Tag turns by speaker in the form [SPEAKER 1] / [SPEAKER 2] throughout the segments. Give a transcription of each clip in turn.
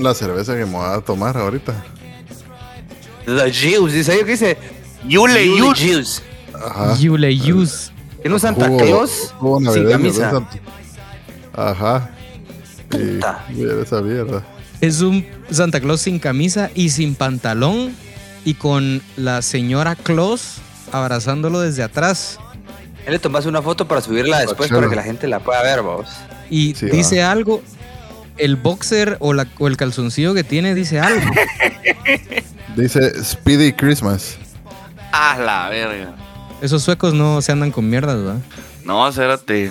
[SPEAKER 1] La cerveza que me voy a tomar ahorita.
[SPEAKER 2] La Juice, dice ahí que dice.
[SPEAKER 3] Yule.
[SPEAKER 2] Juice.
[SPEAKER 1] Ajá.
[SPEAKER 4] Yule Use.
[SPEAKER 2] Tiene un Santa Claus
[SPEAKER 1] jugo
[SPEAKER 2] sin camisa.
[SPEAKER 1] Ajá. Y mira esa mierda.
[SPEAKER 4] Es un Santa Claus sin camisa y sin pantalón y con la señora Claus abrazándolo desde atrás.
[SPEAKER 2] Él le tomas una foto para subirla después para que la gente la pueda ver, vamos.
[SPEAKER 4] Y
[SPEAKER 1] Sí,
[SPEAKER 4] dice algo. El boxer o, la, o el calzoncillo que tiene dice algo.
[SPEAKER 1] Dice Speedy Christmas.
[SPEAKER 3] A la verga.
[SPEAKER 4] Esos suecos no se andan con mierdas, ¿verdad?
[SPEAKER 3] No, espérate.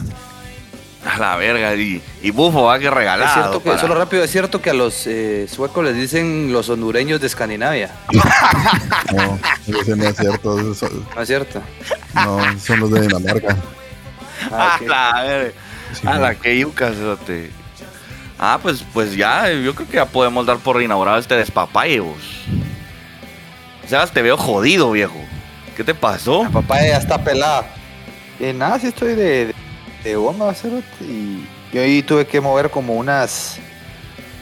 [SPEAKER 3] A la verga. Y, y bufo, va que
[SPEAKER 2] Es
[SPEAKER 3] regalado.
[SPEAKER 2] cierto que,
[SPEAKER 3] para-
[SPEAKER 2] solo rápido, es cierto que a los eh, suecos les dicen los hondureños de Escandinavia.
[SPEAKER 1] No, ese no es cierto. son-
[SPEAKER 2] ¿No es cierto?
[SPEAKER 1] no, son los de Dinamarca.
[SPEAKER 2] Ah,
[SPEAKER 3] A la verga.
[SPEAKER 1] Sí,
[SPEAKER 3] a
[SPEAKER 1] no.
[SPEAKER 3] la que yuca, espérate. Ah, pues, pues ya, yo creo que ya podemos dar por inaugurado este despapalle, vos. Sebas, te veo jodido, viejo. ¿Qué te pasó?
[SPEAKER 2] La papaya ya está pelada. Eh, nada, sí estoy de, de, de goma, va a ser, Y yo ahí tuve que mover como unas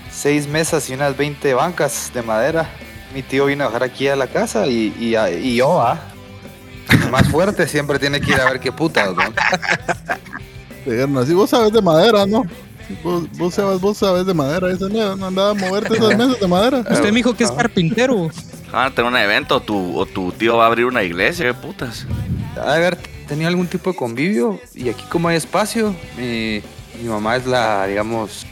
[SPEAKER 2] seis mesas y unas 20 bancas de madera. Mi tío vino a dejar aquí a la casa y, y, y yo, ah. Más fuerte siempre tiene que ir a ver qué putas, ¿no?
[SPEAKER 1] Así, vos sabes de madera, ¿no? Vos, vos, sabes, vos sabes de madera. Ese no, no andaba a moverte esas mesas de madera.
[SPEAKER 4] Usted me dijo que es carpintero.
[SPEAKER 3] Van a tener un evento o tu, o tu tío va a abrir una iglesia, qué putas.
[SPEAKER 2] De haber tenido algún tipo de convivio y aquí como hay espacio, mi, mi mamá es la, digamos,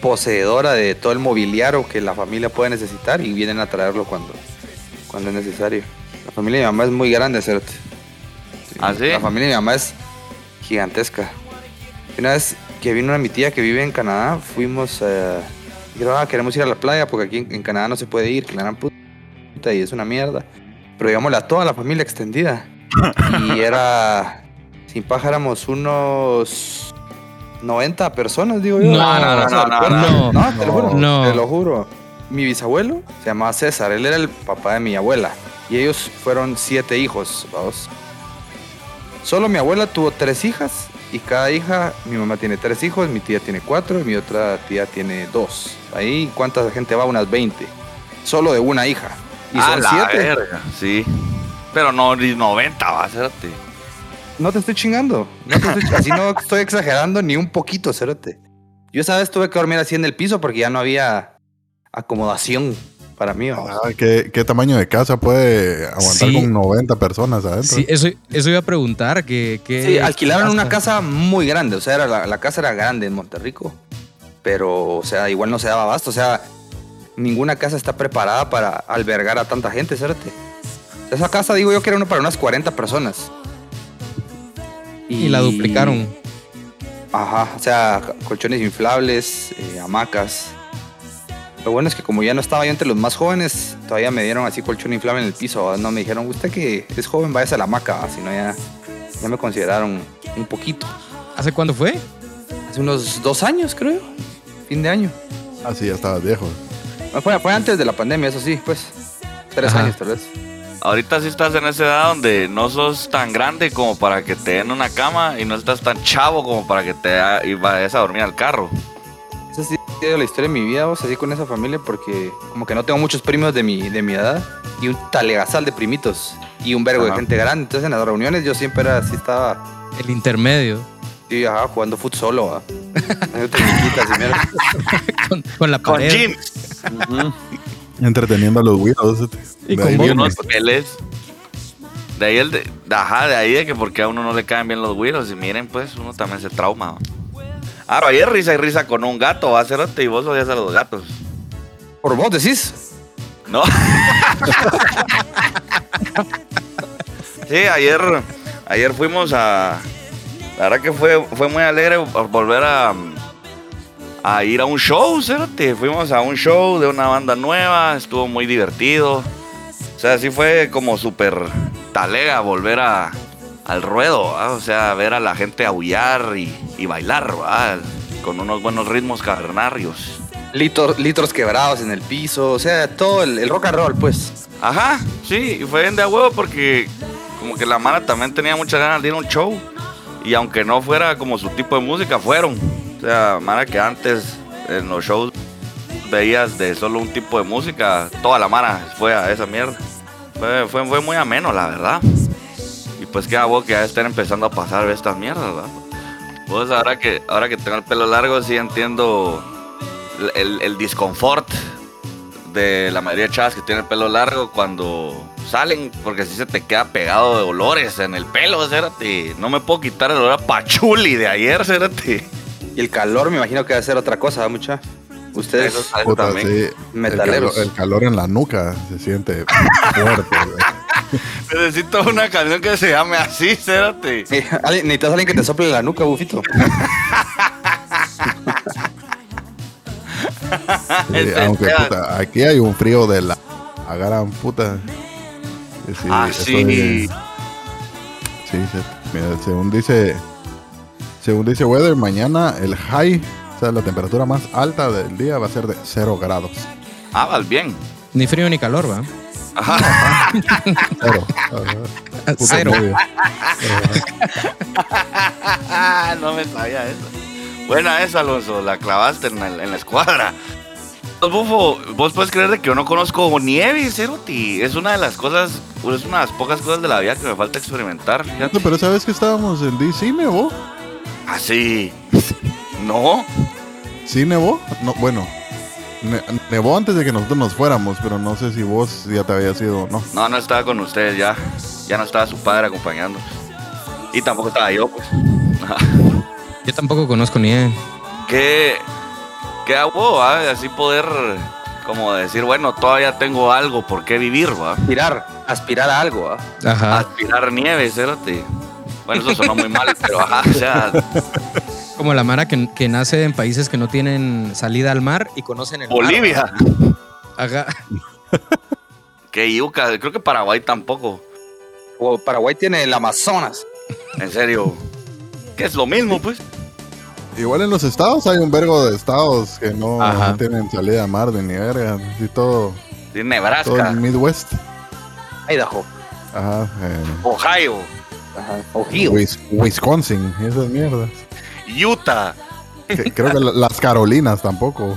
[SPEAKER 2] poseedora de todo el mobiliario que la familia puede necesitar y vienen a traerlo cuando, cuando es necesario. La familia de mi mamá es muy grande, ¿cierto?
[SPEAKER 3] ¿Ah, sí?
[SPEAKER 2] La familia de mi mamá es gigantesca. Una vez que vino una mi tía que vive en Canadá, fuimos a... Dijeron, ah, queremos ir a la playa porque aquí en, en Canadá no se puede ir, que la gran puta y es una mierda. Pero digámosle a toda la familia extendida. Y era... Sin paja éramos unos... 90 personas, digo yo.
[SPEAKER 4] No, no, no,
[SPEAKER 3] no,
[SPEAKER 4] no.
[SPEAKER 2] No, te lo juro.
[SPEAKER 4] no.
[SPEAKER 2] Te lo juro. Mi bisabuelo se llamaba César. Él era el papá de mi abuela. Y ellos fueron siete hijos, vamos. Solo mi abuela tuvo tres hijas y cada hija, mi mamá tiene tres hijos, mi tía tiene cuatro y mi otra tía tiene dos. Ahí, ¿cuánta gente va? Unas 20. Solo de una hija. Y
[SPEAKER 3] a
[SPEAKER 2] son
[SPEAKER 3] la
[SPEAKER 2] siete.
[SPEAKER 3] verga, sí. Pero no, ni 90 va a serte.
[SPEAKER 2] No te estoy chingando. No te estoy así no estoy exagerando ni un poquito, cerote. Yo esa vez tuve que dormir así en el piso porque ya no había acomodación para mí.
[SPEAKER 1] Ah, ¿qué, ¿Qué tamaño de casa puede aguantar
[SPEAKER 4] Sí.
[SPEAKER 1] con 90 personas adentro?
[SPEAKER 4] Sí, eso, eso iba a preguntar. Que, que
[SPEAKER 2] Sí, alquilaron una casa muy grande, o sea, era la, la casa era grande en Monterrico, pero, o sea, igual no se daba abasto, o sea, ninguna casa está preparada para albergar a tanta gente, ¿cierto? Esa casa, digo yo, que era una para unas 40 personas.
[SPEAKER 4] Y la duplicaron.
[SPEAKER 2] Ajá, o sea, colchones inflables, eh, hamacas. Lo bueno es que como ya no estaba yo entre los más jóvenes, todavía me dieron así colchón inflable en el piso. No me dijeron, usted que es joven, váyase a la hamaca, ¿va? sino ya, ya me consideraron un poquito.
[SPEAKER 4] ¿Hace cuándo fue?
[SPEAKER 2] Hace unos dos años, creo. Fin de año.
[SPEAKER 1] Ah, sí, ya estabas viejo.
[SPEAKER 2] No, Fue, fue antes de la pandemia, eso sí, pues. Tres
[SPEAKER 4] Ajá.
[SPEAKER 2] años, tal vez.
[SPEAKER 3] Ahorita sí estás en esa edad donde no sos tan grande como para que te den una cama y no estás tan chavo como para que te vayas a dormir al carro.
[SPEAKER 2] Ha sido la historia de mi vida, vos, así con esa familia, porque como que no tengo muchos primos de mi, de mi edad y un talegazal de primitos y un vergo de
[SPEAKER 3] Ajá.
[SPEAKER 2] gente grande. Entonces en las reuniones yo siempre era así, estaba
[SPEAKER 4] El intermedio.
[SPEAKER 2] sí, ajá, jugando fut solo.
[SPEAKER 4] Con, con la
[SPEAKER 3] Con
[SPEAKER 4] pared.
[SPEAKER 3] jeans.
[SPEAKER 2] Ujú.
[SPEAKER 1] Entreteniendo a los güiros.
[SPEAKER 4] Y
[SPEAKER 1] De
[SPEAKER 4] con
[SPEAKER 1] ahí
[SPEAKER 4] vos.
[SPEAKER 3] No, porque él es. De ahí el de. Ajá, de ahí de que porque a uno no le caen bien los güiros. Y miren, pues, uno también se trauma. ¿va? Ah, pero ayer risa y risa con un gato, va a hacerte y vos odias a los gatos.
[SPEAKER 2] Por vos decís.
[SPEAKER 3] ¿No? sí, ayer, ayer fuimos a. La verdad que fue, fue muy alegre volver a, a ir a un show, ¿cierto? Fuimos a un show de una banda nueva, estuvo muy divertido. O sea, sí fue como súper talega volver a, al ruedo, ¿va? o sea, ver a la gente aullar y, y bailar, ¿va? con unos buenos ritmos cavernarios.
[SPEAKER 2] Litros, litros quebrados en el piso, o sea, todo el, el rock and roll, pues.
[SPEAKER 3] Ajá, sí, y fue bien de a huevo porque como que la Mara también tenía muchas ganas de ir a un show. Y aunque no fuera como su tipo de música, fueron. O sea, Mara que antes en los shows veías de solo un tipo de música, toda la mara fue a esa mierda. Fue, fue, fue muy ameno, la verdad. Y pues qué hago que ya estén empezando a pasar estas mierdas, ¿verdad? Pues ahora que, ahora que tengo el pelo largo, sí entiendo el, el disconfort de la mayoría de chavas que tienen el pelo largo cuando salen, porque si se te queda pegado de olores en el pelo, cérate. No me puedo quitar el olor a pachuli de ayer, cérate.
[SPEAKER 2] Y el calor me imagino que va a ser otra cosa, ¿verdad, mucha. Ustedes,
[SPEAKER 1] Puta,
[SPEAKER 3] también.
[SPEAKER 1] sí, el,
[SPEAKER 2] Metaleros.
[SPEAKER 1] calor, el calor en la nuca se siente fuerte.
[SPEAKER 3] Necesito una canción que se llame así, cérate.
[SPEAKER 2] Sí, necesitas a alguien que te sople la nuca, bufito.
[SPEAKER 1] Sí, aunque puta, aquí hay un frío de la a gran puta. Sí,
[SPEAKER 3] Ah,
[SPEAKER 1] estoy-
[SPEAKER 3] sí.
[SPEAKER 1] Sí, sí. Mira, según dice, según dice Weather, mañana el high, o sea, la temperatura más alta del día va a ser de 0 grados.
[SPEAKER 3] Ah, vas bien.
[SPEAKER 4] Ni frío ni calor, ¿va?
[SPEAKER 3] Ajá.
[SPEAKER 1] Cero. Ajá.
[SPEAKER 4] Cero.
[SPEAKER 3] no me sabía eso. Buena esa, Alonso. La clavaste en, el- en la escuadra. Bufo, vos puedes creer de que yo no conozco nieve, Cerotti. Es una de las cosas, es una de las pocas cosas de la vida que me falta experimentar. fíjate.
[SPEAKER 1] No, Pero esa vez que estábamos en DC, ¿nevó?
[SPEAKER 3] Así. No.
[SPEAKER 1] ¿Sí nevó? No, bueno. Ne- nevó antes de que nosotros nos fuéramos, pero no sé si vos ya te habías ido o no.
[SPEAKER 3] No, no estaba con ustedes ya. Ya no estaba su padre acompañando. Y tampoco estaba yo, pues.
[SPEAKER 4] Yo tampoco conozco ni él.
[SPEAKER 3] ¿Qué, qué hago, va? Así poder, como decir, bueno, todavía tengo algo por qué vivir, va.
[SPEAKER 2] Aspirar, aspirar a algo, ¿ah?
[SPEAKER 4] Ajá.
[SPEAKER 3] Aspirar nieve, cérate. Bueno, eso sonó muy mal, pero ajá, o sea,
[SPEAKER 4] Como la Mara que, que nace en países que no tienen salida al mar y conocen el mar.
[SPEAKER 3] Bolivia.
[SPEAKER 4] Ajá.
[SPEAKER 3] Que yuca, creo que Paraguay tampoco.
[SPEAKER 2] O Paraguay tiene el Amazonas.
[SPEAKER 3] En serio. Que es lo mismo, pues.
[SPEAKER 1] Igual en los estados hay un vergo de estados que no,
[SPEAKER 4] Ajá.
[SPEAKER 1] tienen salida a mar de ni verga. Así todo,
[SPEAKER 3] Sí,
[SPEAKER 1] todo
[SPEAKER 3] Nebraska,
[SPEAKER 1] el Midwest.
[SPEAKER 2] Idaho.
[SPEAKER 1] Ajá. eh,
[SPEAKER 3] Ohio,
[SPEAKER 2] Ajá. Ohio.
[SPEAKER 1] Wis- Wisconsin, esas mierdas.
[SPEAKER 3] Utah.
[SPEAKER 1] Que- creo que la- las Carolinas tampoco.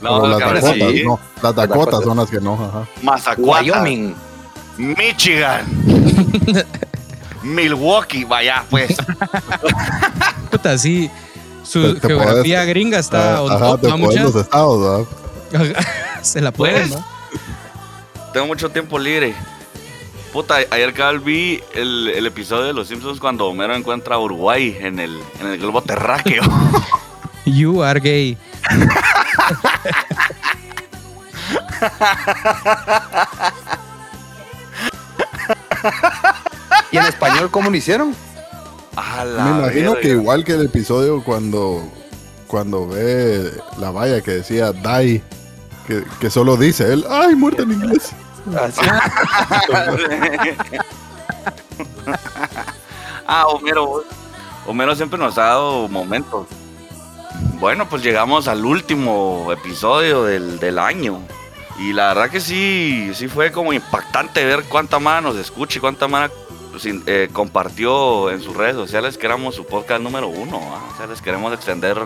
[SPEAKER 3] No,
[SPEAKER 1] las Dakotas,
[SPEAKER 3] sí.
[SPEAKER 1] no. Las Dakotas son las que no, ajá.
[SPEAKER 3] Mazacuata,
[SPEAKER 2] Wyoming.
[SPEAKER 3] Michigan. Milwaukee, vaya, pues.
[SPEAKER 4] Puta, sí. Su
[SPEAKER 1] Te- te
[SPEAKER 4] geografía
[SPEAKER 1] podés-
[SPEAKER 4] gringa está on
[SPEAKER 1] ajá, te los estados.
[SPEAKER 4] Se la pueden,
[SPEAKER 3] Pues,
[SPEAKER 4] ¿va?
[SPEAKER 3] Tengo mucho tiempo libre. Puta, ayer cabal vi el, el episodio de Los Simpsons cuando Homero encuentra a Uruguay en el, en el globo terráqueo.
[SPEAKER 4] You are gay.
[SPEAKER 2] ¿Y en español cómo lo hicieron?
[SPEAKER 3] A la
[SPEAKER 1] Me imagino
[SPEAKER 3] verga.
[SPEAKER 1] que igual que el episodio cuando, cuando ve la valla que decía die, que, que solo dice él, ay, muerta en inglés.
[SPEAKER 2] Así.
[SPEAKER 3] ah, Homero. Homero siempre nos ha dado momentos. Bueno, pues llegamos al último episodio del, del año. Y la verdad que sí, sí fue como impactante ver cuánta mano nos escucha y cuánta mano compartió en sus redes sociales que éramos su podcast número uno. ¿ah? O sea, les queremos extender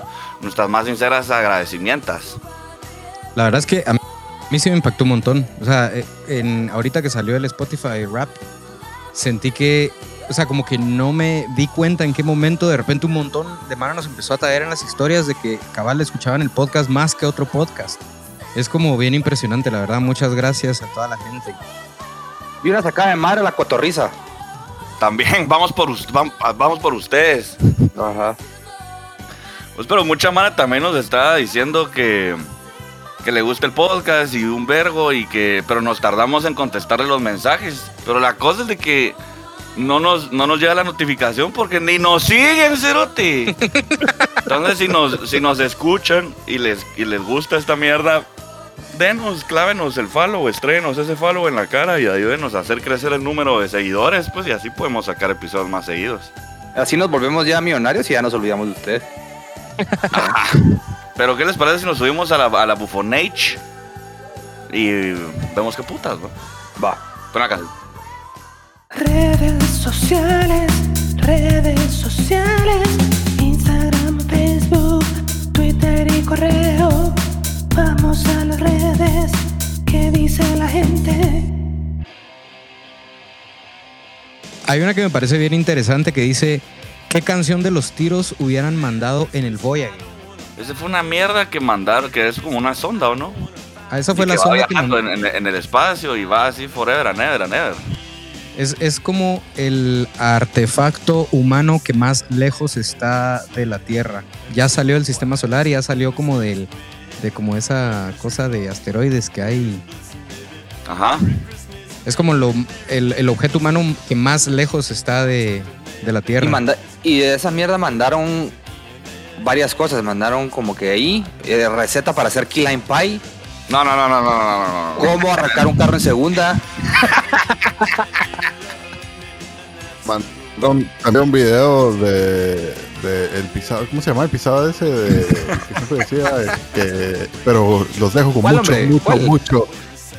[SPEAKER 3] nuestras más sinceras agradecimientos.
[SPEAKER 4] La verdad es que a mí sí me impactó un montón. O sea, eh, en, ahorita que salió el Spotify Rap, sentí que, o sea, como que no me di cuenta en qué momento de repente un montón de mano nos empezó a traer en las historias de que cabal escuchaban el podcast más que otro podcast. Es como bien impresionante, la verdad. Muchas gracias a toda la gente.
[SPEAKER 2] Y una sacada de madre la cotorriza.
[SPEAKER 3] También vamos por, vam- vamos por ustedes.
[SPEAKER 2] Ajá.
[SPEAKER 3] Pues pero mucha mara también nos está diciendo que, que le gusta el podcast y un vergo y que pero nos tardamos en contestarle los mensajes. Pero la cosa es de que no nos, no nos llega la notificación porque ni nos siguen, cerote. Entonces si nos, si nos escuchan y les, y les gusta esta mierda, denos, clávenos el follow, estrenos ese follow en la cara y ayúdenos a hacer crecer el número de seguidores, pues y así podemos sacar episodios más seguidos.
[SPEAKER 2] Así nos volvemos ya millonarios y ya nos olvidamos de ustedes.
[SPEAKER 3] Pero ¿qué les parece si nos subimos a la, a la Bufonage? Y vemos qué putas, ¿no?
[SPEAKER 2] Va.
[SPEAKER 3] Pon acá.
[SPEAKER 5] Redes sociales, redes sociales, Instagram, Facebook, Twitter y correo. Vamos a las redes, ¿qué dice la gente?
[SPEAKER 4] Hay una que me parece bien interesante que dice, ¿qué canción de los tiros hubieran mandado en el Voyager?
[SPEAKER 3] Esa fue una mierda que mandaron, que es como una sonda, ¿o no?
[SPEAKER 4] Ah, esa fue
[SPEAKER 3] Y
[SPEAKER 4] la
[SPEAKER 3] que va
[SPEAKER 4] sonda que
[SPEAKER 3] viajando
[SPEAKER 4] mandó.
[SPEAKER 3] en, en- en el espacio y va así forever and ever and ever.
[SPEAKER 4] Es, es como el artefacto humano que más lejos está de la Tierra. Ya salió del sistema solar y ya salió como del, de como esa cosa de asteroides que hay.
[SPEAKER 3] Ajá.
[SPEAKER 4] Es como lo, el, el objeto humano que más lejos está de, de la
[SPEAKER 2] Y,
[SPEAKER 4] Tierra.
[SPEAKER 2] manda- y de esa mierda mandaron varias cosas. Mandaron como que ahí eh, receta para hacer key lime pie.
[SPEAKER 3] No, no, no, no, no, no, no.
[SPEAKER 2] ¿Cómo arrancar un carro en segunda?
[SPEAKER 1] Mandó salió un video de, de el pisado, ¿cómo se llama? El pisado ese de, que siempre decía que, pero los dejo con mucho,
[SPEAKER 2] hombre?
[SPEAKER 1] mucho,
[SPEAKER 2] ¿Cuál?
[SPEAKER 1] mucho,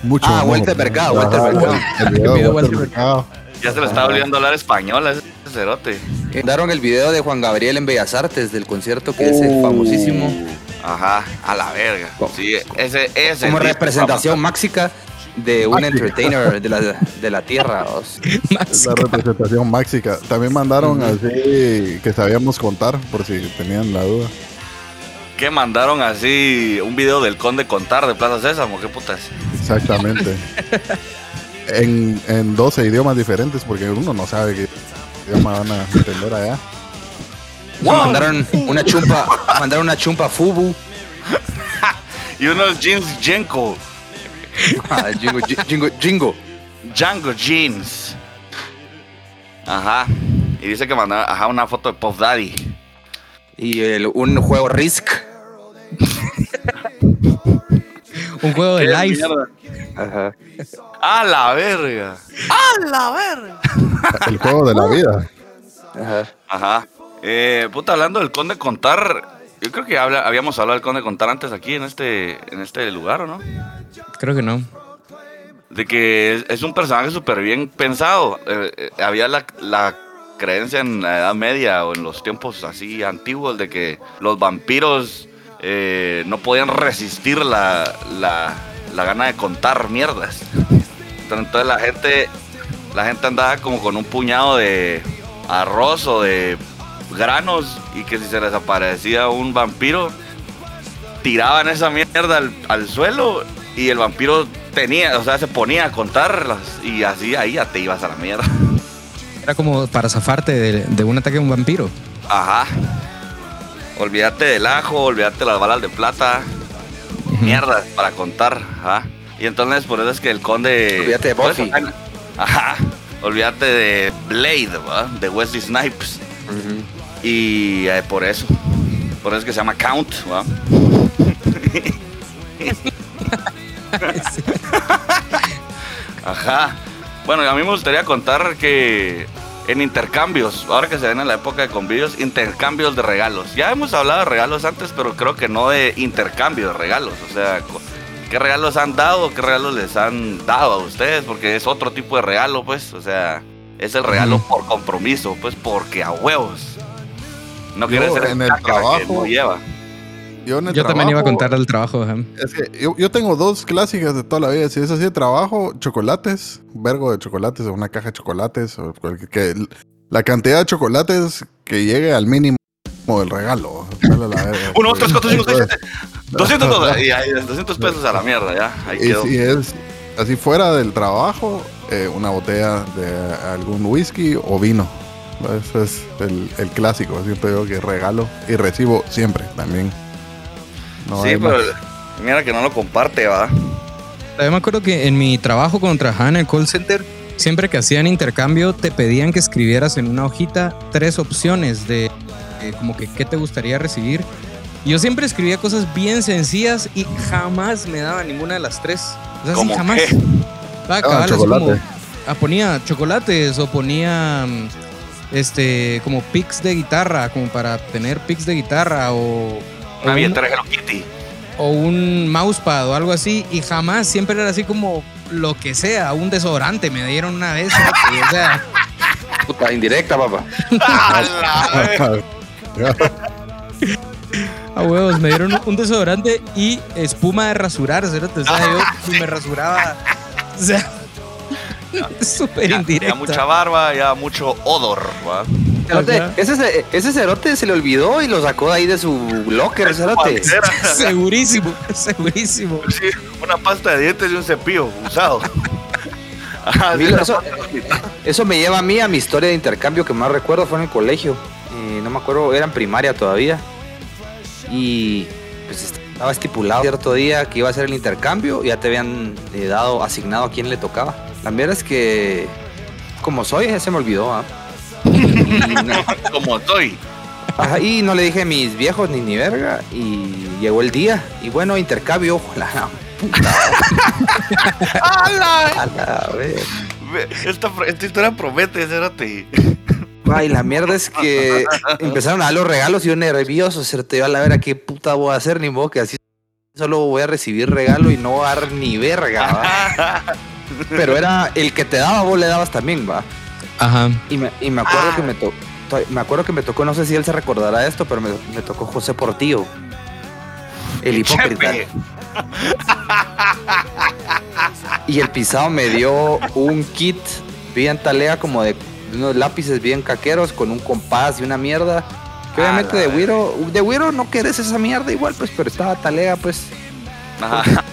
[SPEAKER 1] mucho.
[SPEAKER 2] Ah, Walter Mercado, Mercado.
[SPEAKER 1] El de Mercado.
[SPEAKER 3] Ya se lo estaba olvidando hablar español. ¿eh? Cerote.
[SPEAKER 2] Mandaron el video de Juan Gabriel en Bellas Artes del concierto que es el famosísimo.
[SPEAKER 3] Ajá, a la verga. Sí, ese es el
[SPEAKER 2] Como representación máxica de un
[SPEAKER 1] Máxica.
[SPEAKER 2] entertainer de la, de la tierra.
[SPEAKER 1] Es la representación máxica. También mandaron así que sabíamos contar, por si tenían la duda.
[SPEAKER 3] Que mandaron así un video del Conde Contar de Plaza Sésamo, qué putas.
[SPEAKER 1] Exactamente. en, en 12 idiomas diferentes, porque uno no sabe qué idioma van a entender allá.
[SPEAKER 2] Mandaron una chumpa, mandaron una chumpa Fubu.
[SPEAKER 3] Y unos jeans Jenko,
[SPEAKER 2] Ah, jingo, jingo, jingo.
[SPEAKER 3] Django Jeans. Ajá. Y dice que mandaron ajá, una foto de Puff Daddy.
[SPEAKER 2] Y el- un juego Risk.
[SPEAKER 4] Un juego de
[SPEAKER 3] ¿Qué
[SPEAKER 4] live.
[SPEAKER 2] Ajá.
[SPEAKER 3] ¡A la verga! ¡A la verga!
[SPEAKER 1] El juego de la vida.
[SPEAKER 2] Ajá.
[SPEAKER 3] Ajá. Eh, puta, hablando del Conde Contar, yo creo que habla- habíamos hablado del Conde Contar antes aquí en este, en este lugar, ¿o no?
[SPEAKER 4] Creo que no.
[SPEAKER 3] De que es, es un personaje súper bien pensado. Eh, eh, había la, la creencia en la Edad Media o en los tiempos así antiguos de que los vampiros eh, no podían resistir la, la, la gana de contar mierdas. Entonces la gente, la gente andaba como con un puñado de arroz o de granos y que si se les aparecía un vampiro, tiraban esa mierda al, al suelo y el vampiro tenía, o sea, se ponía a contarlas y así ahí ya te ibas a la mierda.
[SPEAKER 4] Era como para zafarte de, de un ataque de un vampiro.
[SPEAKER 3] Ajá. Olvídate del ajo, olvídate de las balas de plata. Mierda, para contar. Ajá. Y entonces por eso es que el conde.
[SPEAKER 2] Olvídate de Buffy.
[SPEAKER 3] Ajá. Olvídate de Blade, ¿va? De Wesley Snipes. Y eh, por eso. Por eso es que se llama Count, ¿va? Ajá. Bueno, a mí me gustaría contar que en intercambios, ahora que se ven en la época de convivios, intercambios de regalos. Ya hemos hablado de regalos antes, pero creo que no de intercambio de regalos. O sea, ¿qué regalos han dado? ¿Qué regalos les han dado a ustedes? Porque es otro tipo de regalo, pues. O sea, es el regalo por compromiso, pues porque a huevos. No quiere ser
[SPEAKER 1] en el
[SPEAKER 3] caca que
[SPEAKER 1] trabajo-
[SPEAKER 3] no lleva.
[SPEAKER 1] Yo, en el
[SPEAKER 4] Yo también iba a contar del trabajo. ajá.
[SPEAKER 1] Es que yo, yo tengo dos clásicas de toda la vida. Si es así de trabajo, chocolates, un vergo de chocolates o una caja de chocolates. O cualquier- que la cantidad de chocolates que llegue al mínimo del regalo. La verga.
[SPEAKER 3] Uno, dos, tres, cuatro, cinco, seis, siete. 200 dólares. Y ahí, 200 pesos a la mierda, ya. Ahí
[SPEAKER 1] Y
[SPEAKER 3] quedó.
[SPEAKER 1] si es así fuera del trabajo, eh, una botella de algún whisky o vino. Ese es el, el clásico. Siempre digo que regalo y recibo siempre también. No
[SPEAKER 3] sí, pero
[SPEAKER 1] más.
[SPEAKER 3] mira que no lo comparte, va.
[SPEAKER 4] También me acuerdo que en mi trabajo cuando trabajaba en el call center, siempre que hacían intercambio te pedían que escribieras en una hojita tres opciones de eh, como que qué te gustaría recibir. Y Yo siempre escribía cosas bien sencillas y jamás me daba ninguna de las tres. O sea, sí,
[SPEAKER 3] ¿Cómo
[SPEAKER 4] jamás.
[SPEAKER 3] qué?
[SPEAKER 4] Ah, cabal, así
[SPEAKER 1] chocolate.
[SPEAKER 4] como- ah, ponía chocolates o ponía este como picks de guitarra, como para tener picks de guitarra o
[SPEAKER 3] Una
[SPEAKER 4] o un-
[SPEAKER 3] billetera Hello Kitty.
[SPEAKER 4] o un mousepad o algo así y jamás siempre era así como lo que sea, un desodorante me dieron una vez, o sea,
[SPEAKER 2] Puta, indirecta, papá.
[SPEAKER 3] ¡A la verga!
[SPEAKER 4] A huevos, me dieron un desodorante y espuma de rasurar, cerote. O sea, yo me rasuraba. O sea, súper
[SPEAKER 3] Ya, ya
[SPEAKER 4] indirecta.
[SPEAKER 3] mucha barba, ya mucho odor, ¿va?
[SPEAKER 2] Cerote, ese, ese cerote se le olvidó y lo sacó de ahí de su locker, cerote.
[SPEAKER 4] Segurísimo, segurísimo.
[SPEAKER 3] Sí, una pasta de dientes y un cepillo usado. La
[SPEAKER 2] eso, eso me lleva a mí a mi historia de intercambio que más recuerdo fue en el colegio. Eh, no me acuerdo, era en primaria todavía. Y pues estaba estipulado cierto día que iba a ser el intercambio y ya te habían eh, dado, asignado a quién le tocaba. La verdad es que, como soy, ya se me olvidó. ¿ah?
[SPEAKER 3] Como estoy.
[SPEAKER 2] Ajá, y no le dije a mis viejos ni ni verga. Y llegó el día. Y bueno, intercambio. A.
[SPEAKER 3] Ve, Esta, esta historia promete, cérate.
[SPEAKER 2] Ay, la mierda es que empezaron a dar los regalos y yo nervioso. Se te iba a la verga, ¿qué puta voy a hacer? Ni modo que así solo voy a recibir regalo y no voy a dar ni verga. ¿va? Pero era el que te daba, vos le dabas también, va.
[SPEAKER 4] Ajá.
[SPEAKER 2] Y me, y me acuerdo que me tocó. Me acuerdo que me tocó, no sé si él se recordará de esto, pero me, me tocó José Portillo. El hipócrita. Y el pisado me dio un kit bien talea como de unos lápices bien caqueros con un compás y una mierda. Que
[SPEAKER 3] Ah,
[SPEAKER 2] obviamente de. Wiro, de Wiro no querés esa mierda igual, pues, pero estaba talea, pues.
[SPEAKER 3] Ajá.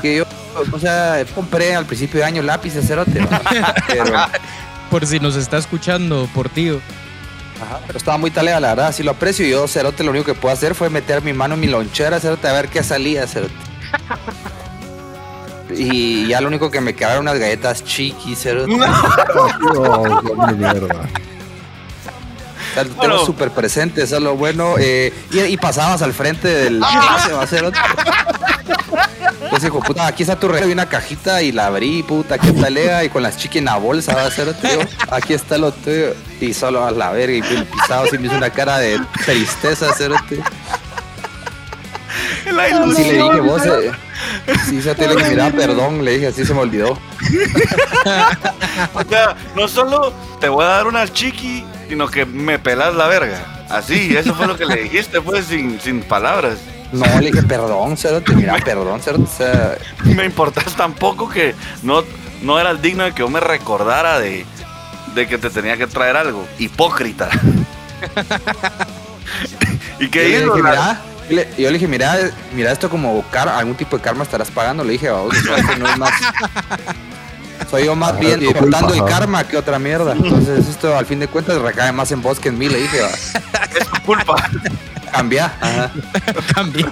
[SPEAKER 2] Que yo, o sea, compré al principio de año lápices, cerote. Pero,
[SPEAKER 4] Por si nos está escuchando, por tío.
[SPEAKER 2] ajá, pero estaba muy talea, la verdad, sí lo aprecio. Y yo, cerote, lo único que puedo hacer fue meter mi mano en mi lonchera, cerote, a ver qué salía, cerote. Y ya lo único que me quedaron unas galletas chiquis, cerote.
[SPEAKER 1] Oh,
[SPEAKER 2] lo tengo
[SPEAKER 3] Bueno.
[SPEAKER 2] súper presente, eso es lo bueno. eh, y, y pasabas al frente del clase, va a ser otro. Entonces, hijo, puta, aquí está tu regalo y una cajita y la abrí, puta, qué talea, y con las chiqui en la bolsa, va a ser otro. Aquí está lo tuyo. Y solo a la verga, y pisado sí me hizo una cara de tristeza, hacer otro.
[SPEAKER 3] La
[SPEAKER 2] Sí le dije, vos, eh, sí, se te le dije, mira, perdón, le dije, así se me olvidó.
[SPEAKER 3] O sea, no solo te voy a dar una chiqui, sino que me pelas la verga. Así, eso fue lo que le dijiste, pues, sin, sin palabras.
[SPEAKER 2] No, le dije, perdón, Cerote, mira, perdón, Cerote, o sea,
[SPEAKER 3] Me importas tampoco que no, no eras digno de que yo me recordara de, de que te tenía que traer algo. Hipócrita. ¿Y qué
[SPEAKER 2] yo le dije, mira, yo le, yo le dije, mira, mira esto como car algún tipo de karma estarás pagando. Le dije, vamos, esto no es más. Soy yo más bien
[SPEAKER 1] tu
[SPEAKER 2] disfrutando el karma que otra mierda. Entonces, esto al fin de cuentas recae más en vos que en mí. Le dije, va,
[SPEAKER 3] Es tu culpa.
[SPEAKER 2] cambia. Ajá.
[SPEAKER 4] Cambia.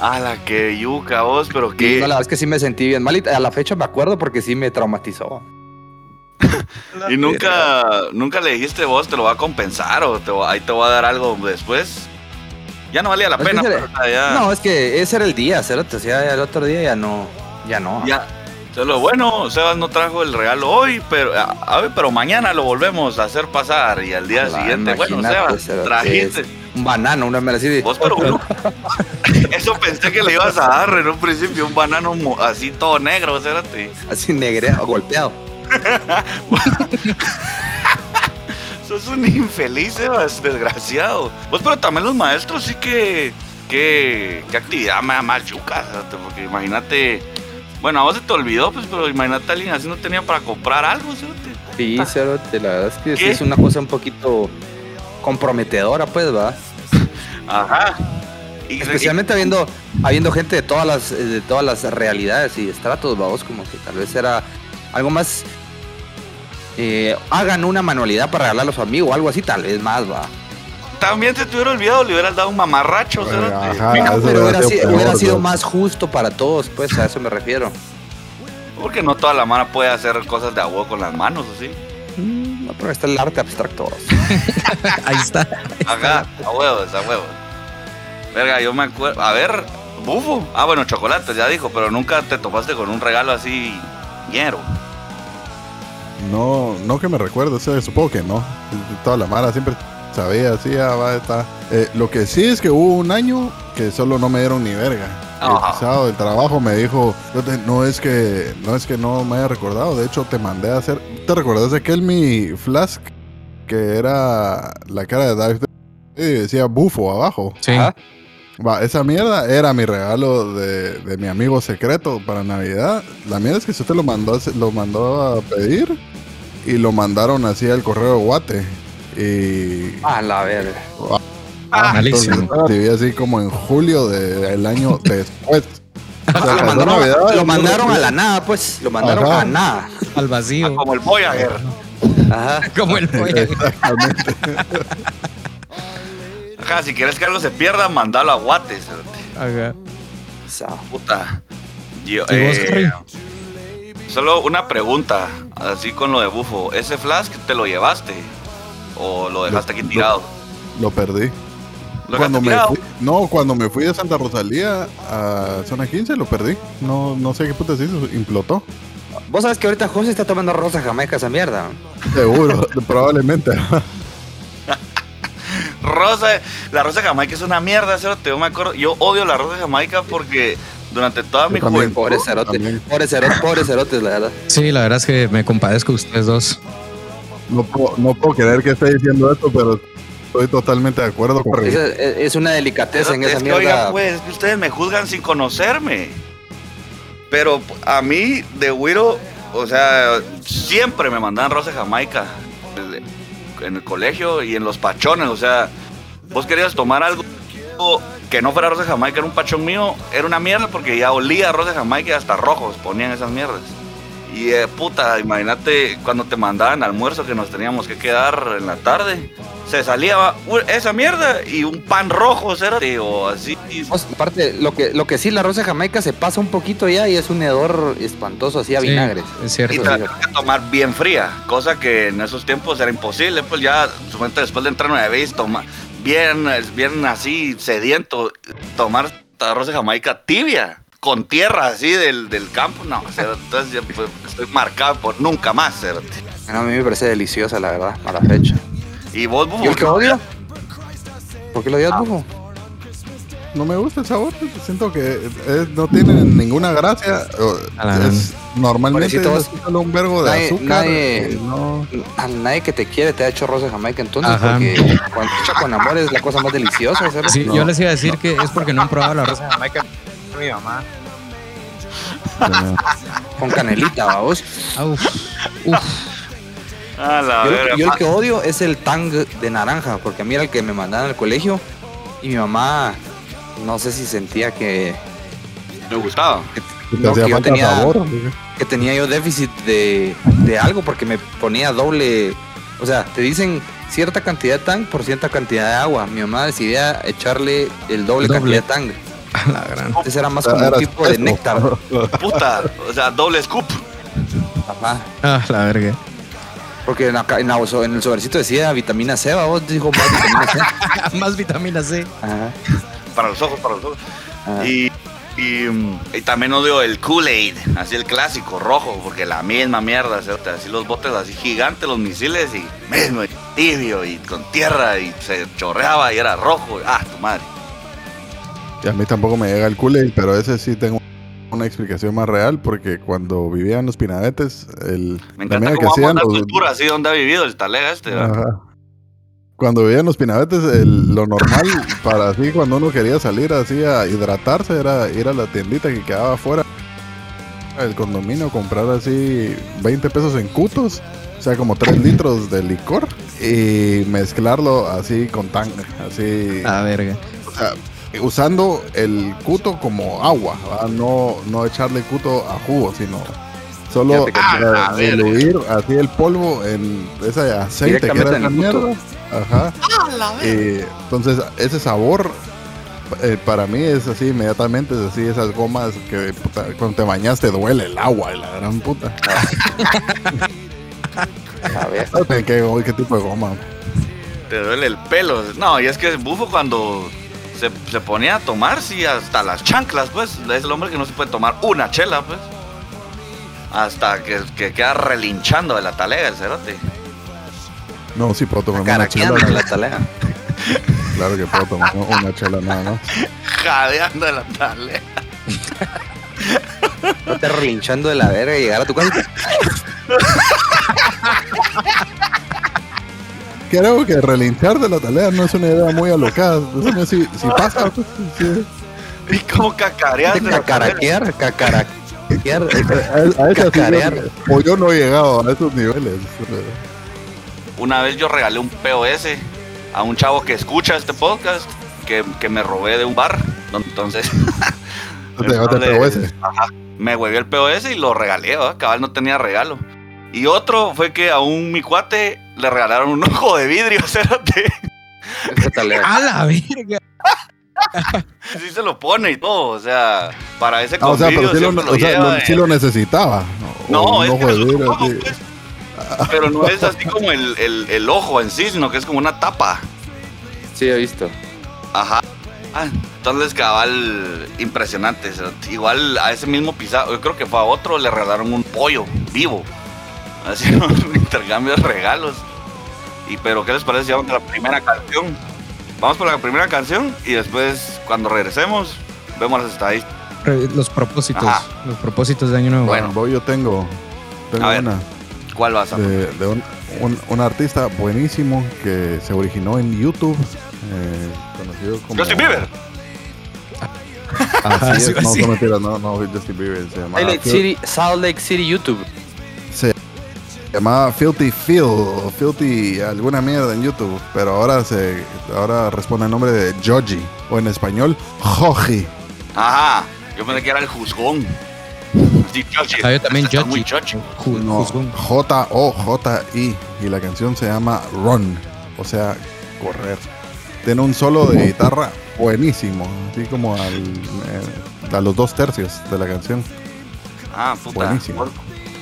[SPEAKER 3] A la que yuca vos, pero
[SPEAKER 2] Y
[SPEAKER 3] qué.
[SPEAKER 2] no, la verdad es que sí me sentí bien mal. Y a la fecha me acuerdo porque sí me traumatizó.
[SPEAKER 3] Y nunca, nunca le dijiste vos, te lo va a compensar o te va- ahí te voy a dar algo después. Ya no valía la
[SPEAKER 2] Es que
[SPEAKER 3] pena,
[SPEAKER 2] se le-
[SPEAKER 3] pero o sea, ya.
[SPEAKER 2] No, es que ese era el día, Cerote. O sea, el otro día ya no. Ya no.
[SPEAKER 3] Ya. Solo bueno, Sebas no trajo el regalo hoy, pero a, a ver, pero mañana lo volvemos a hacer pasar y al día
[SPEAKER 2] Ojalá,
[SPEAKER 3] siguiente, bueno, Sebas, trajiste.
[SPEAKER 2] Un banano, una de.
[SPEAKER 3] Vos, pero uno. Eso pensé que le ibas a dar en un principio, un banano así todo negro, espérate.
[SPEAKER 2] Así negreado, golpeado.
[SPEAKER 3] Sos un infeliz, Sebas, desgraciado. Vos, pero también los maestros sí que. que qué actividad me da más yuca, porque imagínate. Bueno, a vos se te olvidó, pues, pero imagínate alguien así no tenía para comprar algo, espérate.
[SPEAKER 2] Sí, Cerote, la verdad es que es una cosa un poquito comprometedora, pues, va.
[SPEAKER 3] Ajá. Y,
[SPEAKER 2] Especialmente habiendo, habiendo gente de todas las, eh, de todas las realidades y estratos, vamos, como que tal vez era algo más. eh, hagan una manualidad para regalarlo a su amigo o algo así, tal vez más, va.
[SPEAKER 3] También se te hubiera olvidado, le hubieras dado un mamarracho.
[SPEAKER 1] Ajá,
[SPEAKER 2] No,
[SPEAKER 1] eso
[SPEAKER 2] pero hubiera,
[SPEAKER 1] sido
[SPEAKER 2] sido,
[SPEAKER 1] peor,
[SPEAKER 2] hubiera sido
[SPEAKER 1] ¿no?
[SPEAKER 2] más justo para todos, pues a eso me refiero.
[SPEAKER 3] Porque no toda la mano puede hacer cosas de agua con las manos, ¿sí?
[SPEAKER 2] Mm, No, pero está el arte abstracto.
[SPEAKER 4] Ahí está.
[SPEAKER 3] Ajá, a huevos, a huevos. Verga, yo me acuerdo. A ver, bufo. Ah, bueno, chocolates, ya dijo, pero nunca te topaste con un regalo así ñero.
[SPEAKER 1] No, no que me recuerde, o sea, supongo que no. Toda la mara siempre sabía, así, ah, va, está. Eh, lo que sí es que hubo un año que solo no me dieron ni verga. El pisado del trabajo me dijo, "Yo te- no es que no es que no me haya recordado, de hecho te mandé a hacer, ¿te recordás de aquel mi flask que era la cara de Darth y decía bufo abajo.
[SPEAKER 4] Sí.
[SPEAKER 1] Va, esa mierda era mi regalo de, de mi amigo secreto para Navidad. La mierda es que usted lo mandó, a lo mandó a pedir y lo mandaron así al correo de Guate. Y
[SPEAKER 2] A la verga.
[SPEAKER 1] Ah,
[SPEAKER 4] malísimo.
[SPEAKER 1] entonces, así como en julio del año después. O sea,
[SPEAKER 2] lo mandaron,
[SPEAKER 1] Navidad,
[SPEAKER 2] lo
[SPEAKER 1] y-
[SPEAKER 2] mandaron a la nada, pues. Lo mandaron
[SPEAKER 1] Ajá.
[SPEAKER 2] a nada.
[SPEAKER 4] Al vacío.
[SPEAKER 3] Como el Voyager.
[SPEAKER 2] Ajá.
[SPEAKER 4] Como el pollo.
[SPEAKER 1] Exactamente.
[SPEAKER 3] Ajá, si quieres que algo se pierda, mandalo a Guates.
[SPEAKER 4] Ajá.
[SPEAKER 2] O sea,
[SPEAKER 3] Puta. Yo,
[SPEAKER 4] ¿Y vos,
[SPEAKER 3] eh, solo una pregunta, así con lo de Bufo. ¿Ese flask te lo llevaste? ¿O lo dejaste aquí tirado?
[SPEAKER 1] Lo perdí.
[SPEAKER 3] ¿Lo
[SPEAKER 1] Cuando me fui, no, cuando me fui de Santa Rosalía a zona 15 lo perdí. No, no sé qué puta se hizo, implotó.
[SPEAKER 2] Vos sabes que ahorita José está tomando rosa jamaica esa mierda.
[SPEAKER 1] Seguro, probablemente.
[SPEAKER 3] Rosa, la rosa Jamaica es una mierda, cerote, yo me acuerdo. Yo odio la rosa Jamaica porque durante toda mi
[SPEAKER 1] también.
[SPEAKER 3] juventud.
[SPEAKER 2] Pobre cerote. Pobre cerote, pobre cerotes, la verdad.
[SPEAKER 4] Sí, la verdad es que me compadezco de ustedes dos.
[SPEAKER 1] No puedo, no puedo creer que esté diciendo esto, pero estoy totalmente de acuerdo con
[SPEAKER 2] Es, es una delicateza en
[SPEAKER 3] Es
[SPEAKER 2] esa
[SPEAKER 3] que,
[SPEAKER 2] mierda.
[SPEAKER 3] oiga, pues, es que ustedes me juzgan sin conocerme. Pero a mí, de Wiro, o sea, siempre me mandaban rosa Jamaica en el colegio y en los pachones. O sea, vos querías tomar algo que no fuera rosa Jamaica, era un pachón mío, era una mierda porque ya olía a rosa Jamaica y hasta rojos ponían esas mierdas. Y eh, puta, imagínate cuando te mandaban almuerzo que nos teníamos que quedar en la tarde. Se salía esa mierda y un pan rojo, cérate, o así.
[SPEAKER 2] Aparte, lo que, lo que sí, la rosa jamaica se pasa un poquito ya y es un hedor espantoso, así a
[SPEAKER 4] Sí,
[SPEAKER 2] vinagre.
[SPEAKER 4] es
[SPEAKER 3] Y
[SPEAKER 4] cierto.
[SPEAKER 2] Eso
[SPEAKER 3] te la que tomar bien fría, cosa que en esos tiempos era imposible. Pues ya, suponete, después de entrar nueve veces, toma, bien, bien así, sediento, tomar arroz de Jamaica tibia, con tierra así del, del campo. No, o sea, entonces ya, pues, estoy marcado por nunca más, cérate.
[SPEAKER 2] Bueno, a mí me parece deliciosa, la verdad, a la fecha.
[SPEAKER 3] Y vos, Bufo,
[SPEAKER 2] ¿Y el que odio? ¿Por qué lo odias, Bufo?
[SPEAKER 1] No me gusta el sabor, siento que es- no tiene ninguna gracia. es- normalmente es solo un verbo de
[SPEAKER 2] nadie-
[SPEAKER 1] azúcar.
[SPEAKER 2] nadie-
[SPEAKER 1] eh, no-
[SPEAKER 2] A nadie que te quiere te ha hecho rosa jamaica entonces,
[SPEAKER 4] Ajá.
[SPEAKER 2] porque cuando hecha con amor es la cosa más deliciosa.
[SPEAKER 4] Sí,
[SPEAKER 1] No.
[SPEAKER 4] yo les iba a decir que es porque no han probado la rosa Jamaica. Mi mamá.
[SPEAKER 2] Con canelita, vamos.
[SPEAKER 4] Uf, uf.
[SPEAKER 3] a la
[SPEAKER 2] Yo, el que odio es el tang de naranja, porque a mí era el que me mandaban al colegio y mi mamá, no sé si sentía que,
[SPEAKER 3] me gustaba.
[SPEAKER 1] que
[SPEAKER 2] no, que yo tenía,
[SPEAKER 1] sabor.
[SPEAKER 2] que tenía yo déficit de, de algo porque me ponía doble, o sea, te dicen cierta cantidad de tang por cierta cantidad de agua. Mi mamá decidía echarle el doble,
[SPEAKER 4] Doble.
[SPEAKER 2] cantidad de tang.
[SPEAKER 4] A la gran.
[SPEAKER 2] Entonces era más
[SPEAKER 1] sea,
[SPEAKER 2] como un tipo de néctar.
[SPEAKER 3] Puta, o sea, doble scoop.
[SPEAKER 2] Ajá.
[SPEAKER 4] Ah, la verga.
[SPEAKER 2] Porque en, acá- en la- en el sobrecito decía vitamina C, vos dijo más vitamina C.
[SPEAKER 4] Más vitamina C.
[SPEAKER 2] Ajá.
[SPEAKER 3] Para los ojos, para los ojos.
[SPEAKER 2] ajá.
[SPEAKER 3] Y, y, mm, y también odio el Kool-Aid, así el clásico, rojo, porque la misma mierda, así los botes así gigantes, los misiles, y mismo, y tibio, y con tierra, y se chorreaba, y era rojo, ah, tu madre.
[SPEAKER 1] Y a mí tampoco me llega el Kool-Aid, pero ese sí tengo una explicación más real, porque cuando vivía en los Pinadetes, el,
[SPEAKER 3] Me encanta
[SPEAKER 1] mierda
[SPEAKER 3] cómo vamos a la
[SPEAKER 1] los-
[SPEAKER 3] cultura, así donde ha vivido el talega este, ¿verdad?
[SPEAKER 1] Ajá. Cuando vivía en los Pinadetes, el- lo normal para así, cuando uno quería salir así a hidratarse, era ir a la tiendita que quedaba afuera del condominio, comprar así 20 pesos en cutos, o sea, como 3 litros de licor, y mezclarlo así con tanga, así,
[SPEAKER 4] A verga.
[SPEAKER 1] o sea, usando el cuto como agua, no no echarle cuto a jugo, sino solo eh,
[SPEAKER 3] Ah,
[SPEAKER 1] diluir así el polvo en ese aceite que era
[SPEAKER 2] cuto.
[SPEAKER 1] mierda. Ajá. Y entonces ese sabor eh, para mí es así inmediatamente, es así esas gomas que puta, cuando te bañas te duele el agua, y la gran puta.
[SPEAKER 2] A ver.
[SPEAKER 1] ¿Qué, qué, qué tipo de goma?
[SPEAKER 3] Te duele el pelo. No, y es que Bufo cuando se, se ponía a tomar, sí, hasta las chanclas, pues. Es el hombre que no se puede tomar una chela, pues. Hasta que, que queda relinchando de la talega el cerote.
[SPEAKER 1] No, sí puedo tomar una chela.
[SPEAKER 2] Caraqueando la.
[SPEAKER 1] Claro que puedo tomar una chela nada más.
[SPEAKER 3] Jadeando de la talega.
[SPEAKER 2] No te relinchando de la verga y llegar a tu casa.
[SPEAKER 1] creo que relinchar de la tarea no es una idea muy alocada. No si, si pasa, pues.
[SPEAKER 3] Y como cacareas de la carrera.
[SPEAKER 2] Cacaraquear, cacaraquear.
[SPEAKER 1] A, sí
[SPEAKER 2] Cacarear.
[SPEAKER 1] yo- o yo no he llegado a esos niveles.
[SPEAKER 3] Una vez yo regalé un POS a un chavo que escucha este podcast que, que me robé de un bar. Entonces.
[SPEAKER 1] Te llevaste el POS.
[SPEAKER 3] Ajá. Me huevé el POS y lo regalé, ¿verdad? Cabal no tenía regalo. Y otro fue que a un mi cuate le regalaron un ojo de vidrio, cérate.
[SPEAKER 4] ¡A la verga!
[SPEAKER 3] Sí se lo pone y todo, o sea, para ese
[SPEAKER 1] Ah, o sea, pero sí lo,
[SPEAKER 3] siempre lo
[SPEAKER 1] o sea,
[SPEAKER 3] lleva
[SPEAKER 1] lo-
[SPEAKER 3] de-
[SPEAKER 1] sí lo necesitaba.
[SPEAKER 3] No, es
[SPEAKER 1] ojo de vidrio,
[SPEAKER 3] ojo, pues. Pero no es así como el, el- el ojo en sí, sino que es como una tapa.
[SPEAKER 2] Sí, he visto.
[SPEAKER 3] Ajá. Ah, entonces, cabal, impresionante. Igual a ese mismo pisado, yo creo que fue a otro, le regalaron un pollo vivo. Así un intercambio de regalos. Y pero, ¿qué les parece si vamos a la primera canción? Vamos por la primera canción y después, cuando regresemos, vemos las estadísticas.
[SPEAKER 4] Los propósitos.
[SPEAKER 3] Ajá.
[SPEAKER 4] Los propósitos de Año Nuevo.
[SPEAKER 3] Bueno.
[SPEAKER 1] Bueno, yo tengo, tengo
[SPEAKER 3] A ver.
[SPEAKER 1] una
[SPEAKER 3] ¿Cuál vas a
[SPEAKER 1] de, de un, un- un artista buenísimo que se originó en YouTube, eh, conocido como...
[SPEAKER 3] Justin Bieber.
[SPEAKER 1] Así
[SPEAKER 4] Sí,
[SPEAKER 1] es, no, no, no, no, Justin Bieber, se llamaba,
[SPEAKER 2] Salt Lake City, Salt Lake City YouTube.
[SPEAKER 1] Se llamaba Filthy Phil, o Filthy alguna mierda en YouTube, pero ahora se ahora responde el nombre de Joji, o en español, Joji.
[SPEAKER 3] Ajá. Yo pensé que era el juzgón. Sí.
[SPEAKER 4] Ah, yo también,
[SPEAKER 3] muy.
[SPEAKER 4] Ju-
[SPEAKER 1] No,
[SPEAKER 4] juzgón.
[SPEAKER 1] J-O-J-I. Y la canción se llama Run, o sea, correr. Tiene un solo de guitarra buenísimo, así como al, eh, a los dos tercios de la canción.
[SPEAKER 3] Ah, puta.
[SPEAKER 1] Buenísimo.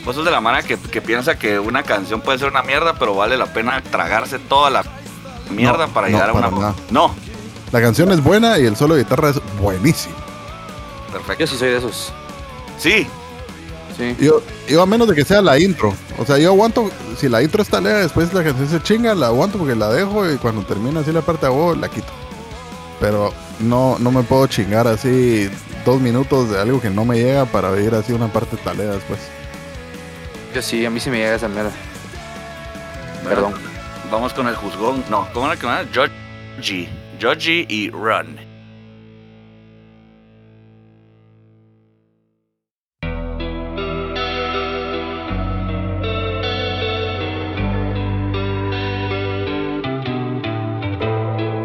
[SPEAKER 3] Vos sos de la manera que, que piensa que una canción puede ser una mierda, pero vale la pena tragarse toda la mierda
[SPEAKER 1] No,
[SPEAKER 3] para
[SPEAKER 1] no,
[SPEAKER 3] llegar a una.
[SPEAKER 1] nada.
[SPEAKER 3] No,
[SPEAKER 1] La canción es buena y el solo de guitarra es buenísimo.
[SPEAKER 3] perfecto.
[SPEAKER 2] Yo sí soy de esos.
[SPEAKER 3] Sí,
[SPEAKER 2] Sí.
[SPEAKER 1] Yo, yo a menos de que sea la intro. O sea, yo aguanto, si la intro está lea, después la canción se chinga, la aguanto porque la dejo y cuando termina así la parte de vos, la quito. Pero no, no me puedo chingar así dos minutos de algo que no me llega para oír así una parte talea después.
[SPEAKER 2] Yo sí, a mí sí me llega esa mierda. Perdón.
[SPEAKER 3] Vamos con el juzgón. No, ¿cómo era que era? Joji. Joji y Run.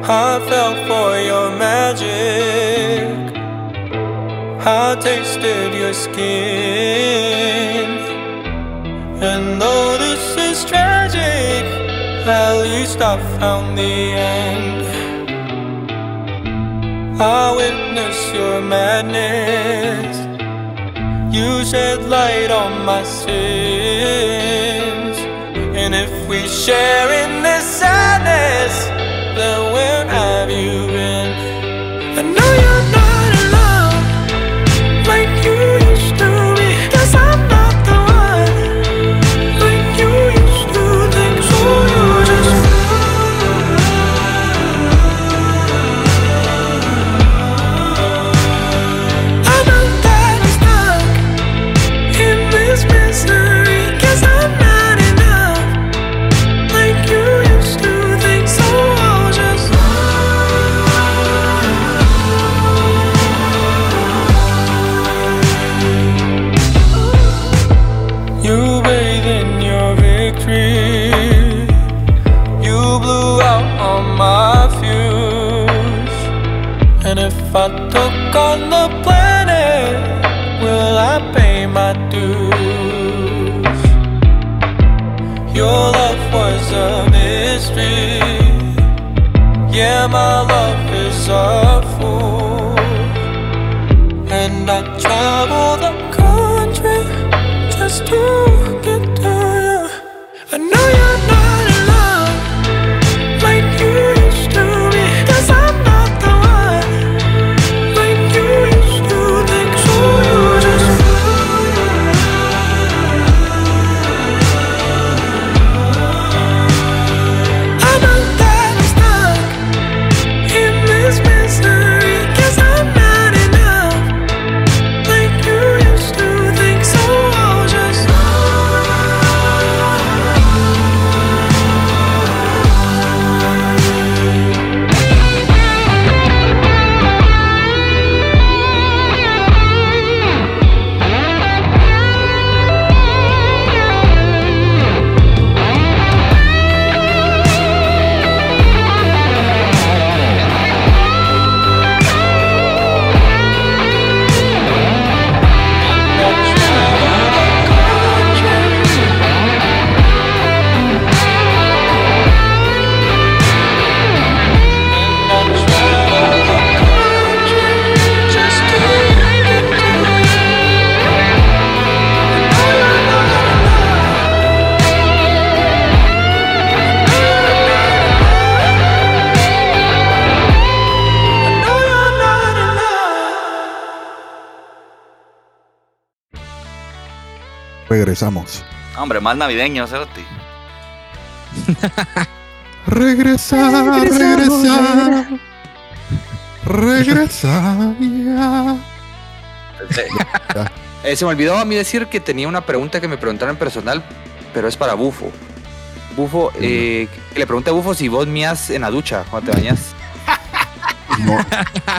[SPEAKER 6] I fell for your magic. I tasted your skin. And though this is tragic, at least I found the end. I witnessed your madness. You shed light on my sins. And if we share in this sadness, then where have you I took on the planet, will I pay my dues? Your love was a mystery. Yeah, my love is a fool.
[SPEAKER 1] Regresamos.
[SPEAKER 3] Hombre, más navideño, cerote.
[SPEAKER 1] Regresar, regresar. Regresar ya.
[SPEAKER 2] Eh, se me olvidó a mí decir que tenía una pregunta que me preguntaron en personal, pero es para Bufo. Bufo, eh, que le pregunté a Bufo si vos mías en la ducha cuando te bañas.
[SPEAKER 1] No,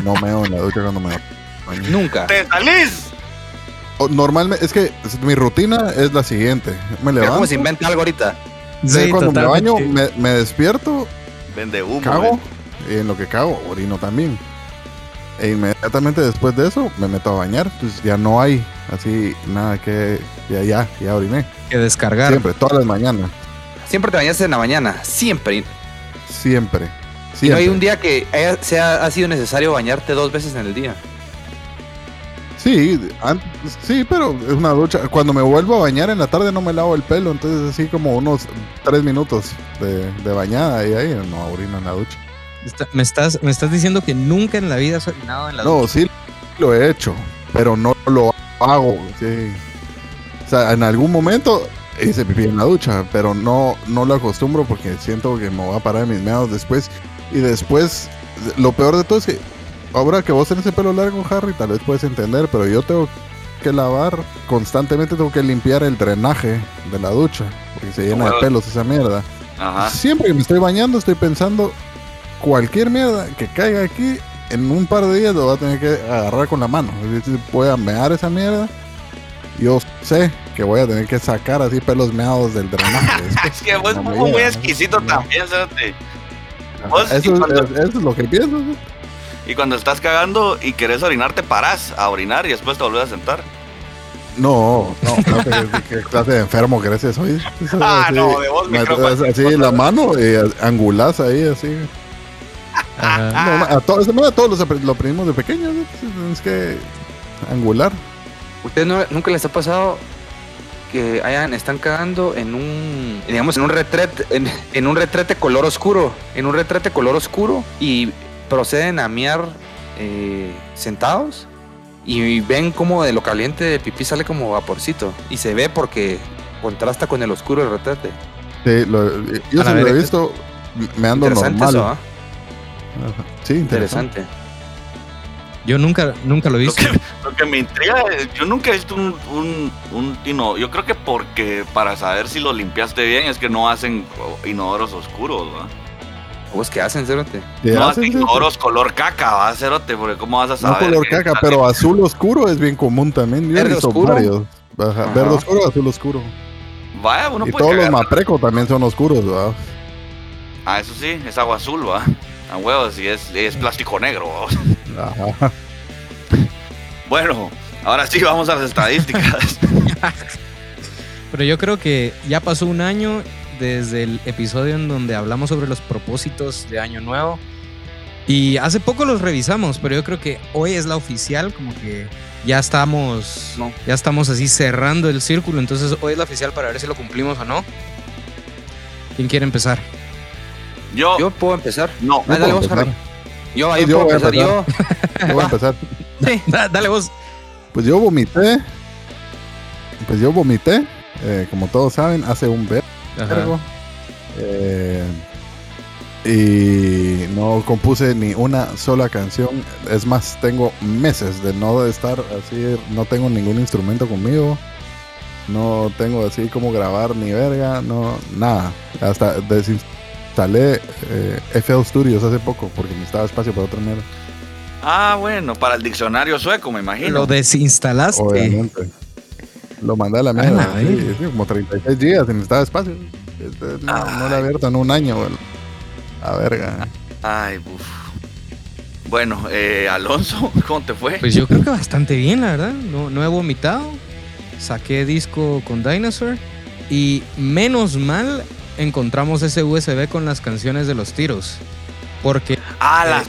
[SPEAKER 1] no meo en la ducha cuando me baño.
[SPEAKER 2] Nunca.
[SPEAKER 3] ¡Te salís!
[SPEAKER 1] Normalmente, es que mi rutina es la siguiente. Me levanto.
[SPEAKER 2] como se inventa algo ahorita.
[SPEAKER 1] de cuando me baño, me, me despierto,
[SPEAKER 3] Vende humo.
[SPEAKER 1] cago.
[SPEAKER 3] ven.
[SPEAKER 1] Y en lo que cago, orino también. E inmediatamente después de eso, me meto a bañar. Pues ya no hay así nada que. Ya, ya, ya oriné.
[SPEAKER 4] Que descargar.
[SPEAKER 1] Siempre, todas las mañanas.
[SPEAKER 2] Siempre te bañas en la mañana. Siempre.
[SPEAKER 1] Siempre.
[SPEAKER 2] Y no hay
[SPEAKER 1] Siempre.
[SPEAKER 2] un día que haya- sea, ha sido necesario bañarte dos veces en el día.
[SPEAKER 1] Sí, sí, pero es una ducha. Cuando me vuelvo a bañar en la tarde no me lavo el pelo, entonces así como unos tres minutos de, de bañada y ahí no orino en la ducha.
[SPEAKER 4] Está- me, estás, me estás diciendo que nunca en la vida has orinado en la
[SPEAKER 1] No,
[SPEAKER 4] ducha.
[SPEAKER 1] sí lo he hecho, pero no lo hago. sí. O sea, en algún momento hice pipí en la ducha, pero no, no lo acostumbro porque siento que me voy a parar en mis meados después. Y después, lo peor de todo es que ahora que vos tenés el pelo largo, Harry, tal vez puedes entender, pero yo tengo que lavar constantemente, tengo que limpiar el drenaje de la ducha, porque se llena de pelos esa mierda.
[SPEAKER 3] Ajá.
[SPEAKER 1] Siempre que me estoy bañando, estoy pensando cualquier mierda que caiga aquí, en un par de días lo voy a tener que agarrar con la mano. Decir, voy a mear esa mierda. Yo sé que voy a tener que sacar así pelos meados del drenaje.
[SPEAKER 3] Es que vos
[SPEAKER 1] No
[SPEAKER 3] muy exquisito también, y
[SPEAKER 1] eso, es, eso es lo que pienso. ¿sí?
[SPEAKER 3] Y cuando estás cagando y querés orinar, te parás a orinar y después te volvés a sentar.
[SPEAKER 1] No, no, no, ¿qué, qué clase de enfermo crees que soy? Eso,
[SPEAKER 3] Ah,
[SPEAKER 1] así,
[SPEAKER 3] no, de vos,
[SPEAKER 1] me-
[SPEAKER 3] micrófono.
[SPEAKER 1] Así la mano y angulás ahí, así.
[SPEAKER 4] Ajá.
[SPEAKER 1] No, a, todos, a todos los lo aprendimos de pequeños. ¿no? Es que angular.
[SPEAKER 2] ¿Ustedes no- nunca les ha pasado que hayan, están cagando en un, digamos, en un retrete, en, en un retrete color oscuro, en un retrete color oscuro y proceden a miar eh, sentados y ven como de lo caliente del pipí sale como vaporcito y se ve porque contrasta con el oscuro del retrete.
[SPEAKER 1] Sí, lo- yo
[SPEAKER 4] A
[SPEAKER 1] sí
[SPEAKER 4] la
[SPEAKER 1] lo he
[SPEAKER 4] verga.
[SPEAKER 1] visto. Me ando
[SPEAKER 2] Interesante
[SPEAKER 1] normal.
[SPEAKER 2] eso, ¿ah?
[SPEAKER 1] Sí, interesante.
[SPEAKER 2] Interesante.
[SPEAKER 4] Yo nunca, nunca lo he
[SPEAKER 3] Lo
[SPEAKER 4] visto.
[SPEAKER 3] que, lo que me intriga, es- yo nunca he visto un, un, un ino- Yo creo que porque para saber si lo limpiaste bien es que no hacen inodoros oscuros.
[SPEAKER 2] ¿Vos qué hacen, Cerote?
[SPEAKER 1] ¿Qué
[SPEAKER 3] No
[SPEAKER 1] hacen, sí?
[SPEAKER 3] inodoros color caca, ¿va? Cerote, porque ¿cómo vas a
[SPEAKER 1] No
[SPEAKER 3] saber?
[SPEAKER 1] color
[SPEAKER 3] que
[SPEAKER 1] caca, pero azul oscuro es bien común también. Yo
[SPEAKER 2] ¿Verde oscuro?
[SPEAKER 1] Ajá. Verde oscuro, azul oscuro.
[SPEAKER 3] Vaya, uno
[SPEAKER 1] y
[SPEAKER 3] puede
[SPEAKER 1] todos los maprecos también son oscuros, ¿verdad?
[SPEAKER 3] Ah, eso sí, es agua azul, ¿va? A huevos, y es, es plástico negro, ¿va?
[SPEAKER 1] Ajá.
[SPEAKER 3] Bueno, ahora sí vamos a las estadísticas.
[SPEAKER 4] Pero yo creo que ya pasó un año desde el episodio en donde hablamos sobre los propósitos de Año Nuevo. Y hace poco los revisamos, pero yo creo que hoy es la oficial, como que ya estamos,
[SPEAKER 2] No.
[SPEAKER 4] ya estamos así cerrando el círculo. Entonces hoy es la oficial para ver si lo cumplimos o no. ¿Quién quiere empezar?
[SPEAKER 3] Yo,
[SPEAKER 2] Yo puedo empezar.
[SPEAKER 3] no.
[SPEAKER 2] Ah, dale vos. Yo, ahí
[SPEAKER 1] yo
[SPEAKER 2] puedo empezar. Yo,
[SPEAKER 1] Yo voy a empezar.
[SPEAKER 2] sí.
[SPEAKER 4] Da- Dale vos.
[SPEAKER 1] Pues yo vomité. Pues yo vomité, eh, como todos saben, hace un vergo. Eh, y no compuse ni una sola canción. Es más, tengo meses de no estar así, no tengo ningún instrumento conmigo. No tengo así como grabar ni verga, no, nada. Hasta desinstalé eh, FL Studios hace poco porque necesitaba espacio para otra mierda.
[SPEAKER 3] Ah, bueno, para el diccionario sueco, me imagino.
[SPEAKER 4] Lo desinstalaste.
[SPEAKER 1] Obviamente. Lo mandé a la mierda.
[SPEAKER 4] la
[SPEAKER 1] sí, sí, como 36 gigas y necesitaba espacio. Este, No, no lo he abierto en un año. güey. A verga.
[SPEAKER 3] Ay, uf. Bueno, eh, Alonso, ¿cómo te fue?
[SPEAKER 4] Pues yo creo que bastante bien, la verdad. No, no he vomitado. Saqué disco con Dinosaur. Y menos mal encontramos ese USB con las canciones de los tiros. Porque
[SPEAKER 3] ah, las...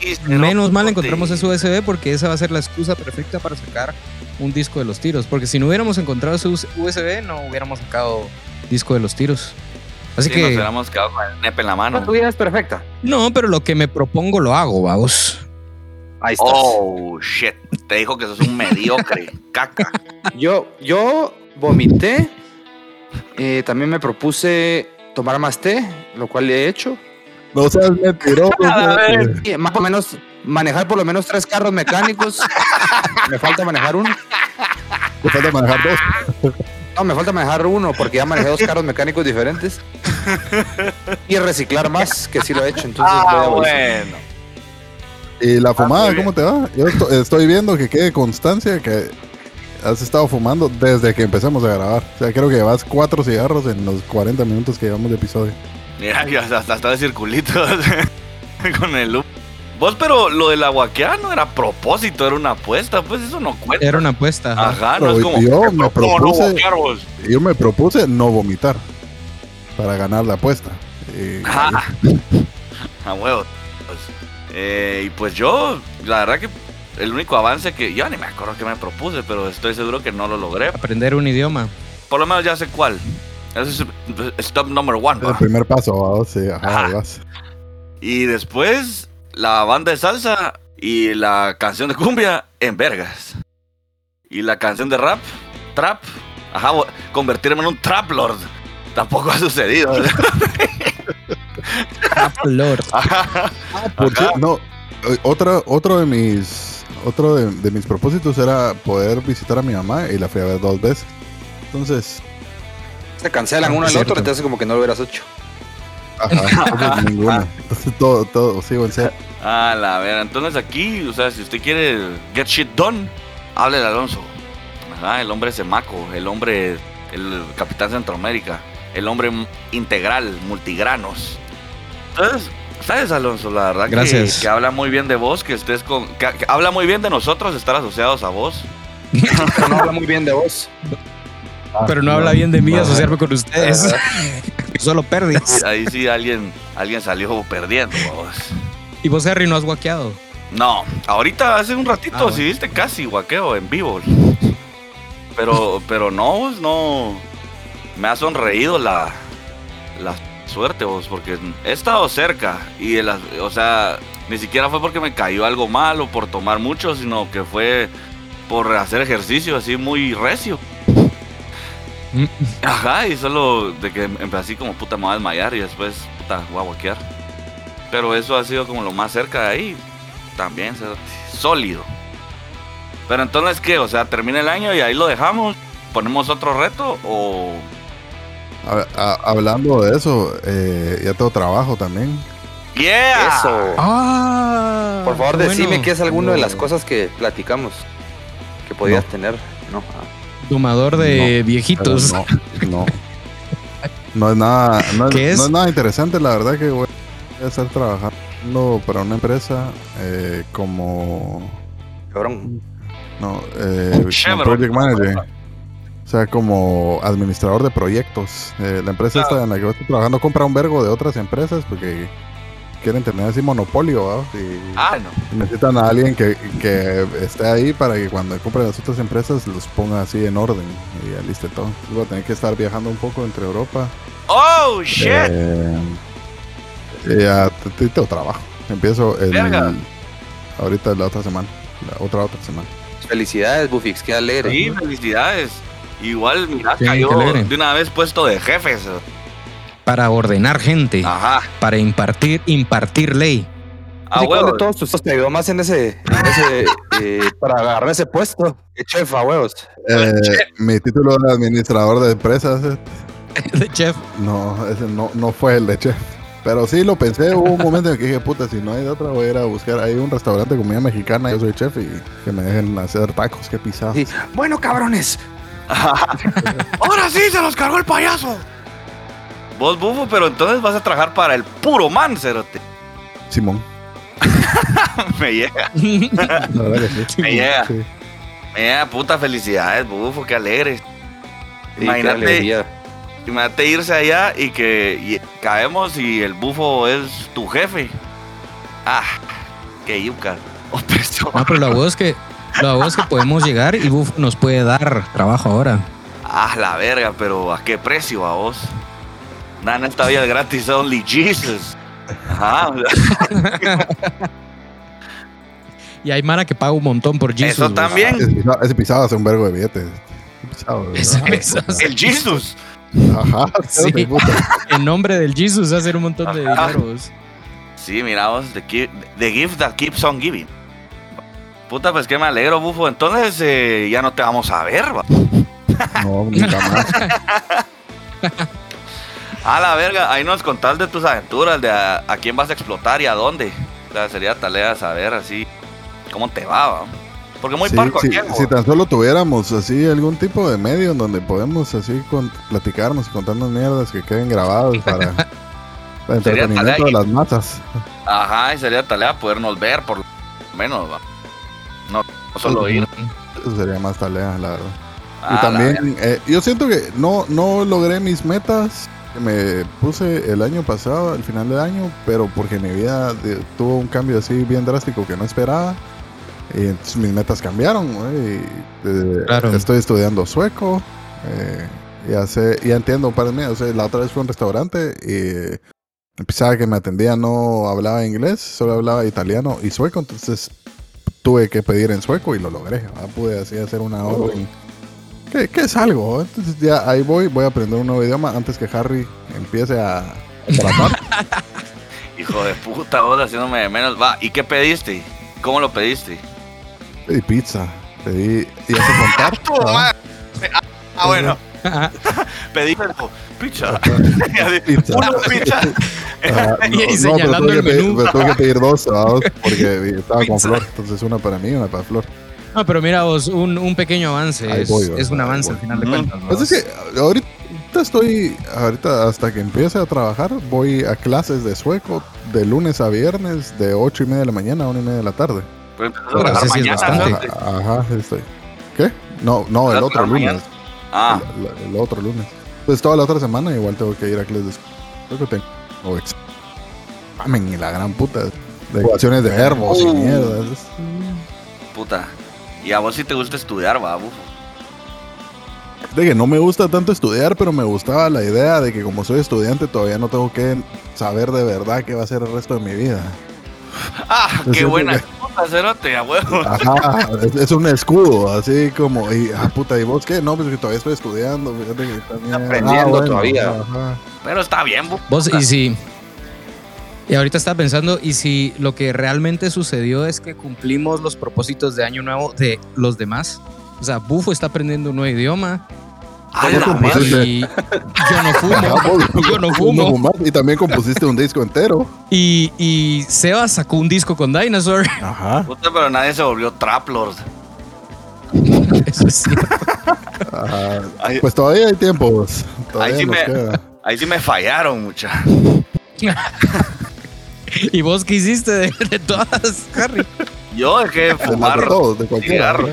[SPEAKER 3] sí,
[SPEAKER 4] menos mal encontramos ese USB porque esa va a ser la excusa perfecta para sacar un disco de los tiros. Porque si no hubiéramos encontrado ese USB, no hubiéramos sacado disco de los tiros. Así
[SPEAKER 3] Sí, nos
[SPEAKER 4] que
[SPEAKER 3] hubiéramos quedado con el nepe en la mano.
[SPEAKER 2] Tu vida es perfecta.
[SPEAKER 4] no, pero lo que me propongo lo hago, vamos.
[SPEAKER 2] Ahí estás.
[SPEAKER 3] Oh, shit. Te dijo que sos un mediocre. Caca.
[SPEAKER 2] Yo, yo vomité. Eh, también me propuse tomar más té, lo cual he hecho.
[SPEAKER 1] No seas mentiroso.
[SPEAKER 3] A ver.
[SPEAKER 2] Más o menos manejar por lo menos tres carros mecánicos. me falta manejar uno.
[SPEAKER 1] Te falta manejar dos.
[SPEAKER 2] No, me falta manejar uno porque ya manejé dos carros mecánicos diferentes. Y reciclar más, que sí lo he hecho. Entonces voy
[SPEAKER 3] Ah,
[SPEAKER 2] a
[SPEAKER 3] bueno.
[SPEAKER 1] ¿Y la fumada,
[SPEAKER 3] muy bien.
[SPEAKER 1] cómo te va? Yo esto- estoy viendo que quede constancia que has estado fumando desde que empezamos a grabar. O sea, creo que llevas cuatro cigarros en los 40 minutos que llevamos de episodio.
[SPEAKER 3] Mira, ya hasta, hasta está de circulitos con el loop. Vos, pero lo del aguaquear no era a propósito, era una apuesta, pues eso no cuenta.
[SPEAKER 4] Era una apuesta. ajá.
[SPEAKER 3] Ajá, no es como.
[SPEAKER 1] yo
[SPEAKER 3] ¿qué
[SPEAKER 1] me
[SPEAKER 3] no
[SPEAKER 1] propuse-? Yo me propuse no vomitar para ganar la apuesta.
[SPEAKER 3] Ajá. A huevo. Pues, eh, y pues yo, la verdad que el único avance que. Yo ni me acuerdo que me propuse, pero estoy seguro que no lo logré.
[SPEAKER 4] Aprender un idioma.
[SPEAKER 3] Por lo menos ya sé cuál. Ese es stop number one.
[SPEAKER 1] El primer paso, ¿va? sí, ajá,
[SPEAKER 3] Ajá. Y después la banda de salsa y la canción de cumbia en vergas. Y la canción de rap, trap, ajá, convertirme en un trap lord. Tampoco ha sucedido.
[SPEAKER 4] Lord.
[SPEAKER 3] Ajá.
[SPEAKER 1] Por
[SPEAKER 3] Ajá.
[SPEAKER 1] cierto, no, eh, otra, otro de mis otro de, de mis propósitos era poder visitar a mi mamá y la fui a ver dos veces. Entonces,
[SPEAKER 2] Se cancelan uno al otro, entonces como que no lo hubieras hecho.
[SPEAKER 1] ajá, entonces ninguna. Entonces todo, todo, sigo en ser.
[SPEAKER 3] A la ver, entonces aquí, o sea, si usted quiere get shit done, háblele a Alonso. Ajá, el hombre semaco, el hombre, el capitán Centroamérica, el hombre integral, multigranos. Entonces, ¿sabes, Alonso? La verdad que-
[SPEAKER 4] Gracias.
[SPEAKER 3] Que, habla muy bien de vos, que estés con. Que, que habla muy bien de nosotros estar asociados a vos.
[SPEAKER 2] No habla muy bien de vos.
[SPEAKER 4] Pero no habla bien de mí
[SPEAKER 1] no.
[SPEAKER 4] asociarme con ustedes. Solo pérdidas.
[SPEAKER 3] Ahí sí alguien, alguien salió perdiendo, vos.
[SPEAKER 4] Y vos, Harry, no has guaqueado.
[SPEAKER 3] No, ahorita hace un ratito,
[SPEAKER 4] Ah, bueno.
[SPEAKER 3] sí viste casi guaqueo en vivo. Pero, pero no, vos, no. Me ha sonreído la, la suerte, vos, porque he estado cerca. Y, el- o sea, ni siquiera fue porque me cayó algo mal o por tomar mucho, sino que fue por hacer ejercicio así muy recio. Ajá, y solo de que empecé así como puta me voy a desmayar y después puta voy a. Pero eso ha sido como lo más cerca de ahí. También sólido. Pero entonces, ¿qué? O sea, termina el año y ahí lo dejamos. ¿Ponemos otro reto o...?
[SPEAKER 1] A- a- hablando de eso, eh, ya tengo trabajo también.
[SPEAKER 3] ¡Yeah!
[SPEAKER 2] Eso.
[SPEAKER 4] Ah,
[SPEAKER 2] Por favor, decime qué es alguna de las cosas que platicamos que podías tener. No.
[SPEAKER 4] Domador de viejitos.
[SPEAKER 1] No, no. No es nada, no es,
[SPEAKER 4] ¿Qué es?
[SPEAKER 1] no es nada interesante, la verdad que voy a estar trabajando para una empresa eh, como
[SPEAKER 2] Cabrón.
[SPEAKER 1] no eh, como project manager. O sea, como administrador de proyectos. Eh, la empresa esta en la que yo estoy trabajando compra un vergo de otras empresas porque quieren tener así monopolio, ¿va? Y
[SPEAKER 3] Ah, no.
[SPEAKER 1] necesitan a alguien que, que esté ahí para que cuando compren las otras empresas los ponga así en orden y ya listo todo. Entonces voy a tener que estar viajando un poco entre Europa.
[SPEAKER 3] ¡Oh, shit!
[SPEAKER 1] Eh, y ya tengo trabajo. Empiezo el,
[SPEAKER 3] Verga.
[SPEAKER 1] ahorita la otra semana. La otra otra semana.
[SPEAKER 2] Felicidades, Bufix, qué alegre.
[SPEAKER 3] Sí, felicidades. Igual, mira,
[SPEAKER 4] Sí,
[SPEAKER 3] cayó de una vez puesto de jefes.
[SPEAKER 4] Para ordenar gente.
[SPEAKER 3] Ajá.
[SPEAKER 4] Para impartir, impartir ley.
[SPEAKER 3] Ah,
[SPEAKER 2] Así, ¿cuál de todos tus te ayudó más en ese, en ese eh, para agarrar ese puesto? Qué chef a huevos.
[SPEAKER 1] Eh, mi título de administrador de empresas,
[SPEAKER 4] De chef.
[SPEAKER 1] no, ese no, no fue el de chef. Pero sí lo pensé, hubo un momento en que dije, puta, si no hay de otra, voy a ir a buscar. Hay un restaurante de comida mexicana, yo soy chef y que me dejen hacer tacos, qué pisado.
[SPEAKER 2] Sí. Bueno, cabrones.
[SPEAKER 3] Ahora sí se los cargó el payaso. Vos, bufo, pero entonces vas a trabajar para el puro man, cerote.
[SPEAKER 1] Simón.
[SPEAKER 3] Me llega, me llega.
[SPEAKER 1] Sí.
[SPEAKER 3] Me llega, puta felicidades, bufo, qué alegre.
[SPEAKER 2] Sí, qué
[SPEAKER 3] Imagínate. Imagínate irse allá y que y caemos y el bufo es tu jefe. Ah, qué yuca.
[SPEAKER 4] No, pero la voz es que, la voz es que podemos llegar y Buff nos puede dar trabajo ahora.
[SPEAKER 3] Ah, la verga, pero ¿a qué precio a vos? Nada en esta vida gratis, only Jesus. Ajá.
[SPEAKER 4] Y hay Mara que paga un montón por Jesus.
[SPEAKER 3] Eso también.
[SPEAKER 1] Ese pisado, ese pisado hace un vergo de billetes.
[SPEAKER 3] El Jesus.
[SPEAKER 1] Ajá,
[SPEAKER 4] Sí. en nombre del Jesus hacer un montón de
[SPEAKER 3] Ajá.
[SPEAKER 4] dinero. vos.
[SPEAKER 3] Sí, miraos, the, the gift that keeps on giving. Puta, pues que me alegro, bufo. Entonces eh, ya no te vamos a ver, va.
[SPEAKER 1] No, nunca más.
[SPEAKER 3] A la verga, ahí nos contás de tus aventuras, de a, a quién vas a explotar y a dónde. O sea, sería tarea saber así cómo te va, va. Porque muy
[SPEAKER 1] Sí,
[SPEAKER 3] parco
[SPEAKER 1] sí,
[SPEAKER 3] aquí,
[SPEAKER 1] si tan solo tuviéramos así algún tipo de medio en donde podemos así con, platicarnos y contarnos mierdas que queden grabadas para, para entretenimiento de las masas.
[SPEAKER 3] Ajá, y sería tarea podernos ver por lo menos, va. No, no solo oír.
[SPEAKER 1] Eso sería más tarea, la verdad.
[SPEAKER 3] Ah,
[SPEAKER 1] y también, eh, yo siento que no, no logré mis metas me puse el año pasado, al final del año, pero porque mi vida de- tuvo un cambio así bien drástico que no esperaba. Y entonces mis metas cambiaron, y, eh,
[SPEAKER 4] Claro.
[SPEAKER 1] Estoy estudiando sueco. eh, ya sé, ya entiendo un par de mí. O sea, la otra vez fue a un restaurante y pensaba que me atendía, no hablaba inglés, solo hablaba italiano y sueco. Entonces tuve que pedir en sueco y lo logré. ¿verdad? Pude así hacer una orden. ¿Qué, qué es algo? Entonces ya ahí voy, voy a aprender un nuevo idioma antes que Harry empiece a tratar.
[SPEAKER 3] Hijo de puta, vos haciéndome de menos. Va, ¿y qué pediste? ¿Cómo lo pediste?
[SPEAKER 1] Pedí pizza. Pedí. Y hace contar. ¿verdad?
[SPEAKER 3] madre. Ah, bueno. Pedí pizza.
[SPEAKER 1] Pizza.
[SPEAKER 3] Una pizza.
[SPEAKER 1] Ah,
[SPEAKER 4] Y ahí
[SPEAKER 1] pero
[SPEAKER 4] señalando
[SPEAKER 1] tuve
[SPEAKER 4] el
[SPEAKER 1] que pedir-
[SPEAKER 4] menú.
[SPEAKER 1] pero tuve que pedir dos, ¿verdad? porque estaba con. Flor. Entonces una para mí y una para Flor.
[SPEAKER 4] No, pero mira vos, un, un pequeño avance.
[SPEAKER 1] Ahí
[SPEAKER 4] Es,
[SPEAKER 1] voy,
[SPEAKER 4] es un avance
[SPEAKER 1] voy.
[SPEAKER 4] al final de cuentas.
[SPEAKER 1] Pues
[SPEAKER 4] vos.
[SPEAKER 1] es que ahorita estoy, ahorita hasta que empiece a trabajar, voy a clases de sueco de lunes a viernes de 8 y media de la mañana a 1 y media de la tarde.
[SPEAKER 3] Pero empezás a
[SPEAKER 4] Pero
[SPEAKER 3] trabajar
[SPEAKER 4] sí es
[SPEAKER 3] mañana,
[SPEAKER 4] bastante.
[SPEAKER 3] ¿no?
[SPEAKER 1] Ajá, ajá, estoy. ¿Qué? No, no, el
[SPEAKER 3] ¿Vas a
[SPEAKER 1] otro lunes.
[SPEAKER 3] mañana? Ah,
[SPEAKER 1] El, el- el otro lunes. Pues toda la otra semana igual tengo que ir a clases de sueco. Creo que tengo examen y la gran puta. De ecuaciones de verbos y
[SPEAKER 3] Uh.
[SPEAKER 1] mierdas.
[SPEAKER 3] puta. Y a vos sí te gusta estudiar, va, bufo.
[SPEAKER 1] De que no me gusta tanto estudiar, pero me gustaba la idea de que como soy estudiante todavía no tengo que saber de verdad qué va a ser el resto de mi vida.
[SPEAKER 3] Ah, qué buena puta, cerote, a huevo.
[SPEAKER 1] Ajá, es, es un escudo, así como, y, ah, puta, ¿y vos qué? No, pues que todavía estoy estudiando, fíjate que también...
[SPEAKER 2] Aprendiendo todavía.
[SPEAKER 1] Ajá.
[SPEAKER 3] Pero está bien, bufo.
[SPEAKER 4] Vos, y si. Y ahorita estaba pensando, y si lo que realmente sucedió es que cumplimos los propósitos de Año Nuevo de los demás. O sea, Bufo está aprendiendo un nuevo idioma.
[SPEAKER 3] A
[SPEAKER 1] ¿Cómo
[SPEAKER 3] la
[SPEAKER 1] compusiste?
[SPEAKER 3] verga.
[SPEAKER 4] Y yo no fumo. Yo no fumo.
[SPEAKER 1] Y también compusiste un disco entero.
[SPEAKER 4] Y, y Seba sacó un disco con Dinosaur.
[SPEAKER 1] Ajá.
[SPEAKER 3] Puta, pero nadie se volvió Traplord.
[SPEAKER 4] Eso.
[SPEAKER 1] Ajá.
[SPEAKER 3] Ahí,
[SPEAKER 1] Pues todavía hay tiempo, vos. Todavía
[SPEAKER 3] Ahí sí me- ahí sí me fallaron, mucha.
[SPEAKER 4] ¿Y vos qué hiciste de, de todas, Harry?
[SPEAKER 3] Yo dejé de fumar
[SPEAKER 1] todos, de cualquiera.
[SPEAKER 3] cigarro.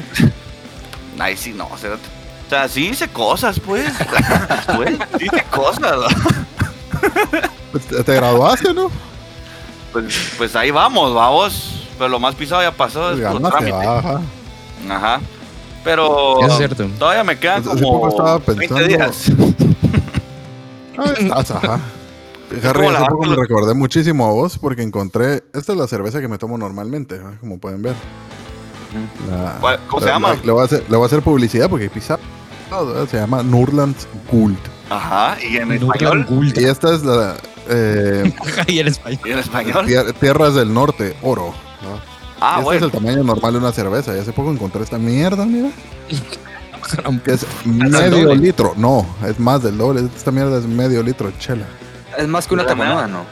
[SPEAKER 3] sí, no, cerote. O sea, sí hice cosas, pues. pues sí hice cosas.
[SPEAKER 1] Pues, te- te graduaste, ¿no?
[SPEAKER 3] Pues, pues ahí vamos, vamos. Pero lo más pisado ya pasó. Es
[SPEAKER 1] Pues
[SPEAKER 3] trámite.
[SPEAKER 1] va, ajá.
[SPEAKER 3] Ajá. Pero
[SPEAKER 4] es cierto.
[SPEAKER 3] todavía me quedan
[SPEAKER 1] poco
[SPEAKER 3] como
[SPEAKER 1] estaba
[SPEAKER 3] 20
[SPEAKER 1] pensando-
[SPEAKER 3] días.
[SPEAKER 1] Ah, estás, ajá. Harry, hace poco me recordé muchísimo a vos porque encontré. Esta es la cerveza que me tomo normalmente, como pueden ver. La-
[SPEAKER 3] ¿Cuál- ¿Cómo se
[SPEAKER 1] la-
[SPEAKER 3] llama?
[SPEAKER 1] la- Le voy, a hacer, le voy a hacer publicidad porque pisa. Se llama Nurland Gould.
[SPEAKER 3] Ajá. Y en
[SPEAKER 4] Nurland
[SPEAKER 3] español.
[SPEAKER 4] Gould.
[SPEAKER 1] Y esta es la. eh,
[SPEAKER 4] Y en español.
[SPEAKER 3] Y en español.
[SPEAKER 1] tier- Tierras del Norte, oro. ¿no?
[SPEAKER 3] Ah,
[SPEAKER 1] este
[SPEAKER 3] bueno.
[SPEAKER 1] es el tamaño normal de una cerveza. Y hace poco encontré esta mierda, mira. Que es medio litro. No, es más del doble. Esta mierda es medio litro de chela.
[SPEAKER 2] Es más que una taconuda, ¿no?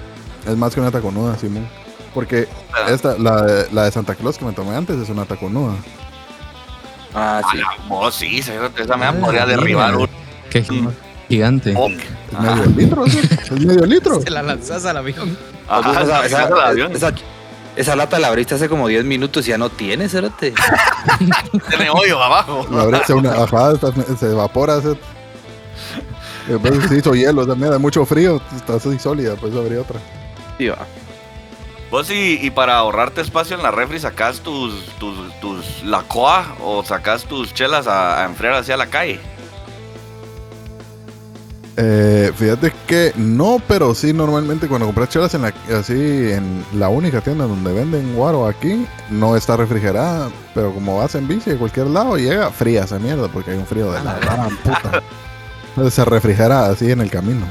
[SPEAKER 1] Es más que una taconuda, Simón. Porque
[SPEAKER 3] Ah.
[SPEAKER 1] esta, la, de- la de Santa Claus que me tomé antes es una taconuda.
[SPEAKER 2] Ah,
[SPEAKER 3] Ah,
[SPEAKER 2] sí.
[SPEAKER 3] la- vos sí, cerote, esa me
[SPEAKER 4] Ah,
[SPEAKER 3] podría derribar un
[SPEAKER 4] Qué gigante.
[SPEAKER 3] Ajá.
[SPEAKER 1] medio litro, ¿sí? Es medio litro.
[SPEAKER 4] Se la lanzas al avión.
[SPEAKER 3] Ajá,
[SPEAKER 2] esa,
[SPEAKER 3] esa-
[SPEAKER 2] esa-
[SPEAKER 3] esa- avión.
[SPEAKER 2] esa- esa lata la abriste hace como 10 minutos y ya no tiene, cérate.
[SPEAKER 3] Tiene hoyo abajo.
[SPEAKER 1] La se, una, ajá, se evapora. Después se hizo hielo, esa mierda, mucho frío, está así sólida, pues abrí otra.
[SPEAKER 2] Sí, va.
[SPEAKER 3] Vos y, y para ahorrarte espacio en la refri sacás tus, tus, tus lacoa o sacás tus chelas a, a enfriar hacia la calle.
[SPEAKER 1] Eh, fíjate que no, pero sí normalmente cuando compras chelas en la, así en la única tienda donde venden guaro aquí, no está refrigerada, pero como vas en bici de cualquier lado llega fría esa mierda porque hay un frío de la gran puta. Entonces se refrigera así en el camino.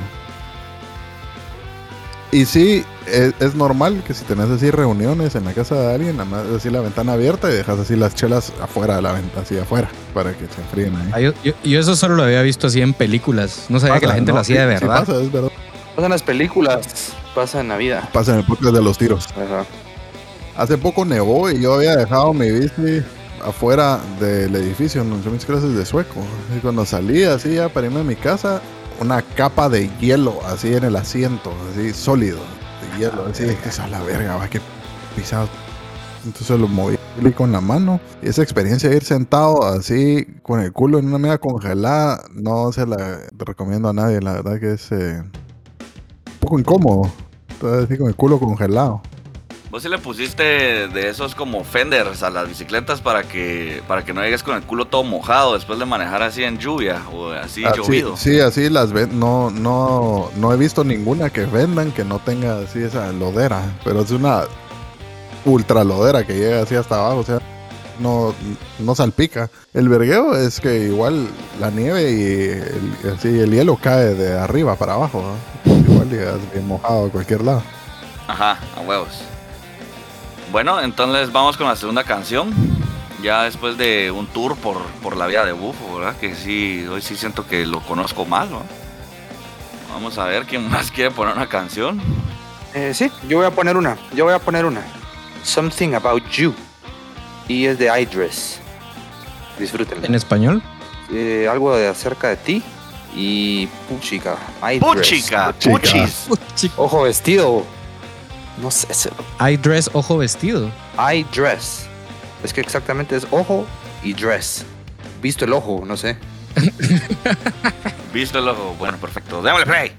[SPEAKER 1] Y sí, es, es normal que si tenés así reuniones en la casa de alguien, nada más así la ventana abierta y dejas así las chelas afuera de la ventana, así afuera, para que se enfríen ahí.
[SPEAKER 4] Ah, yo, yo- yo eso solo lo había visto así en películas. No sabía que la gente
[SPEAKER 1] ¿no?
[SPEAKER 4] lo hacía de
[SPEAKER 1] Sí, sí
[SPEAKER 4] verdad.
[SPEAKER 1] pasa, es verdad.
[SPEAKER 2] Pasa en las películas, pasa en la vida.
[SPEAKER 1] Pasa en el podcast de los tiros.
[SPEAKER 2] Ajá.
[SPEAKER 1] Hace poco nevó y yo había dejado mi bici afuera del edificio hice mis clases de sueco. Y cuando salí así ya para irme a mi casa, una capa de hielo así en el asiento, así sólido, de hielo, así de que la verga, va que pisado. Entonces lo moví con la mano. Y esa experiencia de ir sentado así con el culo en una media congelada, no se la recomiendo a nadie. La verdad que es eh, un poco incómodo. Estar así con el culo congelado.
[SPEAKER 7] Vos sí le pusiste de esos como fenders a las bicicletas para que para que no llegues con el culo todo mojado después de manejar así en lluvia o así
[SPEAKER 1] Ah,
[SPEAKER 7] llovido.
[SPEAKER 1] Sí, sí, así las ven. No, no, no he visto ninguna que vendan que no tenga así esa lodera. Pero es una ultra lodera que llega así hasta abajo. O sea, no, no salpica. El vergueo es que igual la nieve y el, así el hielo cae de arriba para abajo. ¿no? Igual llegas bien mojado a cualquier lado.
[SPEAKER 7] Ajá, a huevos. Bueno, entonces vamos con la segunda canción. Ya después de un tour por, por la vida de Bufo, ¿verdad? Que sí, hoy sí siento que lo conozco mal, ¿no? Vamos a ver quién más quiere poner una canción.
[SPEAKER 2] Eh, sí, yo voy a poner una. Yo voy a poner una. Something About You. Y es de Idris. Disfrútenla.
[SPEAKER 4] ¿En español?
[SPEAKER 2] Eh, algo de acerca de ti. Y. ¡Puchica!
[SPEAKER 7] Puchica. ¡Puchis!
[SPEAKER 2] Ojo vestido. No sé. se-
[SPEAKER 4] I dress ojo vestido.
[SPEAKER 2] I dress. Es que exactamente es ojo y dress. Visto el ojo, no sé.
[SPEAKER 7] ¿Visto el ojo? Bueno, perfecto. Démosle play.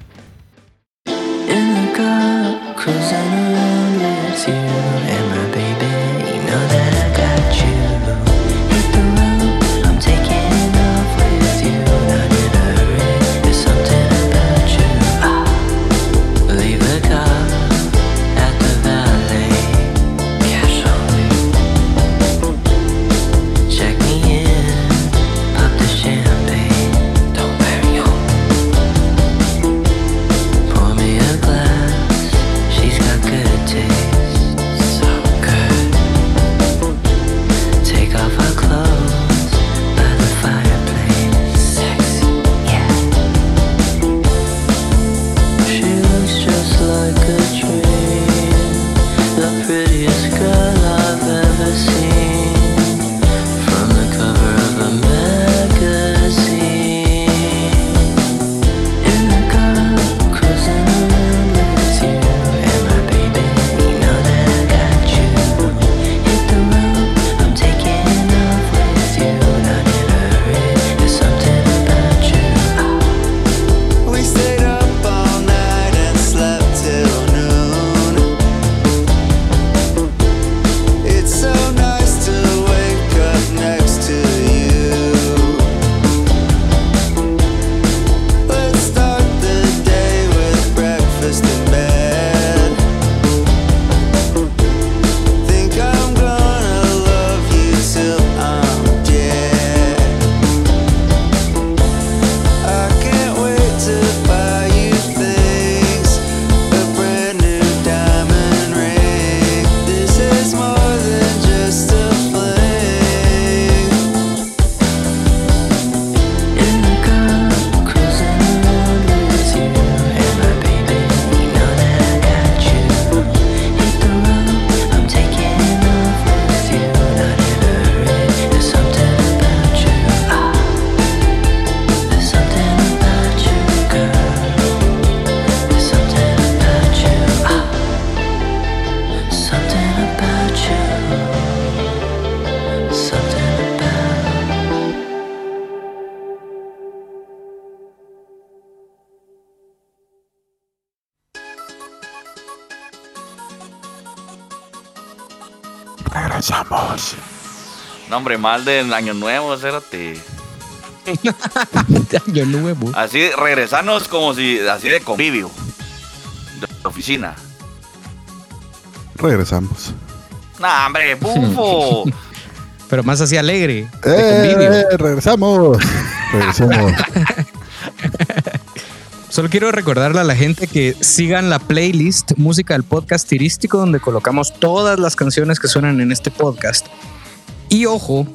[SPEAKER 7] Hombre, mal del año nuevo, cérate.
[SPEAKER 4] Año nuevo.
[SPEAKER 3] Así, regresanos como si, así de convivio. De oficina.
[SPEAKER 1] Regresamos.
[SPEAKER 3] Nah, hombre, bufo.
[SPEAKER 4] Pero más así alegre. De
[SPEAKER 1] ¡Eh!
[SPEAKER 4] convivio.
[SPEAKER 1] regresamos. regresamos.
[SPEAKER 4] Solo quiero recordarle a la gente que sigan la playlist Música del Podcast Tirístico, donde colocamos todas las canciones que suenan en este podcast. Y ojo,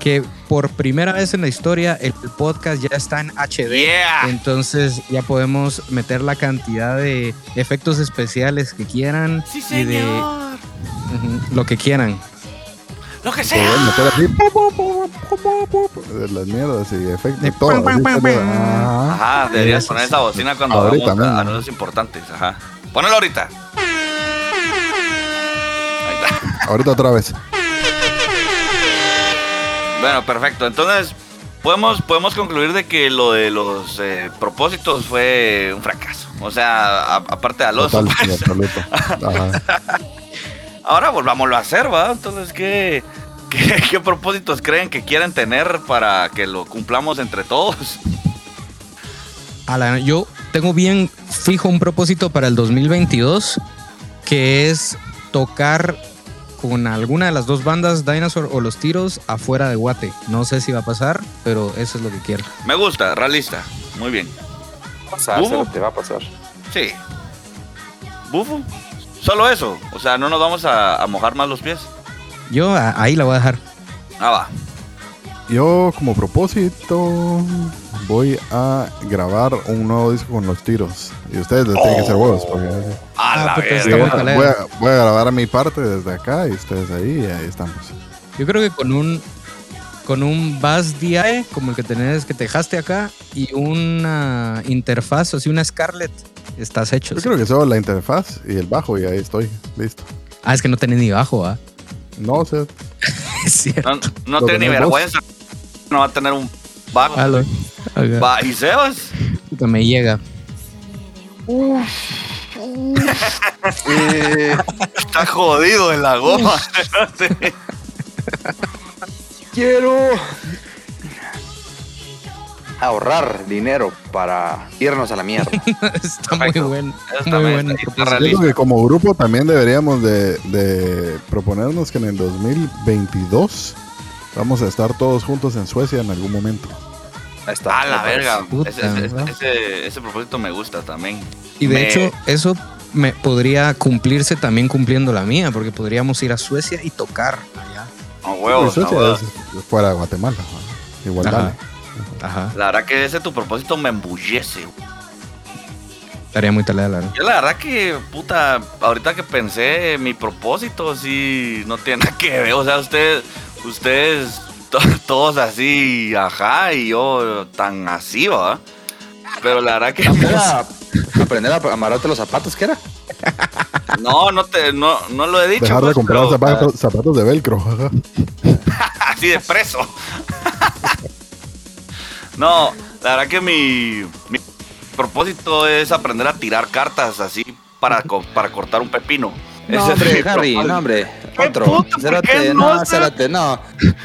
[SPEAKER 4] que por primera vez en la historia el podcast ya está en HD.
[SPEAKER 3] Yeah.
[SPEAKER 4] Entonces ya podemos meter la cantidad de efectos especiales que quieran
[SPEAKER 3] Sí,
[SPEAKER 4] y de lo que quieran.
[SPEAKER 3] Lo que sea.
[SPEAKER 1] las mierdas y efectos.
[SPEAKER 4] De
[SPEAKER 1] todo. Ajá.
[SPEAKER 3] Deberías poner esa bocina cuando
[SPEAKER 1] Ahorita
[SPEAKER 3] hagamos anuncios importantes. Ajá. Ponelo ahorita. Ahí está.
[SPEAKER 1] Ahorita otra vez.
[SPEAKER 3] Bueno, perfecto. Entonces, podemos, podemos concluir de que lo de los eh, propósitos fue un fracaso. O sea, a- aparte de Alonso. Pues. Ahora volvámoslo a hacer, ¿va? Entonces, ¿qué, qué, qué propósitos creen que quieren tener para que lo cumplamos entre todos?
[SPEAKER 4] Alan, yo tengo bien fijo un propósito para el 2022 que es tocar con alguna de las dos bandas, Dinosaur o Los Tiros, afuera de Guate. No sé si va a pasar, pero eso es lo que quiero.
[SPEAKER 3] Me gusta, realista. Muy bien.
[SPEAKER 2] Va a pasar, te va a pasar.
[SPEAKER 3] Sí. ¿Bufo? Solo eso. O sea, no nos vamos a, a mojar más los pies.
[SPEAKER 4] Yo a- ahí la voy a dejar.
[SPEAKER 3] Ah, va.
[SPEAKER 1] Yo como propósito voy a grabar un nuevo disco con los tiros. Y ustedes les tienen que hacer huevos. Porque,
[SPEAKER 3] A
[SPEAKER 4] Ah,
[SPEAKER 3] la
[SPEAKER 4] está muy calado.
[SPEAKER 1] voy, a, voy a grabar a mi parte desde acá y ustedes ahí y ahí estamos.
[SPEAKER 4] Yo creo que con un con un Bass DI como el que tenés que te dejaste acá y una interfaz, o sea, una Scarlett, estás hecho.
[SPEAKER 1] Yo creo que solo la interfaz y el bajo y ahí estoy. Listo.
[SPEAKER 4] Ah, es que no tenés ni bajo, ¿ah?
[SPEAKER 1] No, o sea,
[SPEAKER 4] Es cierto.
[SPEAKER 3] No, no tiene ni vergüenza. No va a tener un bajo.
[SPEAKER 4] Aló. Acá.
[SPEAKER 3] Va, ¿Y Sebas?
[SPEAKER 4] Puta, me llega.
[SPEAKER 3] Está jodido en la goma.
[SPEAKER 2] Quiero ahorrar dinero para irnos a la mierda.
[SPEAKER 4] Está muy bueno.
[SPEAKER 3] Eso
[SPEAKER 4] Muy bueno.
[SPEAKER 3] está- está
[SPEAKER 1] yo
[SPEAKER 3] realista.
[SPEAKER 1] creo que como grupo también deberíamos de, de proponernos que en el 2022 vamos a estar todos juntos en Suecia en algún momento.
[SPEAKER 2] Ahí está.
[SPEAKER 3] A la verga.
[SPEAKER 4] Puta,
[SPEAKER 3] ese, ese-
[SPEAKER 4] ¿verdad?
[SPEAKER 3] ese- ese propósito me gusta también.
[SPEAKER 4] Y de
[SPEAKER 3] Me-
[SPEAKER 4] hecho, eso me podría cumplirse también cumpliendo la mía, porque podríamos ir a Suecia y tocar allá.
[SPEAKER 3] A huevos,
[SPEAKER 1] Suecia es fuera de Guatemala. ¿no? Igual
[SPEAKER 4] Ajá.
[SPEAKER 1] dale.
[SPEAKER 4] Ajá.
[SPEAKER 3] La verdad que ese tu propósito me embullece.
[SPEAKER 4] Estaría muy talada, la verdad.
[SPEAKER 3] Yo la verdad que, puta, ahorita que pensé, mi propósito sí no tiene nada que ver. O sea, ustedes, ustedes, to- todos así, ajá, y yo tan así, va. Pero la verdad que
[SPEAKER 2] aprender a amarrarte los zapatos, ¿qué era?
[SPEAKER 3] no, no te, no, no lo he dicho.
[SPEAKER 1] Dejar de
[SPEAKER 3] pues,
[SPEAKER 1] comprar
[SPEAKER 3] pero-
[SPEAKER 1] zapatos, zapatos de velcro. ajá.
[SPEAKER 3] así de preso. no, la verdad que mi, mi propósito es aprender a tirar cartas así para, co- para cortar un pepino.
[SPEAKER 2] No,
[SPEAKER 3] Ese es
[SPEAKER 2] hombre,
[SPEAKER 3] mi
[SPEAKER 2] Harry, no, hombre.
[SPEAKER 3] ¿Qué
[SPEAKER 2] Otro.
[SPEAKER 3] puta? ¿Por
[SPEAKER 2] Cérate,
[SPEAKER 3] qué
[SPEAKER 2] no,
[SPEAKER 3] no?
[SPEAKER 2] cérate, no.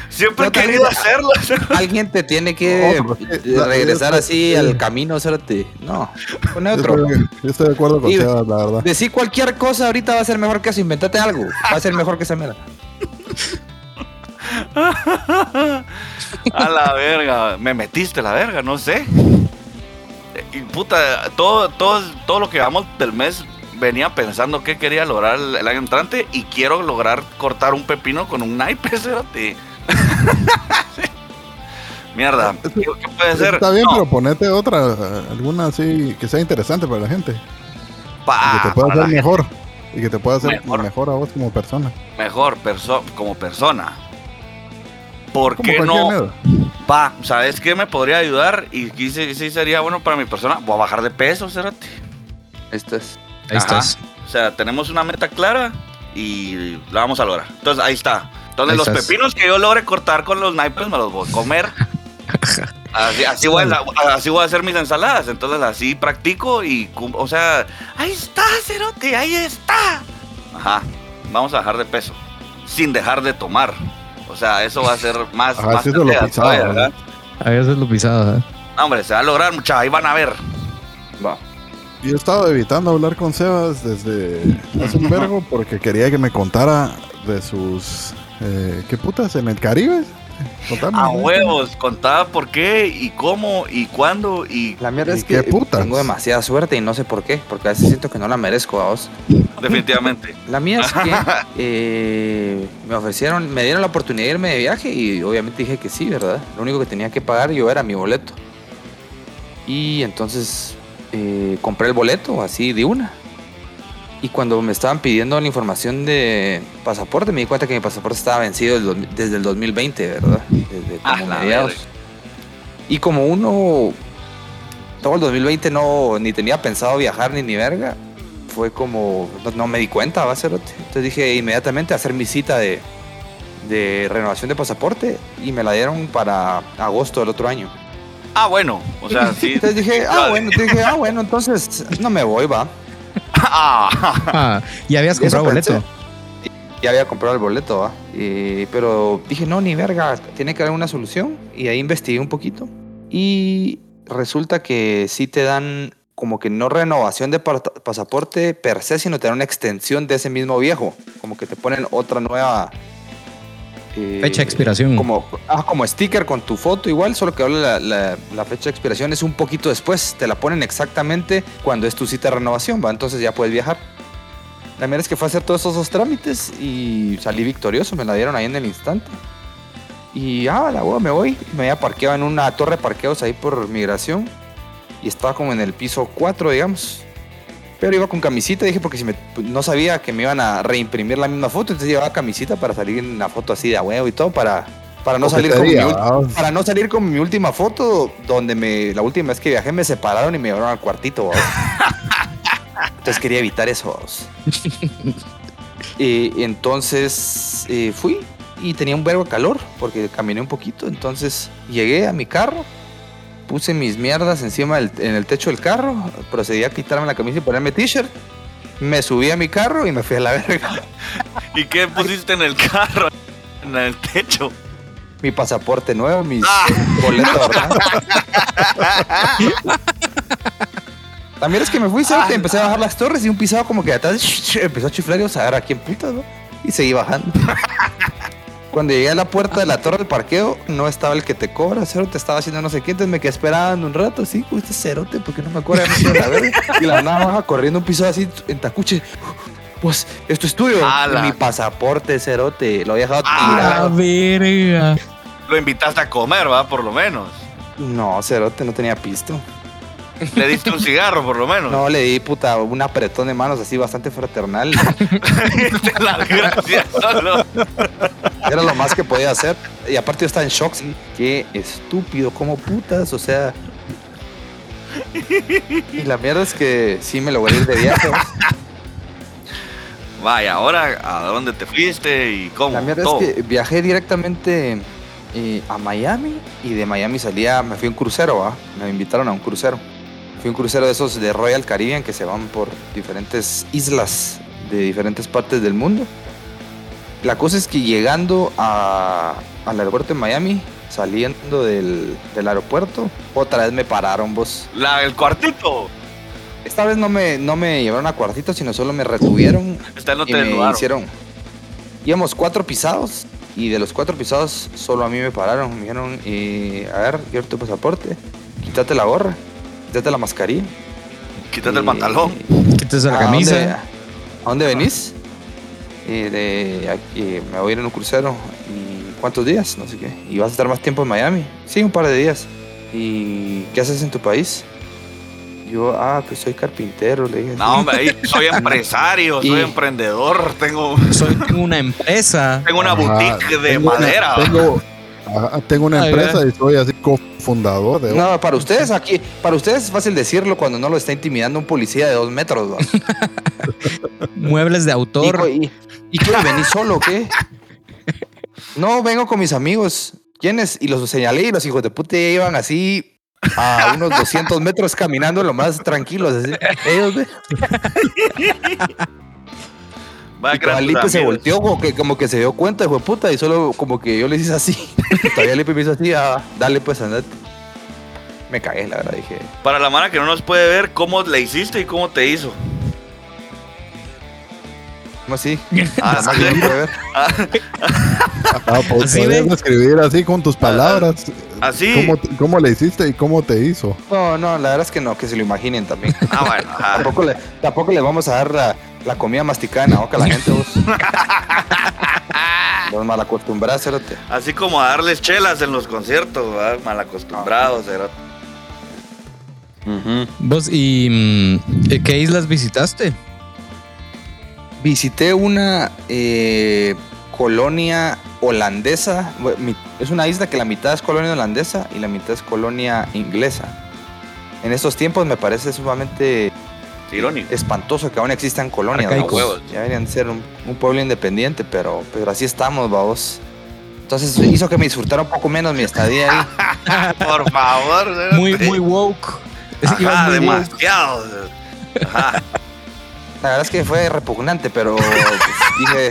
[SPEAKER 3] Siempre he
[SPEAKER 2] No,
[SPEAKER 3] querido hacerlo.
[SPEAKER 2] Alguien te tiene que
[SPEAKER 1] la-
[SPEAKER 2] regresar así al camino, cérate. No, pone
[SPEAKER 1] Yo
[SPEAKER 2] otro.
[SPEAKER 1] estoy, yo estoy de acuerdo con Sebas, la verdad.
[SPEAKER 2] Decir cualquier cosa ahorita va a ser mejor que eso. Inventate algo. Va a ser mejor que esa mierda.
[SPEAKER 3] A la verga, me metiste la verga, no sé. Y puta, todo, todo, todo lo que vamos del mes venía pensando que quería lograr el, año entrante y quiero lograr cortar un pepino con un naipe, espérate. Mierda, ¿qué, puede ser?
[SPEAKER 1] Está bien,
[SPEAKER 3] No,
[SPEAKER 1] pero ponete otra, alguna así que sea interesante para la gente.
[SPEAKER 3] pa-
[SPEAKER 1] y que te pueda hacer mejor. Y que te pueda hacer
[SPEAKER 3] Mejor.
[SPEAKER 1] mejor, a vos como persona.
[SPEAKER 3] mejor perso- como persona. ¿Por qué no?
[SPEAKER 1] miedo.
[SPEAKER 3] Pa, ¿sabes qué me podría ayudar? Y sí, sería bueno para mi persona. Voy a bajar de peso, cérate.
[SPEAKER 2] Esto es.
[SPEAKER 4] Ahí
[SPEAKER 3] Ajá.
[SPEAKER 4] estás.
[SPEAKER 3] O sea, tenemos una meta clara y la vamos a lograr. Entonces, ahí está. Entonces,
[SPEAKER 4] Ahí
[SPEAKER 3] los
[SPEAKER 4] estás.
[SPEAKER 3] pepinos que yo logre cortar con los naipes me los voy a comer. Así, así, voy a, así voy a hacer mis ensaladas. Entonces, así practico y, o sea, ahí está, Cerote, ahí está. Ajá, vamos a bajar de peso sin dejar de tomar. O sea, eso va a ser más,
[SPEAKER 1] Ajá,
[SPEAKER 3] más
[SPEAKER 1] sí, eso lo
[SPEAKER 3] todavía,
[SPEAKER 1] ¿verdad?
[SPEAKER 4] Había lo pisado, ¿eh?
[SPEAKER 3] No, hombre, se va a lograr, muchachos. Ahí van a ver.
[SPEAKER 2] Va.
[SPEAKER 1] Yo he estado evitando hablar con Sebas desde hace un vergo porque quería que me contara de sus... eh, ¿Qué putas? ¿En el Caribe? Contame.
[SPEAKER 3] A huevos, contaba por qué y cómo y cuándo y
[SPEAKER 2] La mierda
[SPEAKER 1] ¿Y
[SPEAKER 2] es que tengo demasiada suerte y no sé por qué, porque a veces siento que no la merezco a vos.
[SPEAKER 3] definitivamente.
[SPEAKER 2] La mía es que eh, me ofrecieron, me dieron la oportunidad de irme de viaje y obviamente dije que sí, ¿verdad? Lo único que tenía que pagar yo era mi boleto. Y entonces eh, compré el boleto así de una. Y cuando me estaban pidiendo la información de pasaporte, me di cuenta que mi pasaporte estaba vencido desde el 2020, ¿verdad? Desde
[SPEAKER 3] Ah,
[SPEAKER 2] como
[SPEAKER 3] la
[SPEAKER 2] mediados. Y como uno todo el 2020 no ni tenía pensado viajar ni ni verga, fue como no, no me di cuenta, va a ser. Entonces dije inmediatamente hacer mi cita de, de renovación de pasaporte y me la dieron para agosto del otro año.
[SPEAKER 3] Ah, bueno, o sea, sí.
[SPEAKER 2] Entonces dije, ah,
[SPEAKER 3] Vale.
[SPEAKER 2] bueno, dije, ah, bueno, entonces no me voy, va.
[SPEAKER 3] Ah,
[SPEAKER 4] Ah, ¿y habías
[SPEAKER 2] Eso
[SPEAKER 4] comprado boleto?
[SPEAKER 2] Ya había comprado el boleto, va. Y- pero dije, no, ni verga, tiene que haber una solución. Y ahí investigué un poquito. Y resulta que sí te dan como que no renovación de pa- pasaporte per se, sino te dan una extensión de ese mismo viejo. Como que te ponen otra nueva... eh,
[SPEAKER 4] Fecha de expiración.
[SPEAKER 2] Como, ah, como sticker con tu foto igual, solo que ahora la, la- la fecha de expiración es un poquito después. Te la ponen exactamente cuando es tu cita de renovación, ¿va? Entonces ya puedes viajar. La verdad es que fue a hacer todos esos dos trámites y salí victorioso, me la dieron ahí en el instante. Y ah, la hueá, me voy. Me había parqueado en una torre de parqueos ahí por migración y estaba como en el piso 4, digamos. Pero iba con camisita, dije, porque si me, no sabía que me iban a reimprimir la misma foto, entonces llevaba camisita para salir en una foto así de a huevo y todo, para, para no salir con mi,
[SPEAKER 1] ¿va?
[SPEAKER 2] para no salir con mi última foto, donde me, la última vez que viajé me separaron y me llevaron al cuartito. Entonces quería evitar eso. y entonces eh, fui y tenía un verbo de calor porque caminé un poquito. Entonces llegué a mi carro, puse mis mierdas encima del, en el techo del carro, procedí a quitarme la camisa y ponerme t-shirt. Me subí a mi carro y me fui a la verga.
[SPEAKER 3] ¿Y qué pusiste en el carro? En el techo.
[SPEAKER 2] Mi pasaporte nuevo, mis
[SPEAKER 3] Ah.
[SPEAKER 2] boletos. También es que me fui, ¿sabes? Empecé a bajar las torres y un pisado como que atrás empezó a chiflar y yo saber a quién putas, ¿no? Y seguí bajando. Cuando llegué a la puerta de la torre del parqueo, no estaba el que te cobra, Cerote estaba haciendo no sé qué, entonces me quedé esperando un rato, sí, este Cerote, porque no me acuerdo de la verga. Y la nada baja corriendo un pisado así en tacuche. Pues, esto es tuyo.
[SPEAKER 3] Ala.
[SPEAKER 2] Mi pasaporte, Cerote, lo había dejado tirado.
[SPEAKER 4] verga.
[SPEAKER 3] Lo invitaste a comer, ¿va? Por lo menos.
[SPEAKER 2] No, Cerote no tenía pisto.
[SPEAKER 3] Le diste un cigarro, por lo menos.
[SPEAKER 2] No, le di puta un apretón de manos así bastante fraternal.
[SPEAKER 3] Las gracias. solo.
[SPEAKER 2] Era lo más que podía hacer. Y aparte yo estaba en shock. ¿sí? Qué estúpido, como putas, o sea. Y la mierda es que sí me logré ir de viaje.
[SPEAKER 3] Vaya, ahora, ¿a dónde te fuiste y cómo?
[SPEAKER 2] La mierda
[SPEAKER 3] Todo.
[SPEAKER 2] es que viajé directamente eh, a Miami y de Miami salía, me fui a un crucero, ¿va? Me invitaron a un crucero. Fui a un crucero de esos de Royal Caribbean que se van por diferentes islas de diferentes partes del mundo. La cosa es que llegando a- al aeropuerto de Miami, saliendo del, del aeropuerto, otra vez me pararon vos.
[SPEAKER 3] La, el cuartito.
[SPEAKER 2] Esta vez no me, no me llevaron a cuartito, sino solo me retuvieron
[SPEAKER 3] Está en
[SPEAKER 2] y me hicieron. Íbamos cuatro pisados y de los cuatro pisados solo a mí me pararon. Me dijeron, eh, a ver, quiero tu pasaporte, quítate la gorra, quítate la mascarilla.
[SPEAKER 3] Quítate el pantalón.
[SPEAKER 4] Quítese la
[SPEAKER 2] ¿A dónde-
[SPEAKER 4] camisa.
[SPEAKER 2] ¿A dónde venís? Eh, de aquí, me voy a ir en un crucero. ¿Y cuántos días? No sé qué. ¿Y vas a estar más tiempo en Miami? Sí, un par de días. ¿Y qué haces en tu país? Yo, ah, pues soy carpintero, le dije.
[SPEAKER 3] No, hombre, soy empresario, soy emprendedor, tengo,
[SPEAKER 4] Soy tengo una empresa.
[SPEAKER 3] tengo una
[SPEAKER 1] Ajá,
[SPEAKER 3] boutique de
[SPEAKER 1] tengo una-
[SPEAKER 3] madera. ¿va?
[SPEAKER 1] tengo, ajá, tengo una
[SPEAKER 4] Ay,
[SPEAKER 1] empresa y soy así cofundador de
[SPEAKER 2] No, para ustedes aquí, para ustedes es fácil decirlo cuando no lo está intimidando un policía de dos metros.
[SPEAKER 4] Muebles de
[SPEAKER 2] ¿Y,
[SPEAKER 4] autor.
[SPEAKER 2] y, y qué? ¿Venís solo o qué? No, vengo con mis amigos. ¿Quiénes? Y los señalé y los hijos de puta ya iban así a unos 200 metros caminando lo más tranquilos. así. Ellos, ve.
[SPEAKER 3] Va
[SPEAKER 2] Y Lipe se volteó como que, como que se dio cuenta, hijo de puta, y solo como que yo le hice así. Todavía Lipe me hizo así, ah, dale pues, andate. Me cagué, la verdad, dije.
[SPEAKER 3] Para la mara que no nos puede ver cómo le hiciste y cómo te hizo.
[SPEAKER 2] ¿Cómo así?
[SPEAKER 3] Ah,
[SPEAKER 2] Nada más
[SPEAKER 3] sí.
[SPEAKER 2] que no ver.
[SPEAKER 1] Ah, pues
[SPEAKER 4] Así
[SPEAKER 1] podrías escribir así con tus palabras.
[SPEAKER 3] Así.
[SPEAKER 1] ¿Cómo, te- ¿Cómo le hiciste y cómo te hizo?
[SPEAKER 2] No, no, la verdad es que no, que se lo imaginen también.
[SPEAKER 3] Ah, bueno.
[SPEAKER 2] tampoco, le, tampoco le vamos a dar la, la comida masticada en la boca a la gente, vos. Los mal acostumbrados, cerote.
[SPEAKER 3] Así como a darles chelas en los conciertos, ¿verdad? Mal acostumbrados, cerote.
[SPEAKER 4] Vos, ¿y mm, qué islas visitaste?
[SPEAKER 2] Visité una eh, colonia holandesa. Es una isla que la mitad es colonia holandesa y la mitad es colonia inglesa. En estos tiempos me parece sumamente
[SPEAKER 3] Irónico.
[SPEAKER 2] espantoso que aún existan colonias.
[SPEAKER 4] Arcaicos.
[SPEAKER 2] ¿va vos? Ya deberían ser un, un pueblo independiente, pero, pero así estamos, vamos. Entonces hizo que me disfrutara un poco menos mi estadía ahí.
[SPEAKER 3] Por favor.
[SPEAKER 4] Muy, muy woke. Es- ibas
[SPEAKER 3] Ajá, demasiado. Ajá.
[SPEAKER 2] La verdad es que fue repugnante, pero pues, dije.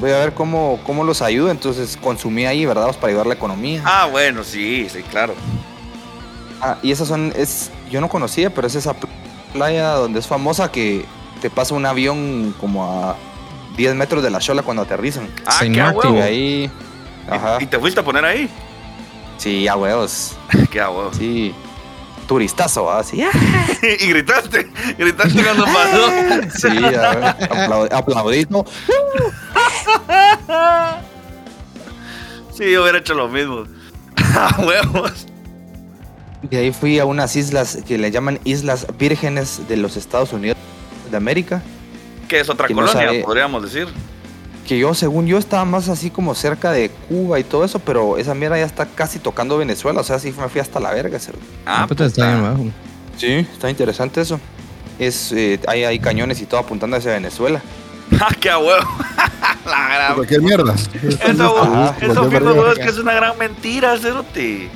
[SPEAKER 2] Voy a ver cómo, cómo los ayudo. Entonces consumí ahí, ¿verdad? Pues, para ayudar a la economía.
[SPEAKER 3] Ah, bueno, sí, sí, claro.
[SPEAKER 2] Ah, y esas son. es Yo no conocía, pero es esa pl- playa donde es famosa que te pasa un avión como a 10 metros de la chola cuando aterrizan.
[SPEAKER 3] Ah, qué huevo.
[SPEAKER 2] ahí. Ajá.
[SPEAKER 3] ¿Y te fuiste a poner ahí?
[SPEAKER 2] Sí, a huevos.
[SPEAKER 3] Qué a huevo.
[SPEAKER 2] Sí. Turistazo, ¿ah? Sí,
[SPEAKER 3] y gritaste, gritaste cuando pasó.
[SPEAKER 2] sí a ver, aplau- aplaudito.
[SPEAKER 3] Sí, yo hubiera hecho lo mismo. A huevos.
[SPEAKER 2] Y ahí fui a unas islas que le llaman Islas Vírgenes de los Estados Unidos de América.
[SPEAKER 3] Que es otra
[SPEAKER 2] Que
[SPEAKER 3] colonia, podríamos decir.
[SPEAKER 2] Que yo, según yo, estaba más así como cerca de Cuba y todo eso, pero esa mierda ya está casi tocando Venezuela. O sea, sí me fui hasta la verga. cero.
[SPEAKER 3] Ah,
[SPEAKER 4] está
[SPEAKER 3] puta.
[SPEAKER 4] bien abajo.
[SPEAKER 2] Sí, está interesante eso. Es, eh, hay, hay cañones y todo apuntando hacia Venezuela.
[SPEAKER 3] Ah, qué huevo. La gran-
[SPEAKER 1] Cualquier mierda.
[SPEAKER 3] Eso,
[SPEAKER 2] Ajá,
[SPEAKER 3] eso huevo, es que es una gran mentira, cerote.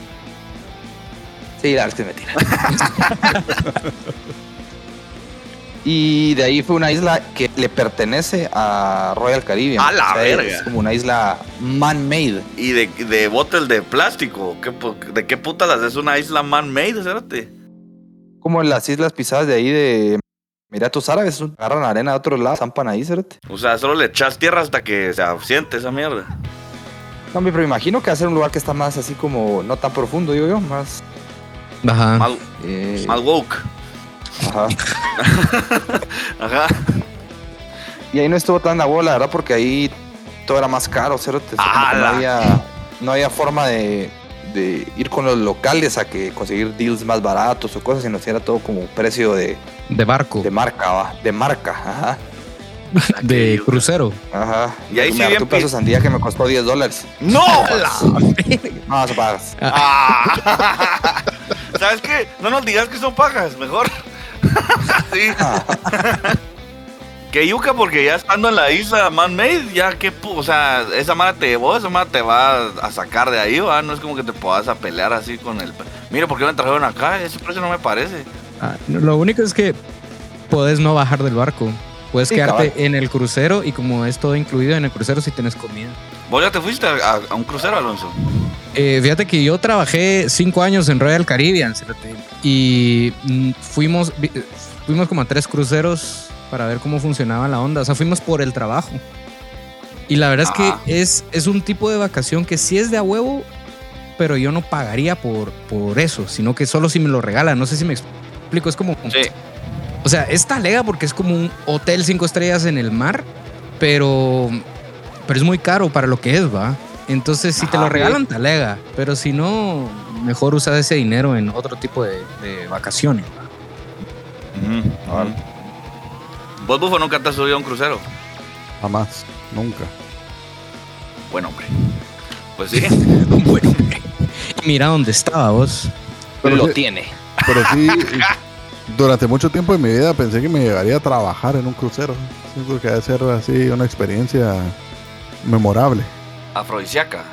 [SPEAKER 2] Sí, la verdad es que es mentira. y de ahí fue una isla que le pertenece a Royal Caribbean.
[SPEAKER 3] A la
[SPEAKER 2] es
[SPEAKER 3] verga.
[SPEAKER 2] como una isla man-made.
[SPEAKER 3] Y de, de botes de plástico. ¿Qué, pu- ¿De qué putas haces una isla man-made, cerote?
[SPEAKER 2] Como en las islas pisadas de ahí de Emiratos Árabes. Agarran arena de otros lados, zampan ahí, cerote.
[SPEAKER 3] O sea, solo le echas tierra hasta que se asiente esa mierda.
[SPEAKER 2] No, pero imagino que va a ser un lugar que está más así como, no tan profundo, digo yo, más...
[SPEAKER 4] Ajá.
[SPEAKER 3] Más,
[SPEAKER 2] eh,
[SPEAKER 3] más woke.
[SPEAKER 2] Ajá.
[SPEAKER 3] Ajá.
[SPEAKER 2] Y ahí no estuvo tan la bola, la verdad, porque ahí todo era más caro, cerote. O sea, como que no había, no había forma de, de ir con los locales a que conseguir deals más baratos o cosas, sino que era todo como precio de,
[SPEAKER 4] De barco.
[SPEAKER 2] de marca, ¿va? De marca, ajá.
[SPEAKER 4] De crucero.
[SPEAKER 2] Ajá.
[SPEAKER 3] Y ahí sí
[SPEAKER 2] me
[SPEAKER 3] bien
[SPEAKER 2] un
[SPEAKER 3] pi-
[SPEAKER 2] sandía que me costó 10 dólares.
[SPEAKER 3] ¡No!
[SPEAKER 2] No, se pagas.
[SPEAKER 3] Ah. ¿Sabes qué? No nos digas que son pajas, mejor. Sí. que yuca, porque ya estando en la isla man-made, ya que, o sea, esa mara te llevó, esa mara te va a sacar de ahí, ¿va? No es como que te puedas a pelear así con el... Mira, ¿por qué me trajeron acá? Ese precio no me parece.
[SPEAKER 4] Ah, lo único es que puedes no bajar del barco. Puedes
[SPEAKER 2] Sí,
[SPEAKER 4] quedarte en el crucero y como es todo incluido en el crucero si tienes comida.
[SPEAKER 3] ¿Vos ya te fuiste a, a- a un crucero, Alonso?
[SPEAKER 4] Eh, fíjate que yo trabajé cinco años en Royal Caribbean y mm, fuimos, eh, fuimos como a tres cruceros para ver cómo funcionaba la onda. O sea, fuimos por el trabajo. Y la verdad
[SPEAKER 3] Ah.
[SPEAKER 4] es que es, es un tipo de vacación que sí es de a huevo, pero yo no pagaría por, por eso, sino que solo si me lo regalan. No sé si me explico. Es como,
[SPEAKER 3] Sí.
[SPEAKER 4] o sea, es talega porque es como un hotel cinco estrellas en el mar, pero, pero es muy caro para lo que es, ¿va? Entonces, si te lo regalan, talega, pero si no, mejor usas ese dinero en otro tipo de, de vacaciones. ¿va?
[SPEAKER 3] ¿Vos, Bufo, nunca te has subido a un crucero?
[SPEAKER 1] Jamás. Nunca.
[SPEAKER 3] Bueno, hombre. Pues sí.
[SPEAKER 4] bueno, y mira dónde estaba vos.
[SPEAKER 1] Pero
[SPEAKER 2] lo
[SPEAKER 1] sí-
[SPEAKER 2] tiene.
[SPEAKER 1] Pero sí, durante mucho tiempo de mi vida pensé que me llegaría a trabajar en un crucero. Siento que debe ser así una experiencia memorable.
[SPEAKER 3] Afrodisíaca.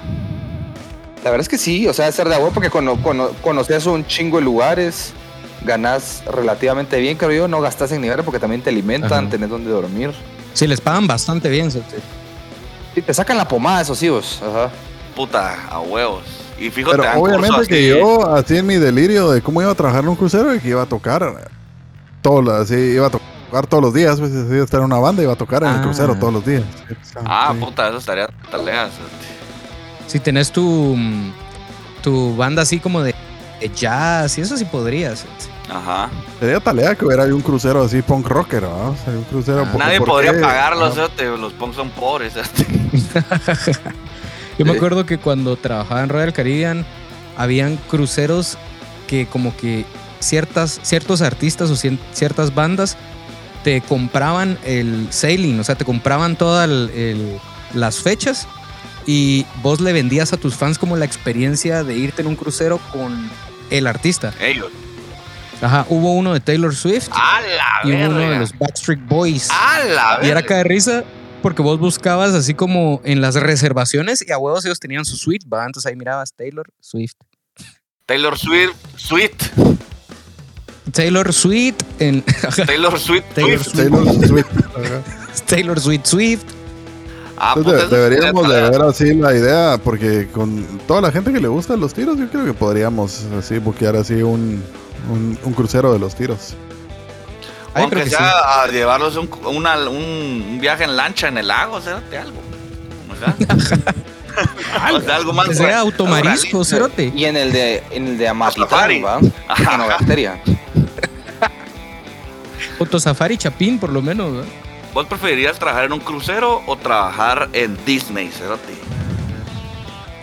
[SPEAKER 2] La verdad es que sí, o sea, de ser de agua porque cono, cono- conoces un chingo de lugares. ganas relativamente bien, creo yo. No gastas en nivel porque también te alimentan,
[SPEAKER 4] Ajá.
[SPEAKER 2] tenés donde dormir.
[SPEAKER 4] Sí, les pagan bastante bien. cerote.
[SPEAKER 2] Sí, te sacan la pomada, esos hijos. Ajá.
[SPEAKER 3] Puta, a huevos. Y fijo, te
[SPEAKER 1] Pero
[SPEAKER 3] dan
[SPEAKER 1] obviamente que yo, así en mi delirio de cómo iba a trabajar en un crucero y que iba a tocar todo, lo- así iba a tocar todos los días, pues estar en una banda iba a tocar en el
[SPEAKER 4] Ah.
[SPEAKER 1] crucero todos los días.
[SPEAKER 3] Ah,
[SPEAKER 1] Sí.
[SPEAKER 3] puta, eso estaría taleas.
[SPEAKER 4] Si tenés tu, mm, tu banda así como de, jazz y eso sí podrías.
[SPEAKER 3] Ajá.
[SPEAKER 1] Sería talea que hubiera un crucero así punk rocker, ¿no? O sea, un crucero.
[SPEAKER 4] Ah.
[SPEAKER 3] Nadie
[SPEAKER 1] ¿por
[SPEAKER 3] podría
[SPEAKER 1] qué?
[SPEAKER 3] pagarlo,
[SPEAKER 1] Ajá.
[SPEAKER 3] cerote, los punks son pobres.
[SPEAKER 4] Yo me acuerdo que cuando trabajaba en Royal Caribbean, habían cruceros que como que ciertas, ciertos artistas o ciertas bandas te compraban el sailing, o sea, te compraban todas las fechas y vos le vendías a tus fans como la experiencia de irte en un crucero con el artista.
[SPEAKER 3] Ellos.
[SPEAKER 4] Ajá, hubo uno de Taylor Swift
[SPEAKER 3] A la
[SPEAKER 4] y uno de los Backstreet Boys.
[SPEAKER 3] A la
[SPEAKER 4] Y era cada risa porque vos buscabas así como en las reservaciones y a huevos ellos tenían su suite, ¿va? Entonces ahí mirabas Taylor Swift.
[SPEAKER 3] Taylor Swift, Sweet.
[SPEAKER 4] Taylor Swift en
[SPEAKER 3] Taylor Swift,
[SPEAKER 4] Taylor
[SPEAKER 3] Swift.
[SPEAKER 1] Taylor Swift.
[SPEAKER 4] Taylor Swift Swift.
[SPEAKER 3] Ah,
[SPEAKER 1] Entonces, de-
[SPEAKER 3] eso
[SPEAKER 1] deberíamos de ver así la idea, porque con toda la gente que le gusta los tiros, yo creo que podríamos así buquear así un, un, un crucero de los tiros.
[SPEAKER 4] Ay,
[SPEAKER 3] Aunque
[SPEAKER 4] creo que
[SPEAKER 3] sea a llevarlos un, una- un, viaje en lancha en el lago, cérate algo. O sea, o sea, algo más
[SPEAKER 4] Que sea automarisco, cerote.
[SPEAKER 2] Y en el de, en el de Amatitán,
[SPEAKER 3] Safari.
[SPEAKER 2] ¿va? En Ogasteria.
[SPEAKER 4] Autosafari Chapín, por lo menos.
[SPEAKER 3] ¿Vos preferirías trabajar en un crucero o trabajar en Disney, cérate?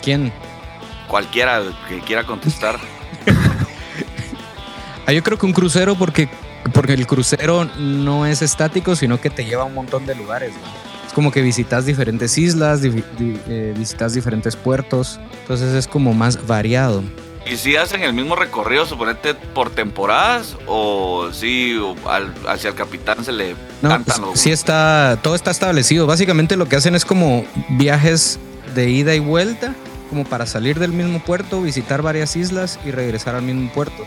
[SPEAKER 4] ¿Quién?
[SPEAKER 3] Cualquiera que quiera contestar.
[SPEAKER 4] Ah, yo creo que un crucero porque, porque el crucero no es estático, sino que te lleva a un montón de lugares. ¿va? Es como que visitas diferentes islas, di- di- eh, visitas diferentes puertos. Entonces es como más variado.
[SPEAKER 3] ¿Y si hacen el mismo recorrido, suponete, por temporadas? ¿O si al- hacia el capitán se le
[SPEAKER 4] No,
[SPEAKER 3] cantan
[SPEAKER 4] pues,
[SPEAKER 3] los-
[SPEAKER 4] sí está, todo está establecido. Básicamente lo que hacen es como viajes de ida y vuelta, como para salir del mismo puerto, visitar varias islas y regresar al mismo puerto.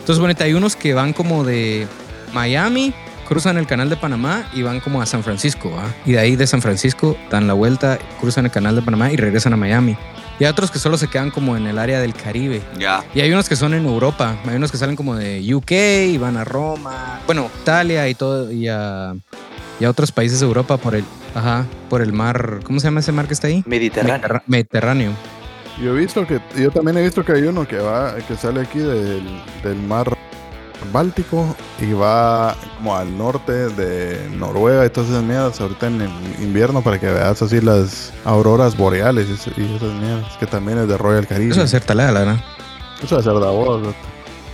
[SPEAKER 4] Entonces, bueno, hay unos que van como de Miami, cruzan el canal de Panamá y van como a San Francisco, ¿va? Y de ahí de San Francisco dan la vuelta, cruzan el canal de Panamá y regresan a Miami. Y hay otros que solo se quedan como en el área del Caribe.
[SPEAKER 3] Ya.
[SPEAKER 4] Y hay unos que son en Europa, hay unos que salen como de UK y van a Roma, bueno, Italia y todo, y a, y a otros países de Europa por el, ajá, por el mar, ¿cómo se llama ese mar que está ahí?
[SPEAKER 2] Mediterráneo.
[SPEAKER 4] Mediterráneo.
[SPEAKER 1] Yo he visto que, yo también he visto que hay uno que va, que sale aquí del, del mar Báltico y va como al norte de Noruega y todas esas mierdas ahorita en el invierno para que veas así las auroras boreales y, esas mierdas que también es de Royal Caribbean.
[SPEAKER 4] Eso es hacer talada, la verdad.
[SPEAKER 1] Eso es hacer de voz. ¿no?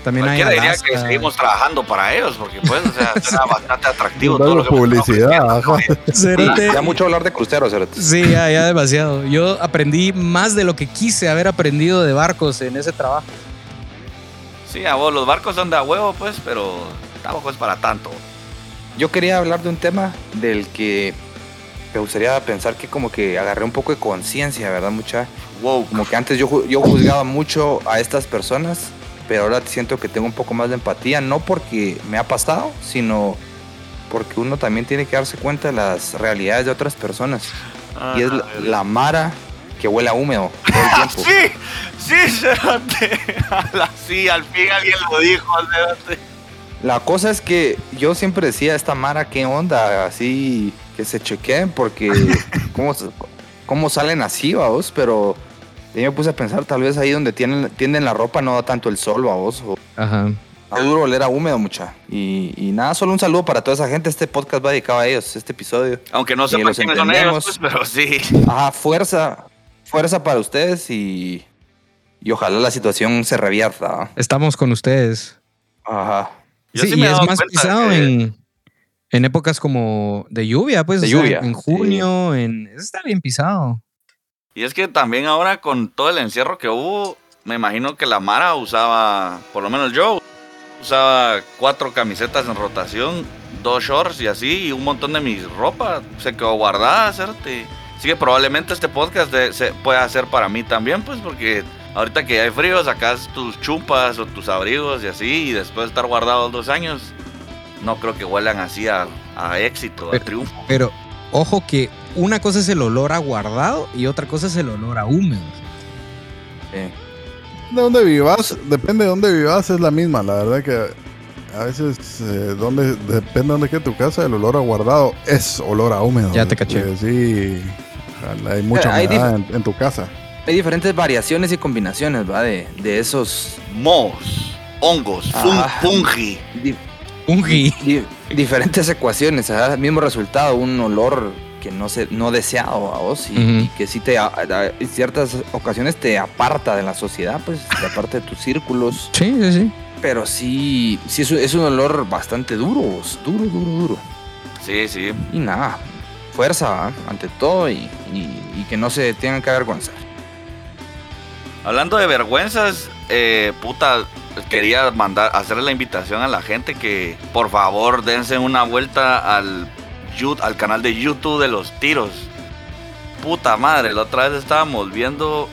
[SPEAKER 4] También hay
[SPEAKER 3] diría que seguimos trabajando para ellos, porque pues, o sea, suena bastante atractivo todo lo que
[SPEAKER 1] publicidad.
[SPEAKER 4] Cerote.
[SPEAKER 2] Ya mucho hablar de cruceros, cerote.
[SPEAKER 4] Sí, ya, ya demasiado. Yo aprendí más de lo que quise haber aprendido de barcos en ese trabajo.
[SPEAKER 3] Sí, a vos, los barcos son de a huevo, pues, pero tampoco es para tanto.
[SPEAKER 2] Yo quería hablar de un tema del que me gustaría pensar que como que agarré un poco de conciencia, ¿verdad? Mucha.
[SPEAKER 3] Wow.
[SPEAKER 2] Como que antes yo, yo juzgaba mucho a estas personas, pero ahora siento que tengo un poco más de empatía, no porque me ha pasado, sino porque uno también tiene que darse cuenta de las realidades de otras personas. y es la, la mara que huele a húmedo todo el
[SPEAKER 3] Ah,
[SPEAKER 2] tiempo.
[SPEAKER 3] sí, sí, Cerote. Sí, al fin alguien lo dijo, Cerote.
[SPEAKER 2] La cosa es que yo siempre decía, esta Mara, ¿qué onda? Así que se chequeen porque cómo, cómo salen así, vos, pero yo me puse a pensar, tal vez ahí donde tienen, tienden la ropa no da tanto el sol, vos, o
[SPEAKER 4] Ajá.
[SPEAKER 2] a duro oler a húmedo mucha. Y, y nada, solo un saludo para toda esa gente, este podcast va dedicado a ellos, este episodio.
[SPEAKER 3] Aunque no sepan quiénes son ellos, pues, pero sí.
[SPEAKER 2] Ajá, fuerza, fuerza para ustedes y, y ojalá la situación se revierta.
[SPEAKER 4] Estamos con ustedes.
[SPEAKER 2] Ajá.
[SPEAKER 3] Yo
[SPEAKER 4] sí,
[SPEAKER 3] sí
[SPEAKER 4] y
[SPEAKER 3] me
[SPEAKER 4] es más pisado
[SPEAKER 3] que-
[SPEAKER 4] en, en épocas como de lluvia, pues.
[SPEAKER 2] De
[SPEAKER 4] sea,
[SPEAKER 2] lluvia,
[SPEAKER 4] En
[SPEAKER 2] sí.
[SPEAKER 4] junio, en. Está bien pisado.
[SPEAKER 3] Y es que también ahora con todo el encierro que hubo, me imagino que la Mara usaba, por lo menos yo, usaba cuatro camisetas en rotación, dos shorts y así, y un montón de mi ropa se quedó guardada, ¿cierto? Así que probablemente este podcast de- se pueda hacer para mí también, pues porque Ahorita que hay frío, sacas tus chupas o tus abrigos y así, y después de estar guardados dos años, no creo que huelan así a, a éxito, a
[SPEAKER 4] Pero-
[SPEAKER 3] triunfo.
[SPEAKER 4] Pero ojo que una cosa es el olor a guardado y otra cosa es el olor a húmedo.
[SPEAKER 2] Sí.
[SPEAKER 1] De dónde vivas, depende de dónde vivas, es la misma. La verdad que a veces, eh, donde, depende de dónde quede tu casa, el olor a guardado es olor a húmedo.
[SPEAKER 4] Ya te caché.
[SPEAKER 1] Eh, sí, hay mucha
[SPEAKER 2] Hay
[SPEAKER 1] humedad en, en tu casa.
[SPEAKER 2] Hay diferentes variaciones y combinaciones, ¿va? De, de esos
[SPEAKER 3] Mohos, hongos, fun-
[SPEAKER 2] Ah.
[SPEAKER 3] fungi.
[SPEAKER 2] di-
[SPEAKER 4] Un gi.
[SPEAKER 2] di- diferentes ecuaciones, ¿ah? el mismo resultado, un olor que no se, no deseado a vos y,
[SPEAKER 4] Ujú.
[SPEAKER 2] y que sí te a- a- en ciertas ocasiones te aparta de la sociedad, pues te aparta de tus círculos,
[SPEAKER 4] Sí, sí, sí.
[SPEAKER 2] pero sí, sí es, un- es un olor bastante duro, vos, duro, duro, duro.
[SPEAKER 3] Sí, sí.
[SPEAKER 2] Y nada, fuerza ante todo y, y- que no se tengan que avergonzar.
[SPEAKER 3] Hablando de vergüenzas, eh, puta, quería mandar, hacerle la invitación a la gente que por favor dense una vuelta al, al canal de YouTube de los tiros. Puta madre, la otra vez estábamos viendo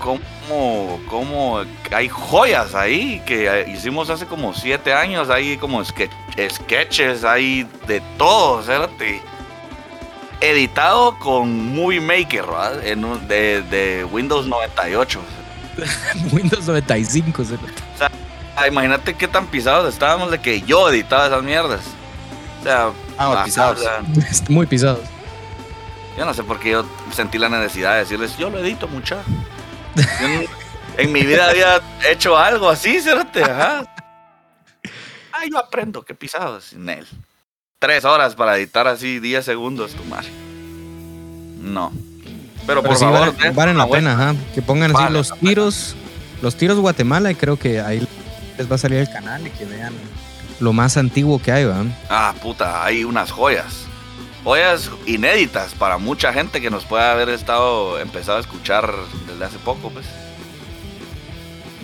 [SPEAKER 3] cómo, cómo hay joyas ahí que hicimos hace como siete años. Hay como ske- sketches, hay de todo, cérate. Editado con Movie Maker, ¿verdad? En un- de, de Windows 98.
[SPEAKER 4] Windows 95. se-
[SPEAKER 3] Ah, imagínate qué tan pisados estábamos de que yo editaba esas mierdas. O sea,
[SPEAKER 2] Ah, pisados.
[SPEAKER 3] o sea,
[SPEAKER 4] Muy pisados.
[SPEAKER 3] yo no sé por qué yo sentí la necesidad de decirles, yo lo edito mucha. Yo en, en mi vida había hecho algo así, cérate, ajá. Ah, yo aprendo, qué pisados, sin él. Tres horas para editar así 10 segundos, tu madre. No. Pero,
[SPEAKER 4] Pero
[SPEAKER 3] por
[SPEAKER 4] sí
[SPEAKER 3] favor,
[SPEAKER 4] valen la pena, ajá. Que pongan así los tiros, los tiros Guatemala y creo que ahí les va a salir el canal y que vean lo más antiguo que hay, ¿va?
[SPEAKER 3] Ah, puta, hay unas joyas. Joyas inéditas para mucha gente que nos puede haber estado empezado a escuchar desde hace poco, pues.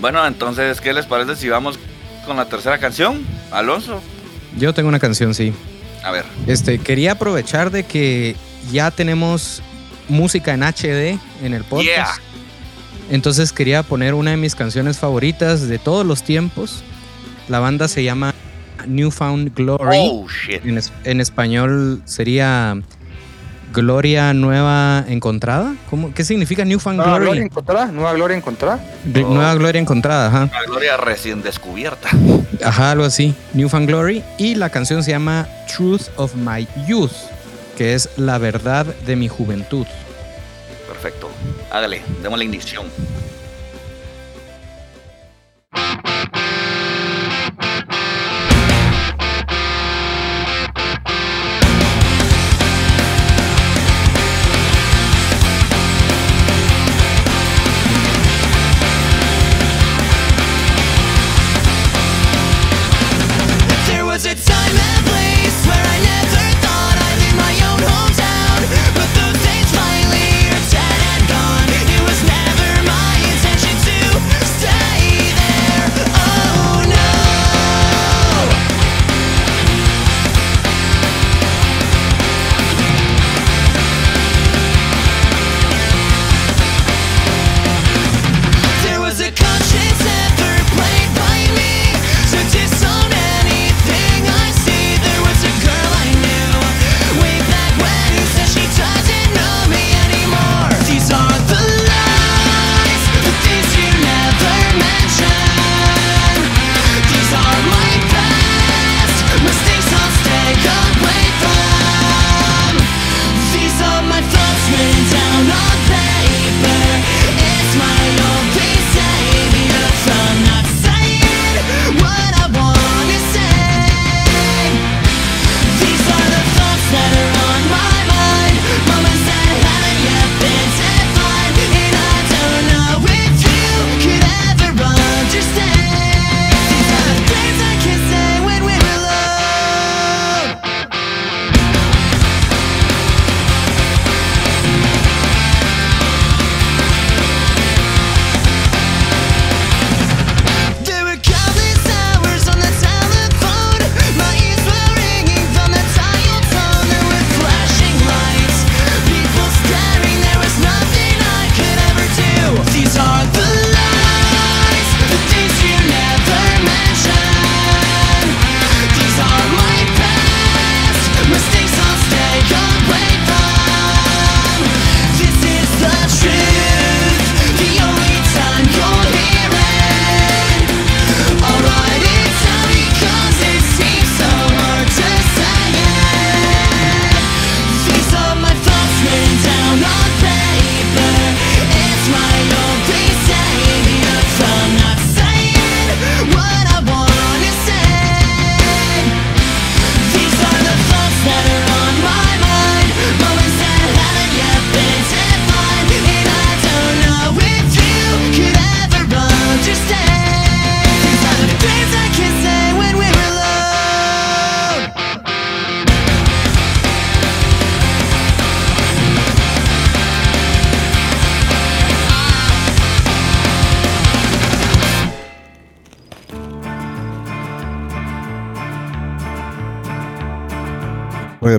[SPEAKER 3] Bueno, entonces, ¿qué les parece si vamos con la tercera canción? Alonso.
[SPEAKER 4] Yo tengo una canción, sí.
[SPEAKER 3] A ver.
[SPEAKER 4] Este, quería aprovechar de que ya tenemos música en HD en el podcast.
[SPEAKER 3] Yeah.
[SPEAKER 4] Entonces quería poner una de mis canciones favoritas de todos los tiempos. La banda se llama Newfound Glory.
[SPEAKER 3] Oh, shit.
[SPEAKER 4] En, es- en español sería Gloria Nueva Encontrada. ¿Cómo? ¿Qué significa Newfound
[SPEAKER 2] Nueva
[SPEAKER 4] Glory?
[SPEAKER 2] gloria encontrada, nueva gloria encontrada.
[SPEAKER 4] Gl- Nueva Gloria Encontrada, ajá.
[SPEAKER 3] La gloria recién descubierta.
[SPEAKER 4] Ajá, algo así. Newfound Glory. Y la canción se llama Truth of My Youth, que es la verdad de mi juventud.
[SPEAKER 3] Perfecto. Hágale, démosle ignición.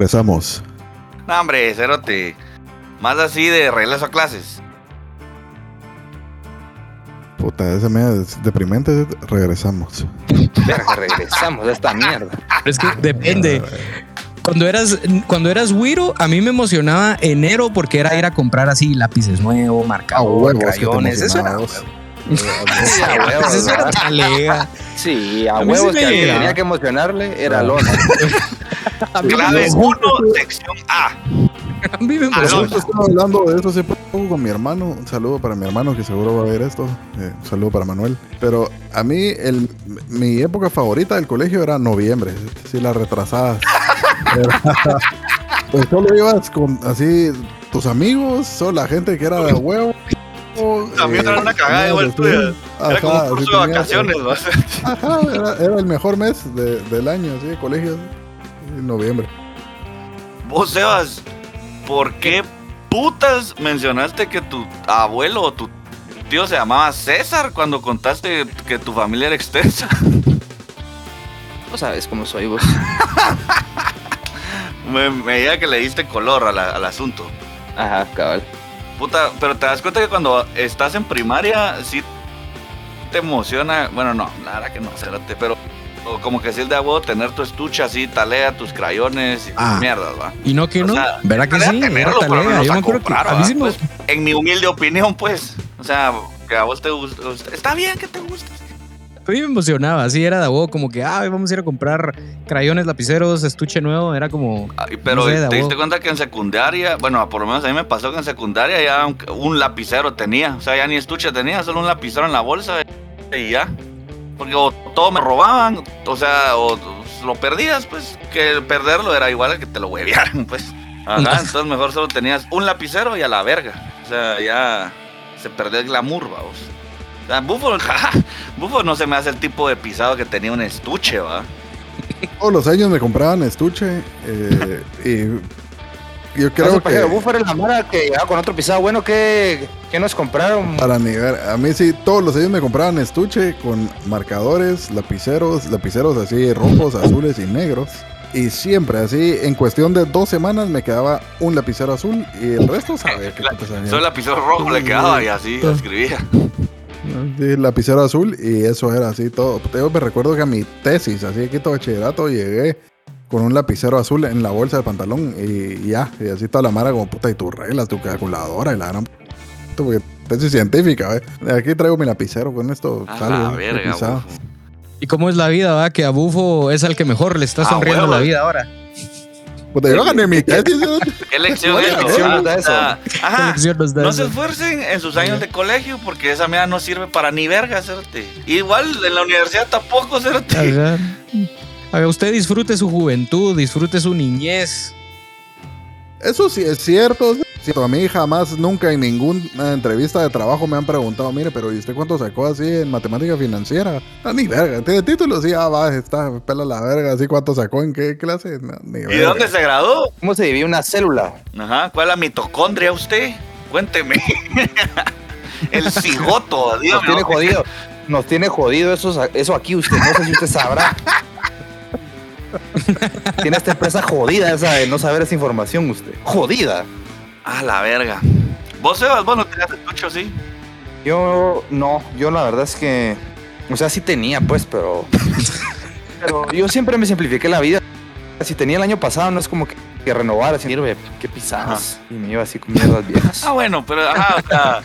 [SPEAKER 1] Regresamos.
[SPEAKER 3] No, hombre, cerote. Más así de regreso a clases.
[SPEAKER 1] Puta, esa es deprimente. Regresamos.
[SPEAKER 2] Verga, regresamos a esta mierda.
[SPEAKER 4] Pero es que depende. Cuando eras, cuando eras Wiro, a mí me emocionaba enero porque era ir a comprar así lápices nuevos,
[SPEAKER 1] Ah,
[SPEAKER 4] marcadores, crayones. Eso era.
[SPEAKER 2] Sí, a huevos,
[SPEAKER 4] eso era
[SPEAKER 2] ¿verdad?
[SPEAKER 4] talega.
[SPEAKER 2] Sí, a, huevos
[SPEAKER 4] sí
[SPEAKER 2] que tenía que emocionarle era
[SPEAKER 1] Ah.
[SPEAKER 2] Lona.
[SPEAKER 3] Clave
[SPEAKER 4] me,
[SPEAKER 3] 1, sección A.
[SPEAKER 4] a mí me
[SPEAKER 1] hablando de eso hace poco con mi hermano. Un saludo para mi hermano que seguro va a ver esto. Eh, un saludo para Manuel. Pero a mí, el, mi época favorita del colegio era noviembre. Sí, las retrasadas. Era- pues solo ibas con así tus amigos, solo la gente que era de huevo.
[SPEAKER 3] También era una cagada igual tuya. Era como un curso de vacaciones, ¿no?
[SPEAKER 1] Ajá, era, era el mejor mes de- del año, así, de colegio. En noviembre.
[SPEAKER 3] Vos, Sebas, ¿por qué putas mencionaste que tu abuelo o tu tío se llamaba César cuando contaste que tu familia era extensa?
[SPEAKER 2] No sabes cómo soy vos.
[SPEAKER 3] Me, me diga que le diste color la- al asunto.
[SPEAKER 2] Ajá, cabal.
[SPEAKER 3] Puta, pero te das cuenta que cuando estás en primaria, sí te emociona. Bueno, no, la verdad que no, cérate, pero o como que si el de abuelo tener tu estuche así, talea, tus crayones y
[SPEAKER 4] Ah.
[SPEAKER 3] mierdas, va.
[SPEAKER 4] Y no que no,
[SPEAKER 3] sea,
[SPEAKER 4] ¿verdad que
[SPEAKER 3] Talea
[SPEAKER 4] sí?
[SPEAKER 3] Tenerlo, no
[SPEAKER 4] Yo me acuerdo que a mí
[SPEAKER 3] ¿va?
[SPEAKER 4] sí me-
[SPEAKER 3] Pues, en mi humilde opinión, pues. O sea, que a vos te gusta. Está bien que te guste.
[SPEAKER 4] A mí me emocionaba, así era de huevo, como que, ah, vamos a ir a comprar crayones, lapiceros, estuche nuevo, era como,
[SPEAKER 3] Ay, Pero
[SPEAKER 4] No sé, de
[SPEAKER 3] te diste cuenta que en secundaria, bueno, por lo menos a mí me pasó que en secundaria ya un, un lapicero tenía. O sea, ya ni estuche tenía, solo un lapicero en la bolsa y ya. Porque o todo me robaban, o sea, o lo perdías, pues, que perderlo era igual a que te lo huevearan, pues. Ajá, entonces mejor solo tenías un lapicero y a la verga. O sea, ya se perdió el glamour, vamos. O sea, Bufo, jaja, Bufo no se me hace el tipo de pisado que tenía un estuche, va.
[SPEAKER 1] Todos los años me compraban estuche. eh, y yo creo que.
[SPEAKER 2] Buffer es la mara que llegaba con otro pisado bueno que, que nos compraron.
[SPEAKER 1] Para nivel, a mí sí, todos los años me compraban estuche con marcadores, lapiceros, lapiceros así rojos, azules y negros. Y siempre así, en cuestión de dos semanas me quedaba un lapicero azul y el resto sabe sabía.
[SPEAKER 3] Solo el lapicero rojo le quedaba y así
[SPEAKER 1] Sí.
[SPEAKER 3] escribía.
[SPEAKER 1] Sí, lapicero azul y eso era así todo. Yo me recuerdo que a mi tesis, así quinto bachillerato, llegué con un lapicero azul en la bolsa de pantalón y, ya, y así toda la mara como puta y tus reglas, tu calculadora y la gran porque tesis científica, ¿eh? Aquí traigo mi lapicero con esto.
[SPEAKER 3] A
[SPEAKER 1] salgo,
[SPEAKER 3] la verga.
[SPEAKER 4] ¿y cómo es la vida, va? Que a Bufo es al que mejor le está
[SPEAKER 3] Ah,
[SPEAKER 4] sonriendo la vida ahora.
[SPEAKER 1] Puta, yo gané mi tesis.
[SPEAKER 3] ¿Qué lección es eso?
[SPEAKER 2] lección
[SPEAKER 3] ah?
[SPEAKER 2] nos da eso.
[SPEAKER 4] ¿Qué
[SPEAKER 3] Ajá.
[SPEAKER 4] lección nos da
[SPEAKER 3] No
[SPEAKER 4] eso?
[SPEAKER 3] se esfuercen en sus años de colegio porque esa mierda no sirve para ni verga, cérate. Igual en la universidad tampoco, cérate.
[SPEAKER 4] Ajá. Haga usted disfrute su juventud, disfrute su niñez.
[SPEAKER 1] Eso sí es cierto. Cierto. A mí jamás, nunca en ninguna entrevista de trabajo me han preguntado, mire, pero ¿y usted cuánto sacó así en matemática financiera? No, ni verga. Tiene título, sí, ah, va, está, pela la verga, así cuánto sacó, en qué clase, No, ni
[SPEAKER 3] ¿Y
[SPEAKER 1] verga.
[SPEAKER 3] de dónde se graduó?
[SPEAKER 2] ¿Cómo se divide una célula?
[SPEAKER 3] Ajá, ¿cuál es la mitocondria usted? Cuénteme. El cigoto,
[SPEAKER 2] Nos
[SPEAKER 3] dígame.
[SPEAKER 2] tiene jodido. Nos tiene jodido eso, eso aquí usted. No sé si usted sabrá. Tiene esta empresa jodida esa de no saber esa información usted. Jodida.
[SPEAKER 3] Ah, la verga. Vos, Sebas, vos no tenías estucho, sí.
[SPEAKER 2] Yo no, yo la verdad es que, o sea, sí tenía, pues, pero, pero yo siempre me simplifiqué la vida. Si tenía el año pasado, no es como que, que renovar, así, mire, qué pisadas. Y me iba así con mierdas viejas.
[SPEAKER 3] Ah, bueno, pero, ajá, o sea,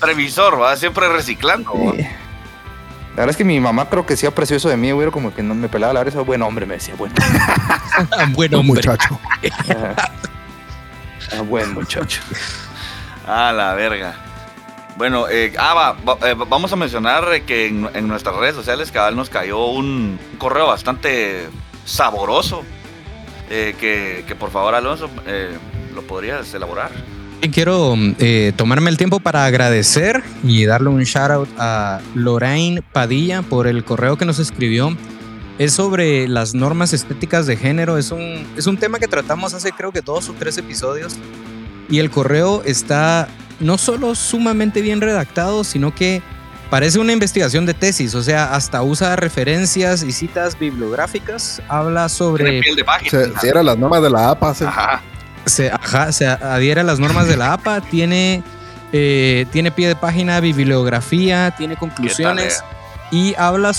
[SPEAKER 3] previsor, va, siempre reciclando.
[SPEAKER 2] La verdad es que mi mamá creo que sí apreció eso de mí, güey, como que no me pelaba la verdad, buen hombre, me decía, bueno,
[SPEAKER 4] Buen hombre.
[SPEAKER 1] muchacho.
[SPEAKER 2] Ah, buen muchacho.
[SPEAKER 3] Ah, la verga. Bueno, eh, ah, va, va- eh, vamos a mencionar eh, que en, en nuestras redes sociales cada nos cayó un, un correo bastante saboroso. eh, que, que por favor, Alonso, lo podrías elaborar.
[SPEAKER 4] Y Quiero tomarme el tiempo para agradecer y darle un shout out a Lorraine Padilla por el correo que nos escribió. Es sobre las normas estéticas de género. Es un, es un tema que tratamos hace creo que dos o tres episodios. Y el correo está no solo sumamente bien redactado, sino que Parece una investigación de tesis, o sea, hasta usa referencias y citas bibliográficas. Habla sobre.
[SPEAKER 3] piel de página.
[SPEAKER 1] Se, si era las normas de la APA, se-
[SPEAKER 3] Ajá.
[SPEAKER 4] Se, ajá, se adhiere a las normas de la APA, tiene, eh, tiene pie de página, bibliografía, tiene conclusiones y habla,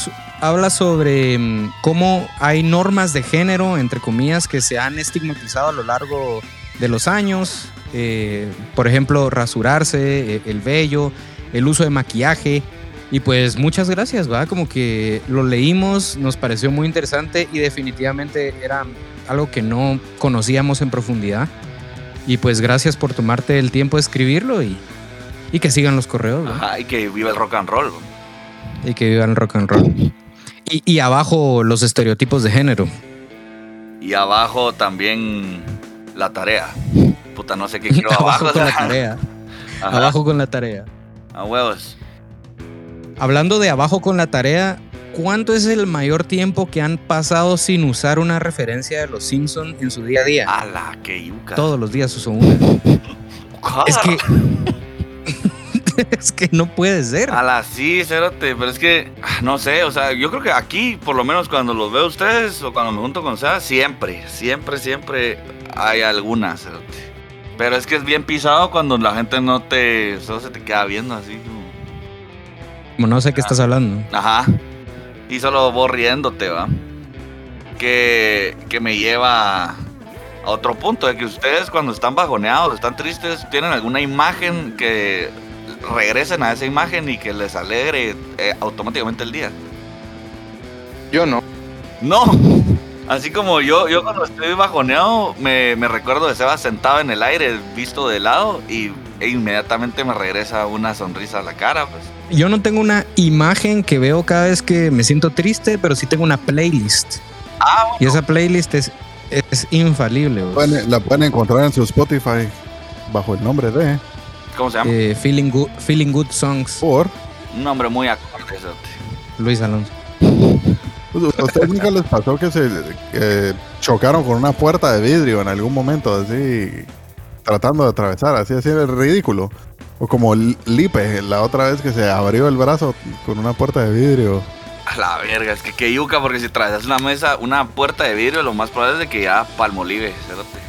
[SPEAKER 4] habla sobre mm, cómo hay normas de género, entre comillas, que se han estigmatizado a lo largo de los años. Eh, por ejemplo, rasurarse, eh, el vello, el uso de maquillaje. Y pues muchas gracias, ¿va? Como que lo leímos, nos pareció muy interesante y definitivamente era algo que no conocíamos en profundidad. Y pues gracias por tomarte el tiempo de escribirlo y, y que sigan los correos, ¿va?
[SPEAKER 3] Ajá, y que viva el rock and roll.
[SPEAKER 4] Y que vivan el rock and roll. Y, y abajo los estereotipos de género.
[SPEAKER 3] Y abajo también la tarea. Puta, no sé qué quiero abajo.
[SPEAKER 4] abajo con la tarea.
[SPEAKER 3] Ajá,
[SPEAKER 4] Abajo con la tarea.
[SPEAKER 3] A huevos.
[SPEAKER 4] Hablando de abajo con la tarea, ¿cuánto es el mayor tiempo que han pasado sin usar una referencia de los Simpson en su día a día?
[SPEAKER 3] Ala, que yuca.
[SPEAKER 4] Todos los días uso una. Es que. es que no puede ser.
[SPEAKER 3] Ala, sí, cérate, pero es que, ah, no sé, o sea, yo creo que aquí, por lo menos cuando los veo a ustedes o cuando me junto con Sara, siempre, siempre, siempre hay alguna, cérate. Pero es que es bien pisado cuando la gente no te, solo se te queda viendo así como...
[SPEAKER 4] Como no sé qué estás hablando.
[SPEAKER 3] Ajá. Y solo vos riéndote, va. Que, que me lleva a otro punto, de que ustedes cuando están bajoneados, están tristes, tienen alguna imagen que regresen a esa imagen y que les alegre eh, automáticamente el día.
[SPEAKER 2] Yo no.
[SPEAKER 3] No. Así como yo, yo cuando estoy bajoneado, me, me recuerdo de Seba sentado en el aire, visto de lado, y e inmediatamente me regresa una sonrisa a la cara, pues.
[SPEAKER 4] Yo no tengo una imagen que veo cada vez que me siento triste, pero sí tengo una playlist.
[SPEAKER 3] Ah,
[SPEAKER 4] Y esa playlist es, es infalible.
[SPEAKER 1] la pueden encontrar en su Spotify bajo el nombre de
[SPEAKER 3] ¿cómo se llama?
[SPEAKER 4] Eh, feeling, good, feeling Good Songs,
[SPEAKER 1] por.
[SPEAKER 3] Un nombre muy acorde.
[SPEAKER 4] Luis Alonso.
[SPEAKER 1] Pues, ¿A ustedes nunca les pasó que se chocaron con una puerta de vidrio en algún momento, así, tratando de atravesar, así, así el ridículo? O como Lipe, la otra vez que se abrió el brazo con una puerta de vidrio.
[SPEAKER 3] A la verga, es que que yuca, porque si atravesas una mesa, una puerta de vidrio, lo más probable es de que ya palmolive, cerote.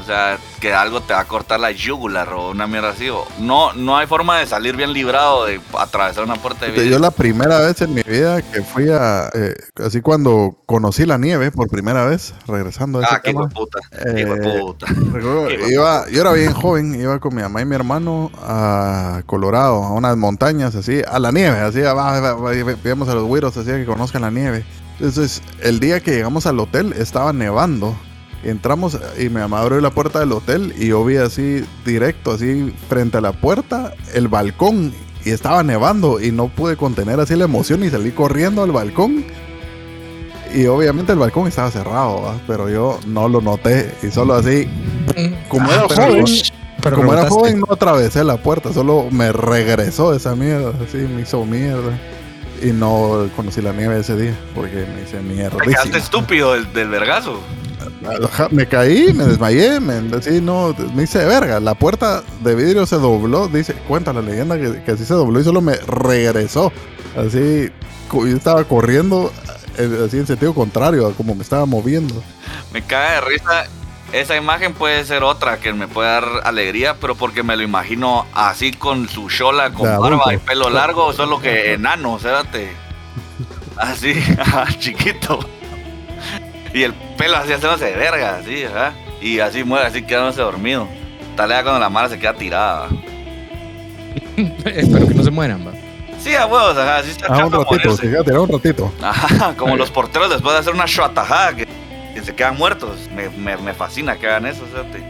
[SPEAKER 3] O sea, que algo te va a cortar la yugular o una mierda así. O no, no hay forma de salir bien librado de atravesar una puerta de
[SPEAKER 1] Yo
[SPEAKER 3] vidrio.
[SPEAKER 1] la primera vez en mi vida que fui a, eh, así cuando conocí la nieve por primera vez, regresando a ese
[SPEAKER 3] Ah, qué
[SPEAKER 1] tema,
[SPEAKER 3] puta.
[SPEAKER 1] eh,
[SPEAKER 3] Qué puta.
[SPEAKER 1] Recuerdo,
[SPEAKER 3] Qué
[SPEAKER 1] iba, yo era bien joven, iba con mi mamá y mi hermano a Colorado, a unas montañas, así, a la nieve, así, veíamos a los güiros, así, a que conozcan la nieve. Entonces, el día que llegamos al hotel, estaba nevando. Entramos y mi mamá abrió la puerta del hotel y yo vi así, directo, así, frente a la puerta, el balcón. Y estaba nevando y no pude contener así la emoción y salí corriendo al balcón. Y obviamente el balcón estaba cerrado, ¿va? pero yo no lo noté y solo así, como era joven,
[SPEAKER 4] Pero
[SPEAKER 1] como era joven no atravesé la puerta, solo me regresó esa mierda, así me hizo mierda. Y no conocí la nieve ese día porque me hice mierda.
[SPEAKER 3] Te quedaste estúpido del, del vergazo.
[SPEAKER 1] Me caí, me desmayé, me, así no, me hice de verga. La puerta de vidrio se dobló, dice, cuenta la leyenda que, que así se dobló y solo me regresó. Así, yo estaba corriendo eh, así en sentido contrario a como me estaba moviendo.
[SPEAKER 3] Me caga de risa. Esa imagen puede ser otra que me puede dar alegría, pero porque me lo imagino así con su chola, con
[SPEAKER 1] De
[SPEAKER 3] barba
[SPEAKER 1] adulto.
[SPEAKER 3] y pelo largo, solo que enano, cérate. Así, ajá, chiquito. Y el pelo así haciéndose de verga, así, ajá. Y así muere, así quedándose dormido. Tal vez cuando la mala se queda tirada.
[SPEAKER 4] Espero que no se mueran, va.
[SPEAKER 3] Sí, a huevos, ajá, así está
[SPEAKER 1] Ah, un
[SPEAKER 3] a
[SPEAKER 1] ratito,
[SPEAKER 3] morirse.
[SPEAKER 1] fíjate, era un ratito.
[SPEAKER 3] Ajá, como los porteros después de hacer una shotajada que, que se quedan muertos. Me, me, me fascina que hagan eso, fíjate.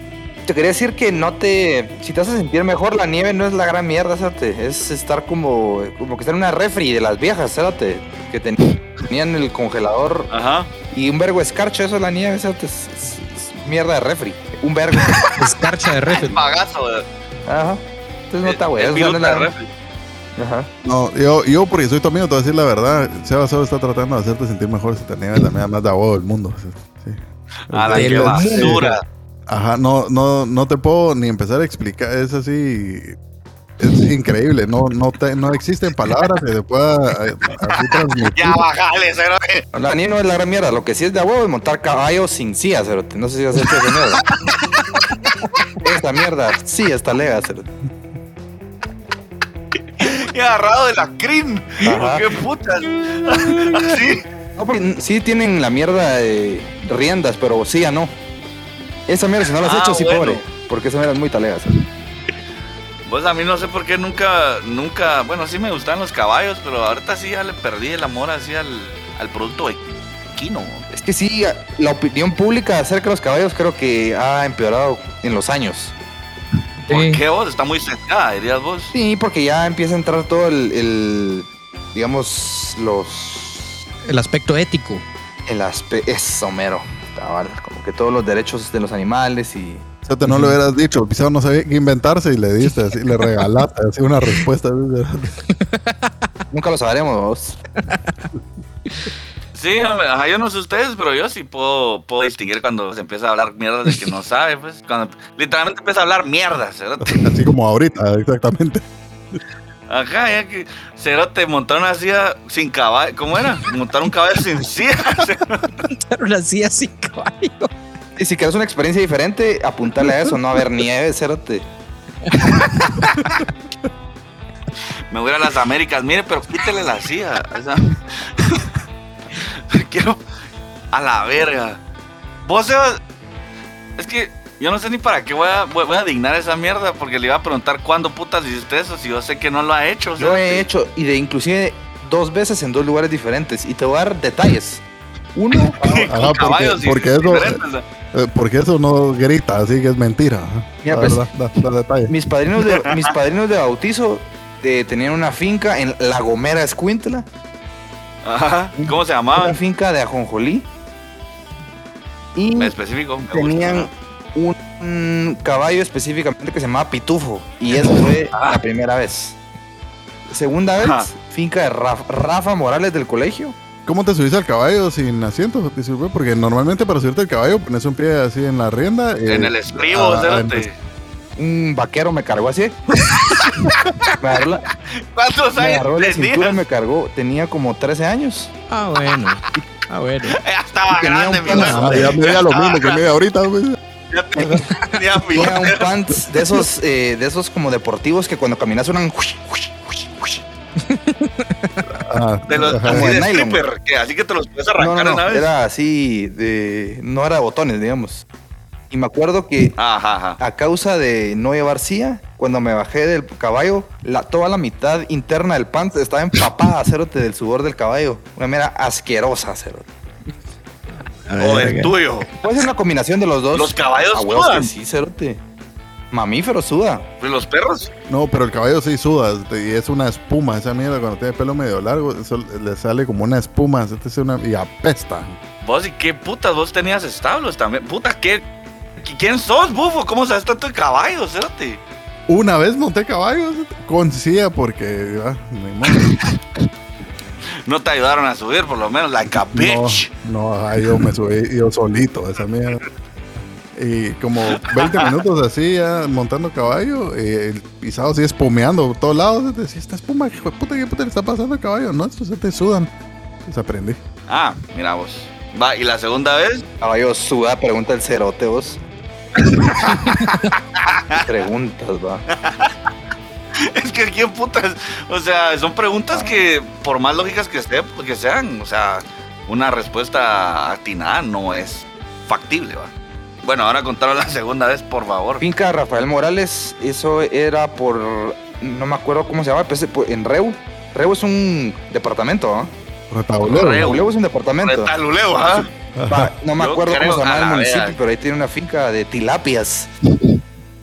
[SPEAKER 2] Te quería decir que no te. Si te haces sentir mejor, la nieve no es la gran mierda, ¿sabes? Es estar como. Como que estar en una refri de las viejas, ¿sabes? Que ten- tenían el congelador
[SPEAKER 3] Ajá.
[SPEAKER 2] y un vergo de escarcho, eso es la nieve, ¿sabes? Es, es- es mierda de refri. Un vergo.
[SPEAKER 4] Escarcha de refri.
[SPEAKER 3] Pagazo.
[SPEAKER 2] Ajá. Entonces no está, güey.
[SPEAKER 3] Es
[SPEAKER 2] eso no la-. Ajá.
[SPEAKER 1] No, yo, yo porque soy tu amigo, te voy a decir la verdad. Seba solo está tratando de hacerte sentir mejor si te niegas la mierda más de del mundo. Sí.
[SPEAKER 3] A la que basura.
[SPEAKER 1] Ajá, no, no, no te puedo ni empezar a explicar. Es así. Es increíble, no, no, te- no existen palabras que se pueda eh, así transmitir.
[SPEAKER 3] Ya bajale, cerote.
[SPEAKER 2] La niña no es la gran mierda. Lo que sí es de huevo es montar caballos sin silla, cerote. No sé si has hecho esa mierda. Esta mierda sí está lega, cerote.
[SPEAKER 3] Y agarrado de la crin. ¿Qué putas? Así.
[SPEAKER 2] No, porque sí tienen la mierda de riendas, pero silla no. Esa mierda, si no la has
[SPEAKER 3] Ah,
[SPEAKER 2] hecho, sí,
[SPEAKER 3] bueno.
[SPEAKER 2] pobre. Porque esa mierda es muy talega, cerote.
[SPEAKER 3] Pues a mí no sé por qué nunca, nunca, bueno, sí me gustan los caballos, pero ahorita sí ya le perdí el amor así al, al producto equino.
[SPEAKER 2] Es que sí, la opinión pública acerca de los caballos creo que ha empeorado en los años.
[SPEAKER 3] ¿Por
[SPEAKER 4] Sí.
[SPEAKER 3] qué vos? Está muy sesgada, dirías vos.
[SPEAKER 2] Sí, porque ya empieza a entrar todo el, el, digamos, los...
[SPEAKER 4] El aspecto ético.
[SPEAKER 2] El aspe... Eso, mero. cabal, Como que todos los derechos de los animales y...
[SPEAKER 1] O sea, te no lo hubieras dicho, quizás no sabía qué inventarse y le diste así, le regalaste así una respuesta.
[SPEAKER 2] Nunca lo sabremos, vos.
[SPEAKER 3] Sí, hombre, ajá, yo no sé ustedes, pero yo sí puedo, puedo distinguir cuando se empieza a hablar mierda de que no sabe, pues. Cuando literalmente empieza a hablar mierda, cerote.
[SPEAKER 1] Así como ahorita, exactamente.
[SPEAKER 3] Ajá, ya que cerote montar una silla sin caballo. ¿Cómo era? Montar un caballo sin silla.
[SPEAKER 4] Pero la silla sin caballo.
[SPEAKER 2] Y si quieres una experiencia diferente, apuntarle a eso, no a ver nieve, cérate.
[SPEAKER 3] Me voy a ir a las Américas. Mire, pero quítele la silla. esa- Quiero. A la verga. Vos, Sebas, Es que yo no sé ni para qué voy a, voy, a dignar esa mierda. Porque le iba a preguntar cuándo putas hiciste eso. Si yo sé que no lo ha hecho.
[SPEAKER 2] Yo he hecho, y de inclusive dos veces en dos lugares diferentes. Y te voy a dar detalles. Uno,
[SPEAKER 3] Con
[SPEAKER 1] Ajá, porque-
[SPEAKER 3] caballos y-
[SPEAKER 1] porque eso-
[SPEAKER 3] diferentes.
[SPEAKER 1] Eh, Porque eso no grita, así que es mentira. ¿eh?
[SPEAKER 2] Mira, pues,
[SPEAKER 1] verdad, da, da detalle.
[SPEAKER 2] mis padrinos de, mis padrinos de bautizo eh, tenían una finca en La Gomera Escuintla.
[SPEAKER 3] Ajá. ¿Cómo se llamaba?
[SPEAKER 2] Una finca de ajonjolí. Y
[SPEAKER 3] Específico. me gusta.
[SPEAKER 2] tenían un, un caballo específicamente que se llamaba Pitufo. Y eso fue la primera vez. Segunda vez,
[SPEAKER 3] Ajá.
[SPEAKER 2] finca de Rafa, Rafa Morales del colegio.
[SPEAKER 1] ¿Cómo te subiste al caballo sin asiento? Disculpe, Porque normalmente para subirte al caballo pones un pie así en la rienda. eh,
[SPEAKER 3] En el estribo,
[SPEAKER 1] ah,
[SPEAKER 3] cerote.
[SPEAKER 2] Un vaquero me cargó así. me agarró la,
[SPEAKER 3] ¿Cuántos
[SPEAKER 2] me
[SPEAKER 3] años
[SPEAKER 2] agarró la cintura y me cargó. Tenía como 13 años.
[SPEAKER 4] Ah, bueno. Ah, bueno.
[SPEAKER 3] Ya estaba grande, mi huevo.
[SPEAKER 1] Ah, ya me veía lo mismo que me veía ahorita. pues.
[SPEAKER 3] Ya tenía- tenía
[SPEAKER 2] Tenía un pants de esos, eh, de esos como deportivos que cuando caminas suenan.
[SPEAKER 1] Ah,
[SPEAKER 3] De los
[SPEAKER 1] ajá.
[SPEAKER 3] así
[SPEAKER 2] de nylon.
[SPEAKER 3] stripper, que así que te los puedes arrancar
[SPEAKER 2] no,
[SPEAKER 3] una
[SPEAKER 2] no.
[SPEAKER 3] vez.
[SPEAKER 2] Era así, de, no era de botones, digamos. Y me acuerdo que
[SPEAKER 3] Ajá, ajá.
[SPEAKER 2] a causa de no llevar silla, cuando me bajé del caballo, la, toda la mitad interna del pants estaba empapada, cerote, del sudor del caballo. Una mera asquerosa, cerote.
[SPEAKER 3] O el tuyo.
[SPEAKER 2] Puede ser una combinación de los dos.
[SPEAKER 3] Los caballos
[SPEAKER 2] A huevos
[SPEAKER 3] sudan.
[SPEAKER 2] que sí, cerote. Mamífero suda.
[SPEAKER 3] Pues los perros.
[SPEAKER 1] No, pero el caballo sí suda y es una espuma. Esa mierda cuando tiene pelo medio largo, eso le sale como una espuma este es una, y apesta.
[SPEAKER 3] Vos y qué putas, vos tenías establos también. Puta, ¿qué? ¿Quién sos, bufo? ¿Cómo sabes tanto de caballos, cerote?
[SPEAKER 1] Una vez monté caballo con silla porque. ah.
[SPEAKER 3] No te ayudaron a subir, por lo menos, like a bitch.
[SPEAKER 1] No, no, yo me subí yo solito esa mierda. Y como 20 minutos así ya montando caballo, y el pisado así espumeando por todos lados. Decía, esta espuma, hijo de puta, ¿qué puta le está pasando al caballo? No, estos se te sudan. Pues aprendí.
[SPEAKER 3] Ah, mira vos. Va, y la segunda vez,
[SPEAKER 2] Caballo suda, pregunta el cerote, vos. Preguntas, va.
[SPEAKER 3] es que quién putas. O sea, son preguntas que, por más lógicas que, esté, que sean, o sea, una respuesta atinada no es factible, va. Bueno, ahora contaron la segunda vez, por favor.
[SPEAKER 2] Finca Rafael Morales, eso era por. No me acuerdo cómo se llama, pero es por- en Reu. Reu es un departamento, ¿ah?
[SPEAKER 1] Retabulero.
[SPEAKER 3] Reu.
[SPEAKER 2] Reu es un departamento.
[SPEAKER 3] Retaluleo, ¿ah?
[SPEAKER 2] No me acuerdo cómo se llama el municipio, pero ahí tiene una finca de tilapias.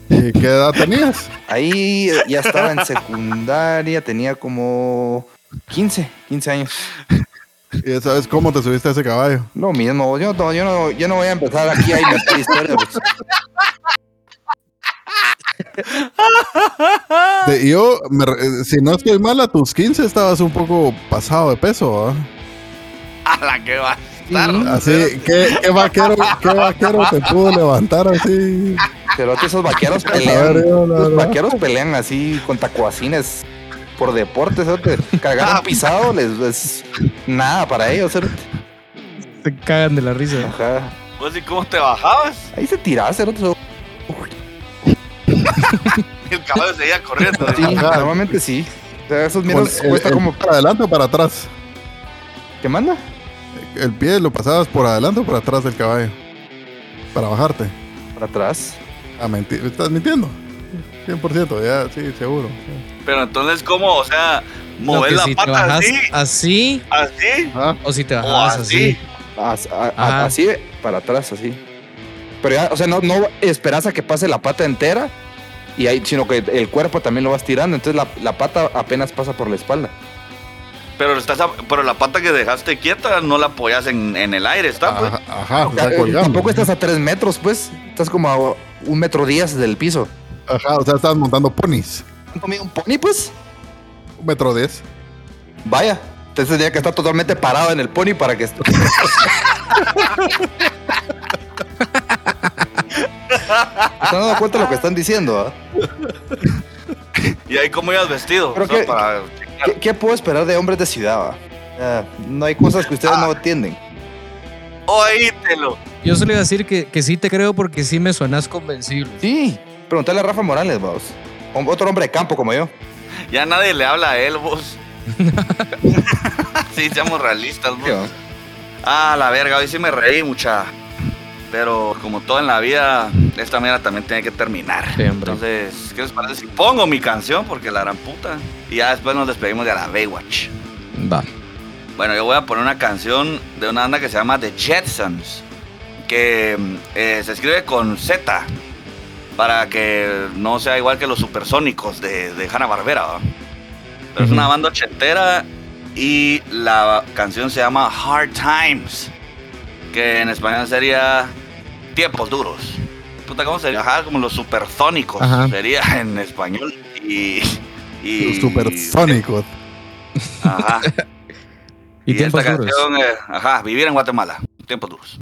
[SPEAKER 1] ¿Y qué edad tenías?
[SPEAKER 2] Ahí ya estaba en secundaria, tenía como 15, 15 años.
[SPEAKER 1] ¿Y ya sabes cómo te subiste a ese caballo?
[SPEAKER 2] Lo mismo, yo no, yo no, yo no voy a empezar aquí a inventar historias.
[SPEAKER 1] De- yo, me re- eh, si no estoy mal, a tus 15 estabas un poco pasado de peso, ¿ah?
[SPEAKER 3] A la que va a estar.
[SPEAKER 1] Así, ¿qué, qué vaquero, ¿qué vaquero te pudo levantar así?
[SPEAKER 2] Pero esos vaqueros
[SPEAKER 1] ver,
[SPEAKER 2] pelean.
[SPEAKER 1] yo, la
[SPEAKER 2] Los
[SPEAKER 1] verdad.
[SPEAKER 2] vaqueros pelean así con tacuacines por deporte, cerote. Cargar
[SPEAKER 3] Ah.
[SPEAKER 2] pisado les es nada para ellos, cerote.
[SPEAKER 4] Se cagan de la risa.
[SPEAKER 2] Ajá.
[SPEAKER 3] ¿Vos y cómo te bajabas?
[SPEAKER 2] Ahí se tiraba, cerote.
[SPEAKER 3] El caballo seguía corriendo.
[SPEAKER 2] Sí,
[SPEAKER 1] Ajá.
[SPEAKER 2] normalmente sí. O sea, esos
[SPEAKER 1] el-
[SPEAKER 2] cuesta
[SPEAKER 1] el-
[SPEAKER 2] como.
[SPEAKER 1] ¿Para adelante o para atrás?
[SPEAKER 2] ¿Qué manda?
[SPEAKER 1] El pie lo pasabas por adelante o por atrás del caballo. Para bajarte.
[SPEAKER 2] Para atrás.
[SPEAKER 1] Ah, menti- ¿Estás mintiendo? 100%, ya, sí, seguro.
[SPEAKER 3] Pero entonces, ¿cómo? O sea, mover la
[SPEAKER 4] si te
[SPEAKER 3] pata
[SPEAKER 4] bajas
[SPEAKER 3] así,
[SPEAKER 4] así,
[SPEAKER 3] así.
[SPEAKER 1] Ah,
[SPEAKER 4] o si te
[SPEAKER 3] O
[SPEAKER 4] bajabas
[SPEAKER 3] así.
[SPEAKER 4] así.
[SPEAKER 2] As- a- así, para atrás, así. Pero ya, o sea, no, no esperas a que pase la pata entera, y ahí, sino que el cuerpo también lo vas tirando. Entonces la, la pata apenas pasa por la espalda.
[SPEAKER 3] Pero, estás a- pero la pata que dejaste quieta no la apoyas en, en el aire, ¿está? Pues?
[SPEAKER 1] ajá, ajá,
[SPEAKER 2] O sea,
[SPEAKER 1] está
[SPEAKER 2] eh,
[SPEAKER 1] colgando.
[SPEAKER 2] tampoco estás a tres metros, pues. Estás como a un metro diez del piso.
[SPEAKER 1] Ajá, o sea, estabas montando ponis.
[SPEAKER 2] ¿Cuánto mide un pony, pues?
[SPEAKER 1] Un metro diez.
[SPEAKER 2] Vaya. Entonces tendría que estar totalmente parado en el pony para que... ¿Están dando cuenta de lo que están diciendo? ah?
[SPEAKER 3] ¿Y ahí cómo ibas vestido?
[SPEAKER 2] Pero
[SPEAKER 3] O sea,
[SPEAKER 2] que-
[SPEAKER 3] para-
[SPEAKER 2] ¿Qué, qué puedo esperar de hombres de ciudad? Ah, no hay cosas que ustedes no entienden.
[SPEAKER 3] Oítelo.
[SPEAKER 4] Yo solo iba a decir que, que sí te creo porque sí me suenas convencible.
[SPEAKER 2] Sí, pregúntale a Rafa Morales. Hom- Otro hombre de campo como yo.
[SPEAKER 3] Ya nadie le habla a él, vos. sí, seamos realistas, vos. Ah, la verga, hoy sí me reí mucha. Pero como todo en la vida, esta mierda también tiene que terminar.
[SPEAKER 4] Sí.
[SPEAKER 3] Entonces, ¿qué les parece si pongo mi canción? Porque la gran puta. Y ya después nos despedimos de la Baywatch.
[SPEAKER 4] Va.
[SPEAKER 3] Bueno, yo voy a poner una canción de una banda que se llama The Jetsons. Que eh, se escribe con Z. Para que no sea igual que los supersónicos de, de Hanna Barbera. Pero es una banda ochentera. Y la canción se llama Hard Times. Que en español sería Tiempos Duros. Puta, ¿cómo sería? Ajá, como los supersónicos.
[SPEAKER 4] Ajá.
[SPEAKER 3] Sería en español. Y. y
[SPEAKER 1] Los supersónicos.
[SPEAKER 3] Ajá.
[SPEAKER 4] Y,
[SPEAKER 3] Y, esta
[SPEAKER 4] duros.
[SPEAKER 3] canción, eh, ajá, vivir en Guatemala, tiempos duros.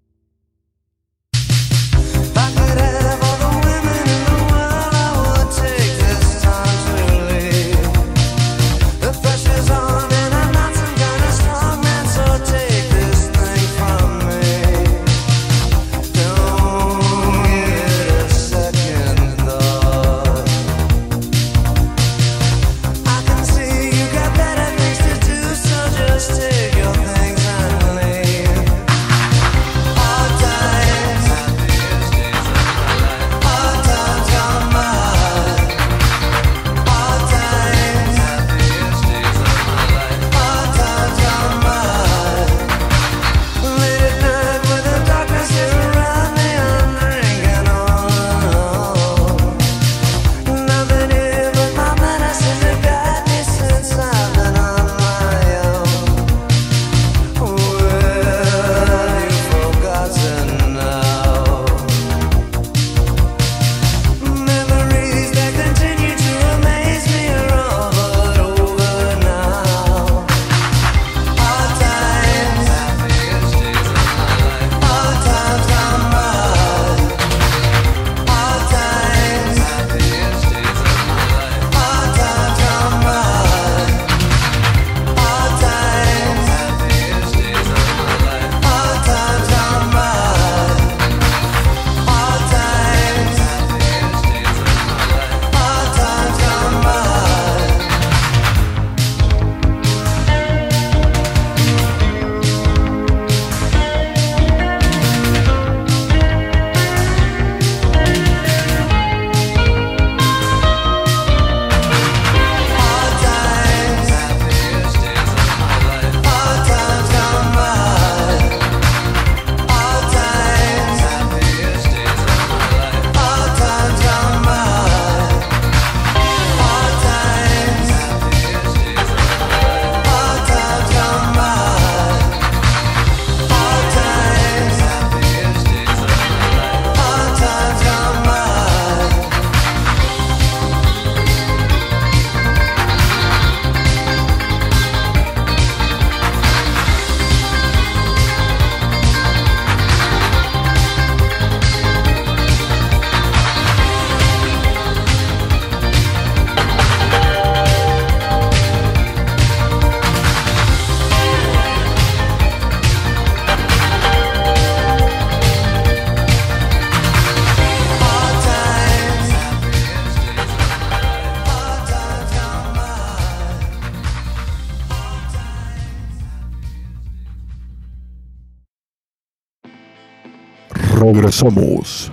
[SPEAKER 1] Regresamos.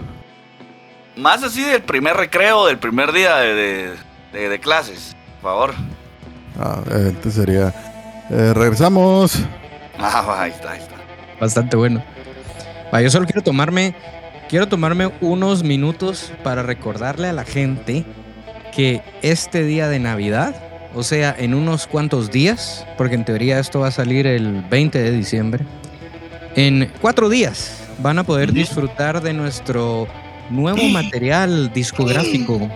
[SPEAKER 3] Más así del primer recreo, del primer día de, de- de- de clases. Por favor.
[SPEAKER 1] Ah, este sería. eh, regresamos.
[SPEAKER 3] Ah, ahí está, ahí está.
[SPEAKER 4] Bastante bueno. Va, yo solo quiero tomarme, quiero tomarme unos minutos para recordarle a la gente que este día de Navidad, o sea, en unos cuantos días, porque en teoría esto va a salir el 20 de diciembre, en cuatro días van a poder disfrutar de nuestro nuevo material discográfico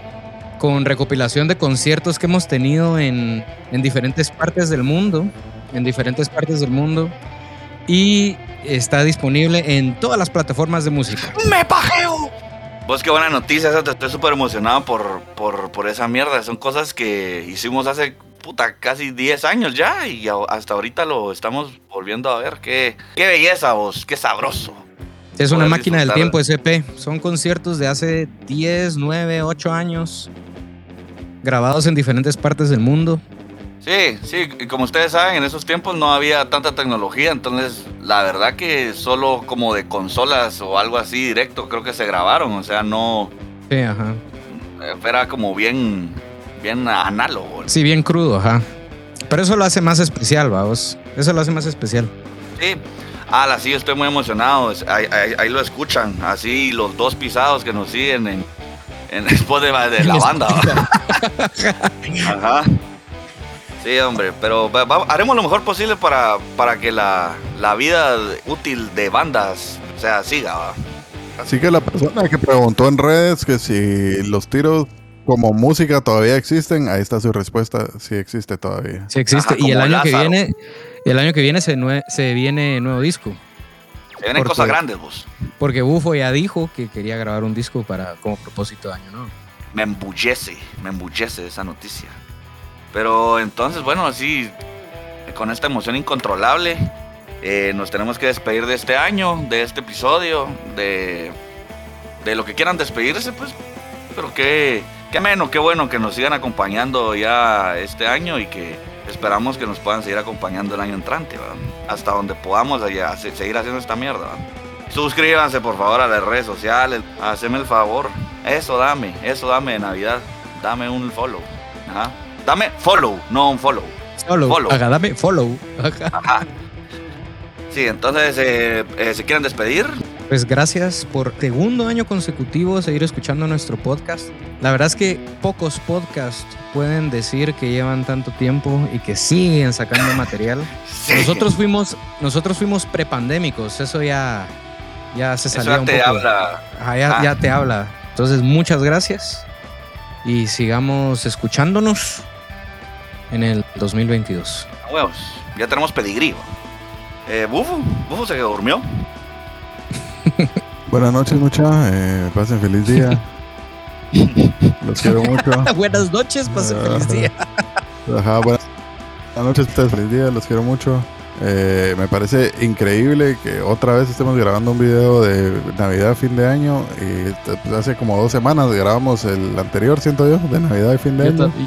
[SPEAKER 4] con recopilación de conciertos que hemos tenido en, en diferentes partes del mundo, en diferentes partes del mundo y está disponible en todas las plataformas de música.
[SPEAKER 3] ¡Me pajeo! Vos qué buena noticia, esa, te- estoy súper emocionado por, por, por esa mierda. Son cosas que hicimos hace puta casi 10 años ya y hasta ahorita lo estamos volviendo a ver. Qué, qué belleza vos, qué sabroso.
[SPEAKER 4] Es una máquina del tiempo SP. Son conciertos de hace 10, 9, 8 años grabados en diferentes partes del mundo.
[SPEAKER 3] Sí, sí, y como ustedes saben, en esos tiempos no había tanta tecnología, entonces la verdad que solo como de consolas o algo así directo creo que se grabaron, o sea, no
[SPEAKER 4] Sí, ajá.
[SPEAKER 3] eh, era como bien, bien análogo.
[SPEAKER 4] Sí, bien crudo, ajá. Pero eso lo hace más especial, vamos. Eso lo hace más especial.
[SPEAKER 3] Sí, ah, sí, estoy muy emocionado, ahí, ahí- ahí lo escuchan, así los dos pisados que nos siguen en, en Spotify de la banda. Ajá. Sí, hombre, pero va- va- haremos lo mejor posible para, para que la, la vida útil de bandas o sea, siga. ¿va?
[SPEAKER 1] Así que la persona que preguntó en redes que si los tiros como música todavía existen, ahí está su respuesta. Sí existe todavía.
[SPEAKER 4] Sí existe.
[SPEAKER 3] Ajá,
[SPEAKER 4] y el año que viene, el año que viene se, nue- se viene nuevo disco.
[SPEAKER 3] Se vienen
[SPEAKER 4] Porque-
[SPEAKER 3] cosas grandes, vos.
[SPEAKER 4] Porque Bufo ya dijo que quería grabar un disco para como propósito de año nuevo.
[SPEAKER 3] Me embullece, me embullece esa noticia. Pero entonces, bueno, así, con esta emoción incontrolable, eh, nos tenemos que despedir de este año, de este episodio, de, de lo que quieran despedirse, pues. Pero qué, qué menos, qué bueno que nos sigan acompañando ya este año y que esperamos que nos puedan seguir acompañando el año entrante, ¿va? hasta donde podamos allá, seguir haciendo esta mierda. ¿va? Suscríbanse por favor a las redes sociales, haceme el favor. Eso dame, eso dame de Navidad. Dame un follow. Ajá. Dame follow, no un follow.
[SPEAKER 4] Follow.
[SPEAKER 3] Follow.
[SPEAKER 4] Dame follow. Ajá.
[SPEAKER 3] Ajá. Sí, entonces, eh, eh, ¿se quieren despedir?
[SPEAKER 4] Pues gracias por segundo año consecutivo seguir escuchando nuestro podcast. La verdad es que pocos podcasts pueden decir que llevan tanto tiempo y que siguen sacando material.
[SPEAKER 3] Sí.
[SPEAKER 4] Nosotros fuimos, nosotros fuimos prepandémicos, eso ya, ya se salió
[SPEAKER 3] ya
[SPEAKER 4] un
[SPEAKER 3] te
[SPEAKER 4] poco.
[SPEAKER 3] habla.
[SPEAKER 4] Ajá, ya,
[SPEAKER 3] Ah.
[SPEAKER 4] ya te habla. Entonces, muchas gracias y sigamos escuchándonos en el 2022.
[SPEAKER 3] a Huevos. Ya tenemos pedigrí. Eh, Bufo, Bufo se durmió.
[SPEAKER 1] Buenas noches, mucha. Eh, pasen feliz día. Los quiero mucho.
[SPEAKER 4] Buenas noches, pase feliz día.
[SPEAKER 1] Ajá, buenas noches, ustedes. Feliz día, los quiero mucho. Eh, me parece increíble que otra vez estemos grabando un video de Navidad, fin de año. Y pues, hace como dos semanas grabamos el anterior, siento yo, de Navidad y fin de
[SPEAKER 4] Yo,
[SPEAKER 1] año.
[SPEAKER 4] ta-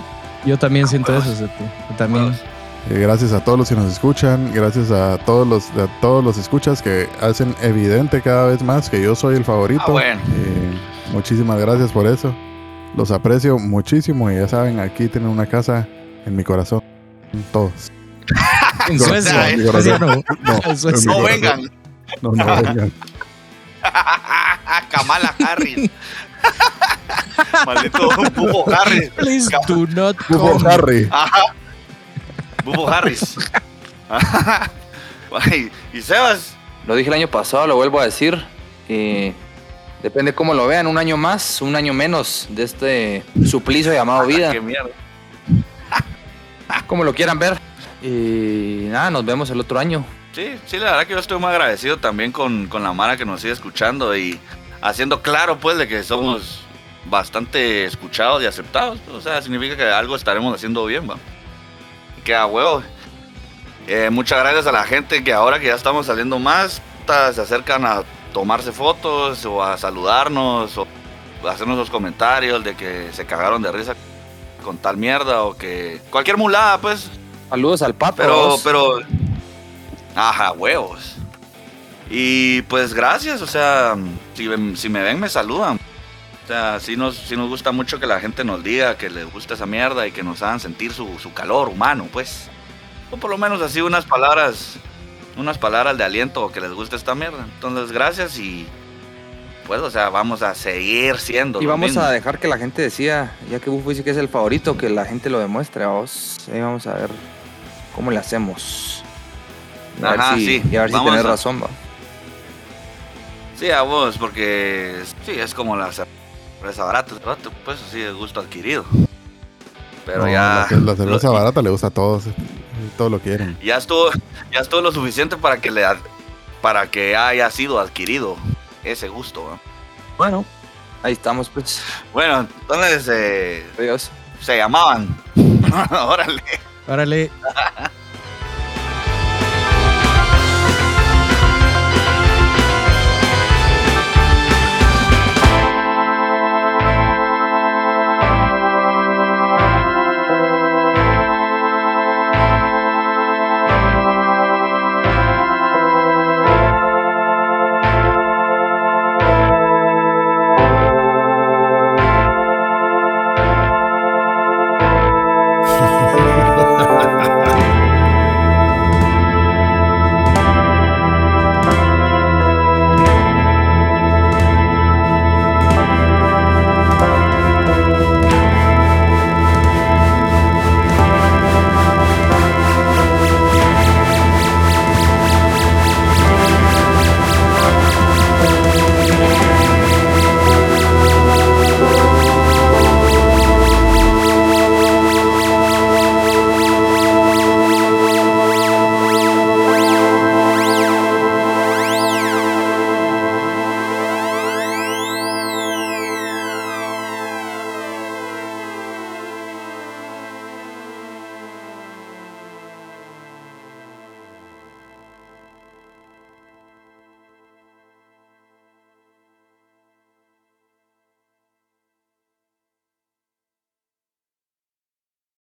[SPEAKER 4] yo también siento eso, también.
[SPEAKER 1] Eh, gracias a todos los que nos escuchan, gracias a todos los a todos los escuchas que hacen evidente cada vez más que yo soy el favorito.
[SPEAKER 3] Ah, bueno.
[SPEAKER 1] Eh, muchísimas gracias por eso. Los aprecio muchísimo y ya saben, aquí tienen una casa en mi corazón. Todos.
[SPEAKER 4] En
[SPEAKER 1] Corazón,
[SPEAKER 4] Suecia.
[SPEAKER 1] mi
[SPEAKER 4] En Suecia no.
[SPEAKER 1] No,
[SPEAKER 4] En Suecia.
[SPEAKER 3] No
[SPEAKER 1] mi
[SPEAKER 3] vengan.
[SPEAKER 1] corazón. No, no vengan.
[SPEAKER 3] Kamala Harris. Maldito Bufo Harris.
[SPEAKER 4] Please do not
[SPEAKER 1] Bufo
[SPEAKER 4] come.
[SPEAKER 1] Harry.
[SPEAKER 3] Ajá. Bufo Harris. Y Sebas.
[SPEAKER 2] Lo dije el año pasado, lo vuelvo a decir. eh, depende cómo lo vean, un año más, un año menos de este suplicio llamado vida,
[SPEAKER 3] Qué mierda.
[SPEAKER 2] como lo quieran ver. Y nada, nos vemos el otro año.
[SPEAKER 3] Sí, sí, la verdad que yo estoy muy agradecido también con, con la Mara que nos sigue escuchando y haciendo claro pues de que somos bastante escuchados y aceptados. O sea, significa que algo estaremos haciendo bien, va. Que a huevo. Eh, muchas gracias a la gente que ahora que ya estamos saliendo más, se acercan a tomarse fotos o a saludarnos o a hacernos los comentarios de que se cagaron de risa con tal mierda o que cualquier mulada pues
[SPEAKER 2] Saludos al pato.
[SPEAKER 3] pero, pero. Ajá, huevos. Y pues gracias, o sea, si, si me ven me saludan. O sea, sí nos, sí nos gusta mucho que la gente nos diga que les gusta esa mierda y que nos hagan sentir su, su calor humano, pues. O por lo menos así unas palabras, unas palabras de aliento que les guste esta mierda. Entonces, gracias y pues, o sea, vamos a seguir siendo.
[SPEAKER 2] Y vamos
[SPEAKER 3] mismos.
[SPEAKER 2] a dejar que la gente decida, ya que Bufo dice que es el favorito, que la gente lo demuestre a vos. Ahí vamos a ver cómo le hacemos. A ver si,
[SPEAKER 3] sí,
[SPEAKER 2] y a ver si tenés
[SPEAKER 3] a-
[SPEAKER 2] razón, va.
[SPEAKER 3] Sí, a vos, porque sí, es como la cerveza barata, pues así de gusto adquirido. Pero
[SPEAKER 1] No,
[SPEAKER 3] ya,
[SPEAKER 1] La, la cerveza
[SPEAKER 3] lo-
[SPEAKER 1] barata le gusta a todos. Todo lo quieren.
[SPEAKER 3] ya estuvo, ya estuvo lo suficiente para que le ad- para que haya sido adquirido ese gusto.
[SPEAKER 2] Bueno, ahí estamos, pues.
[SPEAKER 3] Bueno, entonces eh,
[SPEAKER 2] Adiós.
[SPEAKER 3] se llamaban. Órale.
[SPEAKER 4] Órale.